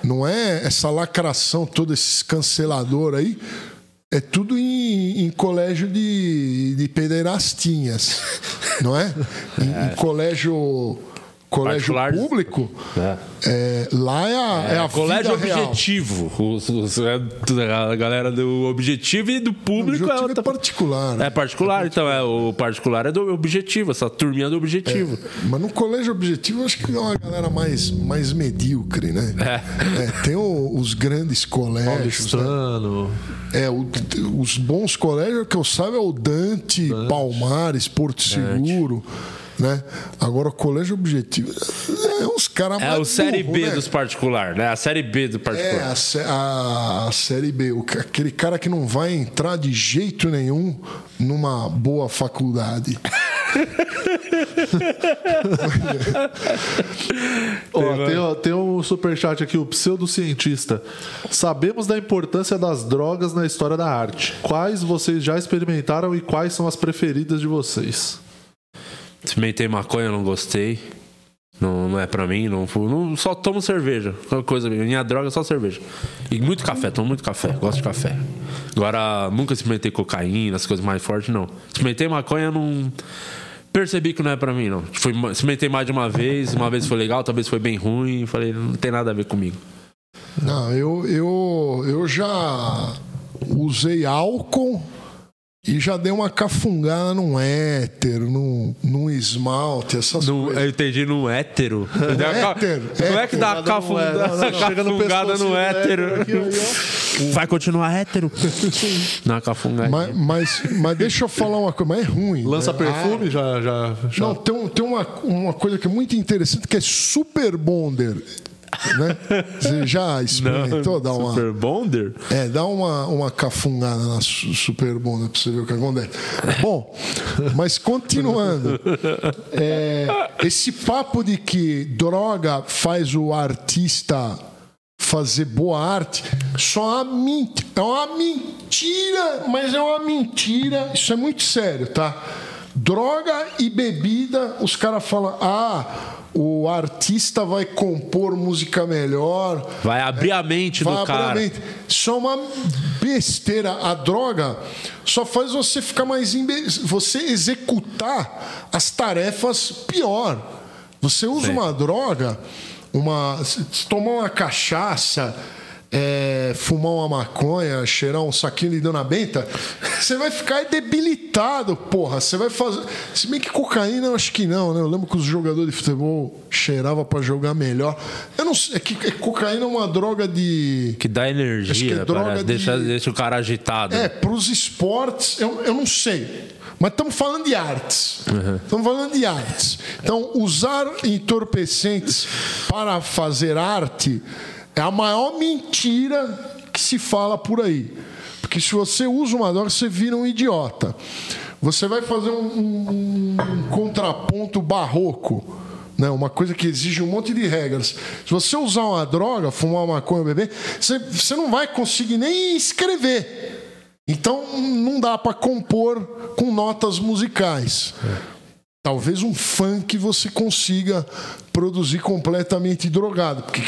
Não é essa lacração, todo esse cancelador aí. É tudo em, em colégio de, de pederastinhas, não é? Em, em colégio, colégio Particular. público, é, lá é a, é a colégio vida real. objetivo. Os- os- é a galera do objetivo e do público é, outra... particular. É particular, então é o particular é do objetivo, essa turminha do objetivo. Mas no colégio objetivo, eu acho que é uma galera mais, mais medíocre, né? É, tem o- os grandes colégios. Né? É, o- os bons colégios que eu saiba é o Dante, Palmares, Porto Seguro. Né? Agora, o colégio objetivo é uns caras mais. É o série burro, B né? dos particular, né? A série B do É, particular. a, sé- a- a série B. O aquele cara que não vai entrar de jeito nenhum numa boa faculdade. Ó, tem, ó, tem um superchat aqui, o pseudocientista. Sabemos da importância das drogas na história da arte. Quais vocês já experimentaram e quais são as preferidas de vocês? Experimentei maconha, não gostei. Não, não é pra mim, não, não só tomo cerveja. Coisa, minha droga é só cerveja. E muito café, tomo muito café, gosto de café. Agora, nunca experimentei cocaína, as coisas mais fortes, não. Experimentei maconha, não. Percebi que não é pra mim, não. Foi, experimentei mais de uma vez, uma vez foi legal, outra vez foi bem ruim. Falei, não tem nada a ver comigo. Não, eu, eu, eu já usei álcool E já deu uma cafungada num hétero, num, num esmalte, essas No, coisas. eu entendi no hétero. No ca- hétero, Como é que dá cafungada, Não, não, não, no cafungada no do hétero? hétero aqui, aí, Vai continuar hétero? Na cafungada. Mas, mas, mas deixa eu falar uma coisa, mas é ruim. Lança né? perfume, já, já, já. Não, tem, tem uma, uma coisa que é muito interessante que é Super Bonder. Né? Você já experimentou dar uma. Super Bonder? É, dá uma, uma cafungada na su- Super Bonder pra você ver o que acontece. Bom, mas continuando. É, esse papo de que droga faz o artista fazer boa arte, só uma ment- é uma mentira, mas é uma mentira. Isso é muito sério, tá? Droga e bebida, os caras falam, ah, o artista vai compor música melhor. Vai abrir a mente Vai do abrir a cara. mente. Isso é uma besteira. A droga só faz você ficar mais. Imbe... Você executar as tarefas pior. Você usa Sim. uma droga, uma. se tomar uma cachaça. É, fumar uma maconha, cheirar um saquinho de Dona Benta, você vai ficar debilitado, porra. Você vai fazer. Se bem que cocaína, eu acho que não, né? Eu lembro que os jogadores de futebol cheiravam pra jogar melhor. Eu não sei. É que é, cocaína é uma droga de. Que dá Acho que energia, é droga de- Deixa, deixa o cara agitado. É, pros esportes, eu, eu não sei. Mas estamos falando de artes. Estamos falando de artes. Então, usar entorpecentes para fazer arte é a maior mentira que se fala por aí. Porque se você usa uma droga, você vira um idiota. Você vai fazer um, um- um contraponto barroco. Né? Uma coisa que exige um monte de regras. Se você usar uma droga, fumar uma maconha, beber, você, você não vai conseguir nem escrever. Então não dá para compor com notas musicais. Talvez um funk você consiga produzir completamente drogado, porque,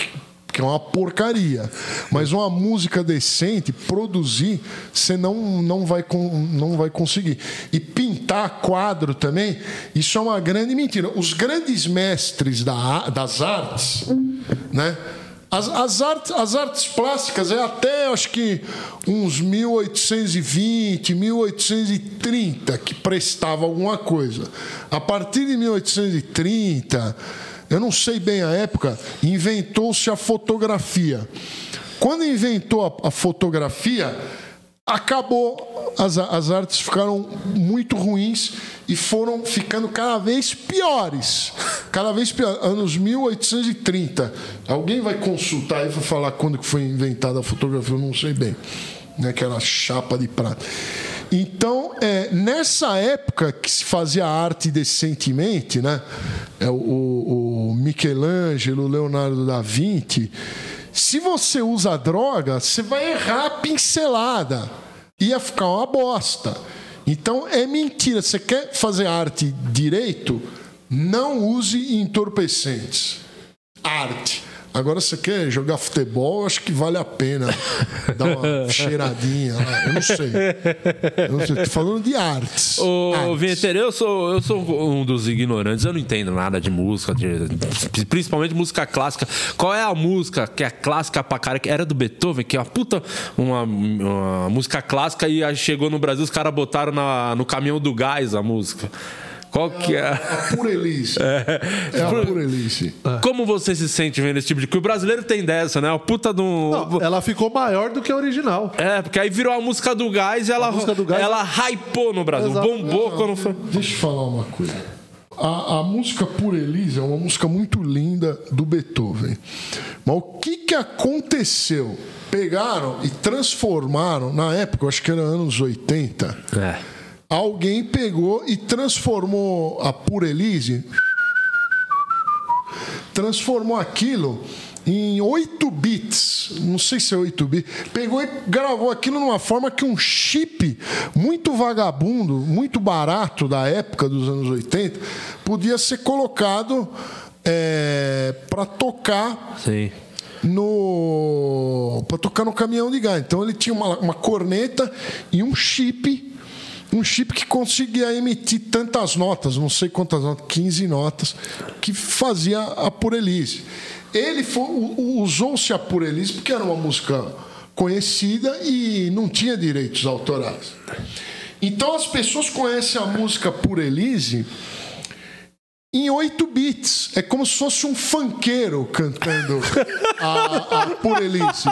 porque é uma porcaria. Mas uma música decente, produzir, você não, não, vai, não vai conseguir. E pintar quadro também, isso é uma grande mentira. Os grandes mestres da, das artes, né? As, as, artes, as artes plásticas é até, acho que, uns 1820, 1830 que prestava alguma coisa. A partir de 1830, eu não sei bem a época, inventou-se a fotografia. Quando inventou a, a fotografia, acabou. As, as artes ficaram muito ruins e foram ficando cada vez piores. Cada vez pior. Anos 1830. Alguém vai consultar e vai falar quando que foi inventada a fotografia, eu não sei bem. Né? Aquela chapa de prata. Então, é, nessa época que se fazia arte decentemente, né? É, o, o, Michelangelo, Leonardo da Vinci. Se você usa droga, você vai errar a pincelada. Ia ficar uma bosta. Então é mentira. Você quer fazer arte direito? Não use entorpecentes. Arte. Agora você quer jogar futebol, acho que vale a pena dar uma cheiradinha lá. Eu não sei. Eu não sei. Tô falando de artes. Ô, Vinheteiro, eu sou, eu sou um dos ignorantes, eu não entendo nada de música, de- principalmente música clássica. Qual é a música que é clássica pra cara, que era do Beethoven, que é uma puta uma, uma música clássica e aí chegou no Brasil, os caras botaram na- no caminhão do gás a música. Qual que é? A Purelice. É, É a Purelice. Como você se sente vendo esse tipo de coisa? O brasileiro tem dessa, né? A puta de um. ela ficou maior do que a original. É, porque aí virou a música do gás e ela, música do gás- ela hypou no Brasil. Exato. Bombou Não, quando foi. Deixa eu falar uma coisa. A, a música Por Elise é uma música muito linda do Beethoven. Mas o que, que aconteceu? Pegaram e transformaram, na época, eu acho que era anos 80, É. alguém pegou e transformou a Por Elise, transformou aquilo em 8 bits, não sei se é 8 bits, pegou e gravou aquilo numa forma que um chip muito vagabundo, muito barato da época dos anos 80, podia ser colocado para tocar Sim. no para tocar no caminhão de gás. Então ele tinha uma, uma corneta e um chip, um chip que conseguia emitir tantas notas, não sei quantas notas, 15 notas, que fazia a Purelise. Ele usou-se a Purelise porque era uma música conhecida e não tinha direitos autorais. Então as pessoas conhecem a música por Elise em 8 bits. É como se fosse um funkeiro cantando a, a Por Elise.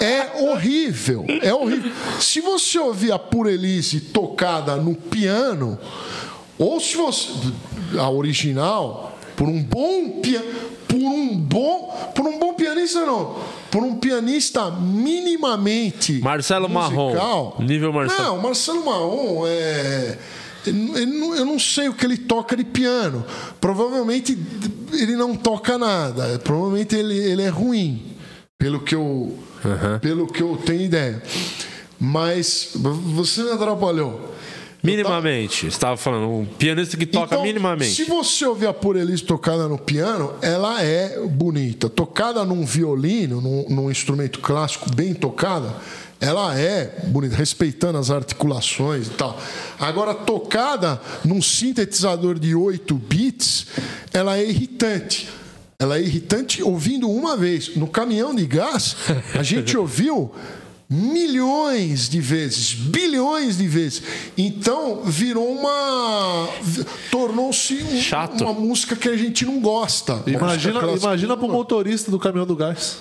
É horrível, é horrível. Se você ouvir a Por Elise tocada no piano, ou se você. a original, por um bom piano. Por um bom. Por um bom pianista, não. Por um pianista minimamente. Marcelo musical. Marrom. Nível Marcelo. Não, Marcelo Marrom é. Eu não sei o que ele toca de piano. Provavelmente ele não toca nada. Provavelmente ele, ele é ruim. Pelo que eu, pelo que eu tenho ideia. Mas você me atrapalhou. Minimamente. Você estava falando, um pianista que toca Então, minimamente. Se você ouvir a Por Elise tocada no piano, ela é bonita. Tocada num violino, num, num instrumento clássico bem tocada, ela é bonita, respeitando as articulações e tal. Agora, tocada num sintetizador de 8 bits, ela é irritante. Ela é irritante ouvindo uma vez. No caminhão de gás, a gente ouviu milhões de vezes, bilhões de vezes. Então virou uma. tornou-se um- uma música que a gente não gosta. Imagina, imagina pro motorista do caminhão do gás.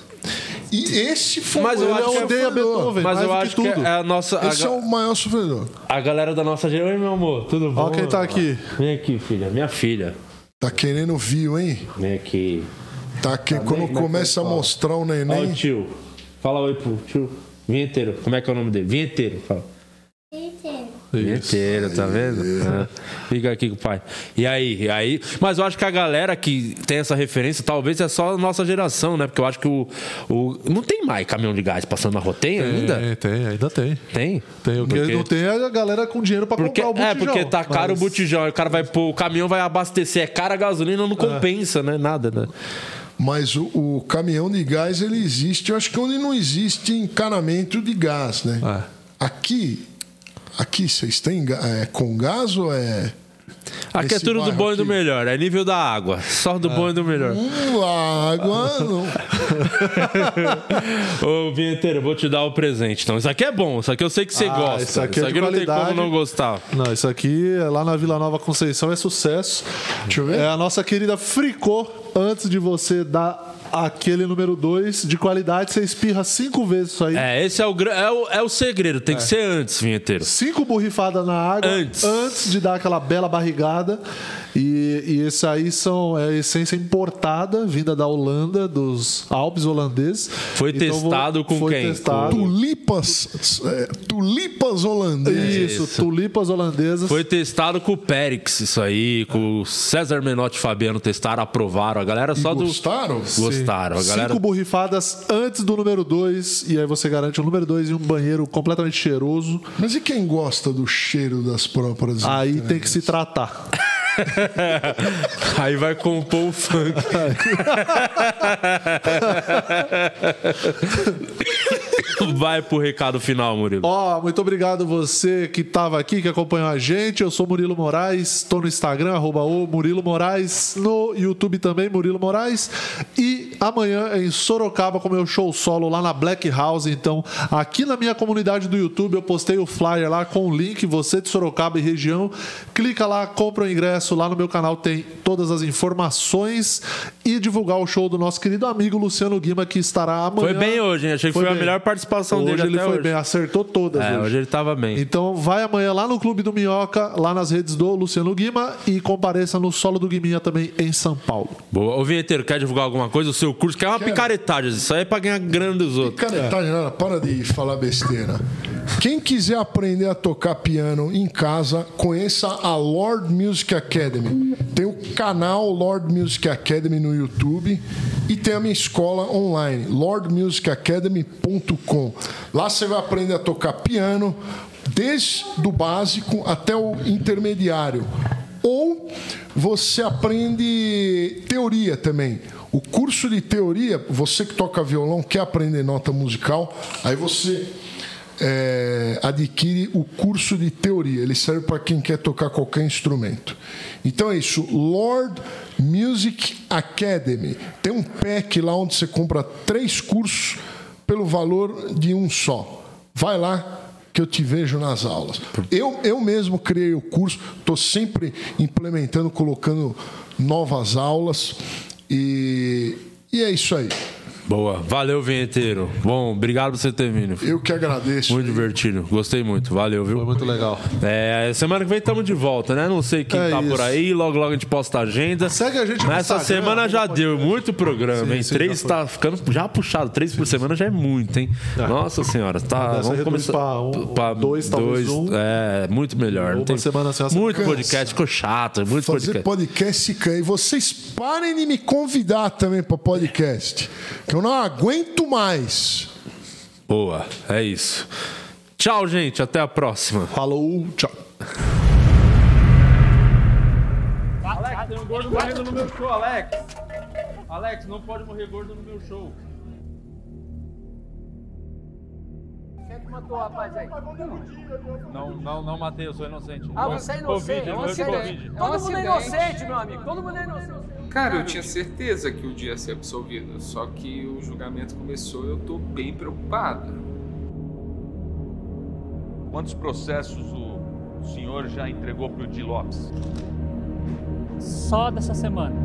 E esse foi Mas eu acho que é- Beethoven. Mas mais eu acho que tudo. é a nossa. Esse a, é o maior sofredor. a galera da nossa geração. Meu amor, tudo bom? Ó quem tá aqui. Vem aqui, filha. Minha filha. Tá querendo viu, hein? Vem aqui. Tá que Tá quando bem? Como é que começa a mostrar o Ó, neném. o tio. Fala oi pro tio. Vinheteiro. Como é que é o nome dele? Vinheteiro. Fala. Vinheteiro, tá vendo? É. Fica aqui com o pai. E aí, e aí? Mas eu acho que a galera que tem essa referência, talvez é só a nossa geração, né? Porque eu acho que o. o... Não tem mais caminhão de gás passando na rua. Tem ainda? Tem, tem, ainda tem. Tem? Tem. O que Porque- não tem é a galera com dinheiro pra Porque, comprar o é, botijão. porque tá caro Mas- o botijão. O cara vai pôr, o caminhão vai abastecer, é cara a gasolina, não compensa, né? Nada, né? Mas o, o caminhão de gás ele existe, eu acho que onde não existe encanamento de gás, né? É. Aqui, aqui vocês têm é, com gás ou é? Aqui é tudo do bom e do aqui? melhor. É nível da água. Só do bom e do melhor. Hum, a água não. Ô, Vinheteiro, eu vou te dar o presente. Então, isso aqui é bom. Isso aqui eu sei que você Ah, gosta. Isso aqui, é de não tem qualidade. como não gostar. Não, isso aqui é lá na Vila Nova Conceição é sucesso. Deixa eu ver. É a nossa querida Fricô. Antes de você dar aquele número 2 de qualidade, você espirra cinco vezes isso aí. É, esse é o, é o, é o segredo. Tem que ser antes, Vinheteiro. Cinco borrifadas na água Antes. de dar aquela bela barrigada. E, e esse aí são é essência importada, vinda da Holanda, dos Alpes holandeses. Foi Então, vou- testado com foi quem? Testado. Tulipas, é, tulipas holandesas. Isso, tulipas holandesas. Foi testado com o Périx, isso aí, com o César Menotti e Fabiano testaram, aprovaram. A galera só do. gostaram? Gostaram. A galera. Cinco borrifadas antes do número 2, e aí você garante o número 2 e um banheiro completamente cheiroso. Mas e quem gosta do cheiro das próprias? Aí tem que se tratar. Aí vai compor o funk. vai pro recado final, Murilo. Ó, muito obrigado você que estava aqui, que acompanhou a gente. Eu sou Murilo Moraes, estou no Instagram, arroba o Murilo Moraes, no YouTube também, Murilo Moraes. E amanhã em Sorocaba com meu show solo lá na Black House. Então, aqui na minha comunidade do YouTube, eu postei o flyer lá com o link, você de Sorocaba e região. Clica lá, compra o ingresso. Lá no meu canal tem todas as informações e divulgar o show do nosso querido amigo Luciano Guima, que estará amanhã. Foi bem hoje, hein? Achei que foi, a bem. melhor participação hoje dele ele até foi hoje. bem, acertou todas É, hoje. hoje ele tava bem. Então vai amanhã lá no Clube do Minhoca, lá nas redes do Luciano Guima e compareça no solo do Guiminha também em São Paulo. Boa. Ô, Vinheteiro, quer divulgar alguma coisa? O seu curso, que é uma picaretagem. Isso aí é pra ganhar grana dos outros. Picaretagem, nada, para de falar besteira. Quem quiser aprender a tocar piano em casa, conheça a Lord Music Academy. Tem o canal Lord Music Academy no YouTube e tem a minha escola online, lordmusicacademy.com. Lá você vai aprender a tocar piano, desde o básico até o intermediário. Ou você aprende teoria também. O curso de teoria, você que toca violão, quer aprender nota musical, aí você é, adquire o curso de teoria. Ele serve para quem quer tocar qualquer instrumento. Então é isso, Lord Music Academy. Tem um pack lá onde você compra três cursos pelo valor de um só. Vai lá, que eu te vejo nas aulas. Eu, eu mesmo criei o curso, estou sempre implementando, colocando novas aulas e, e é isso aí. Boa. Valeu, vinheteiro. Bom, obrigado por você ter vindo. Eu que agradeço. Muito divertido. Gostei muito. Valeu, viu? Foi muito legal. É, semana que vem estamos de volta, né? Não sei quem É tá por isso. aí. Logo, logo a gente posta a agenda. Segue a gente no Nessa Instagram, semana já arroba deu muito programa, Sim, hein? sim, Três já foi. tá ficando já puxado. Três por semana já é muito, hein? Nossa senhora. Tá, Dessa vamos começar. pra um, dois, talvez um. É, muito melhor. Uma tem semana assim, muito semana podcast. Ficou chato. Muito Fazer podcast. podcast. E vocês parem de me convidar também para podcast, que eu não aguento mais. Boa. É isso. Tchau, gente. Até a próxima. Falou. Tchau. Alex, tem um gordo morrendo no meu show, Alex. Alex, não pode morrer gordo no meu show. Quem é que matou o rapaz aí? Não, não, não matei, eu sou inocente. Ah, você é inocente. Covid, é um de acidente. Covid. Todo É um mundo é inocente, meu amigo. Todo mundo é inocente. Cara, eu tinha certeza que o dia ia ser absolvido, só que o julgamento começou e eu tô bem preocupado. Quantos processos o senhor já entregou pro Di Lopes? Só dessa semana.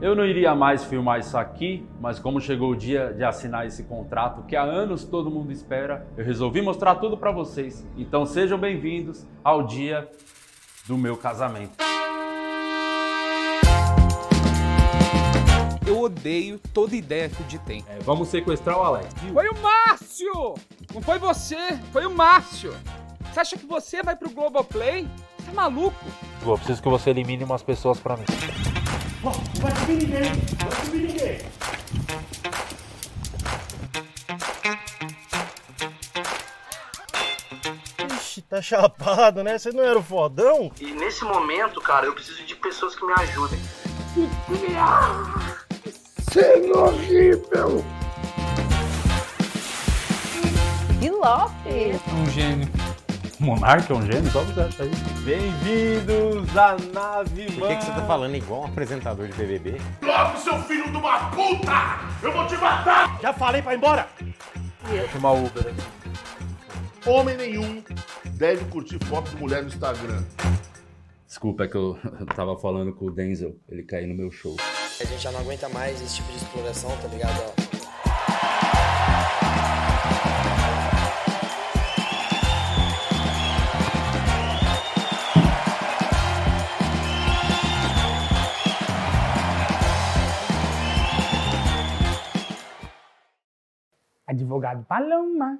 Eu não iria mais filmar isso aqui, mas como chegou o dia de assinar esse contrato que há anos todo mundo espera, eu resolvi mostrar tudo para vocês. Então sejam bem-vindos ao dia do meu casamento. Eu odeio toda ideia que o Di tem. É, vamos sequestrar o Alex. Foi o Márcio! Não foi você, foi o Márcio. Você acha que você vai pro Globoplay? Você é maluco? Eu preciso que você elimine umas pessoas para mim. Vai subir ninguém. Vai subir ninguém. Ixi, tá chapado, né? Você não era o fodão? E nesse momento, cara, eu preciso de pessoas que me ajudem. Senhor horrível. E Lopes. Um gênio. Monarca é um gênio? Só você acha aí. Bem-vindos à nave Por que, que você tá falando igual um apresentador de BBB? Lopes, seu filho de uma puta! Eu vou te matar! Já falei pra ir embora! Vou chamar o Uber aqui. Homem nenhum deve curtir foto de mulher no Instagram. Desculpa, é que eu tava falando com o Denzel, ele caiu no meu show. A gente já não aguenta mais esse tipo de exploração, tá ligado? Ó. Advogado Paloma.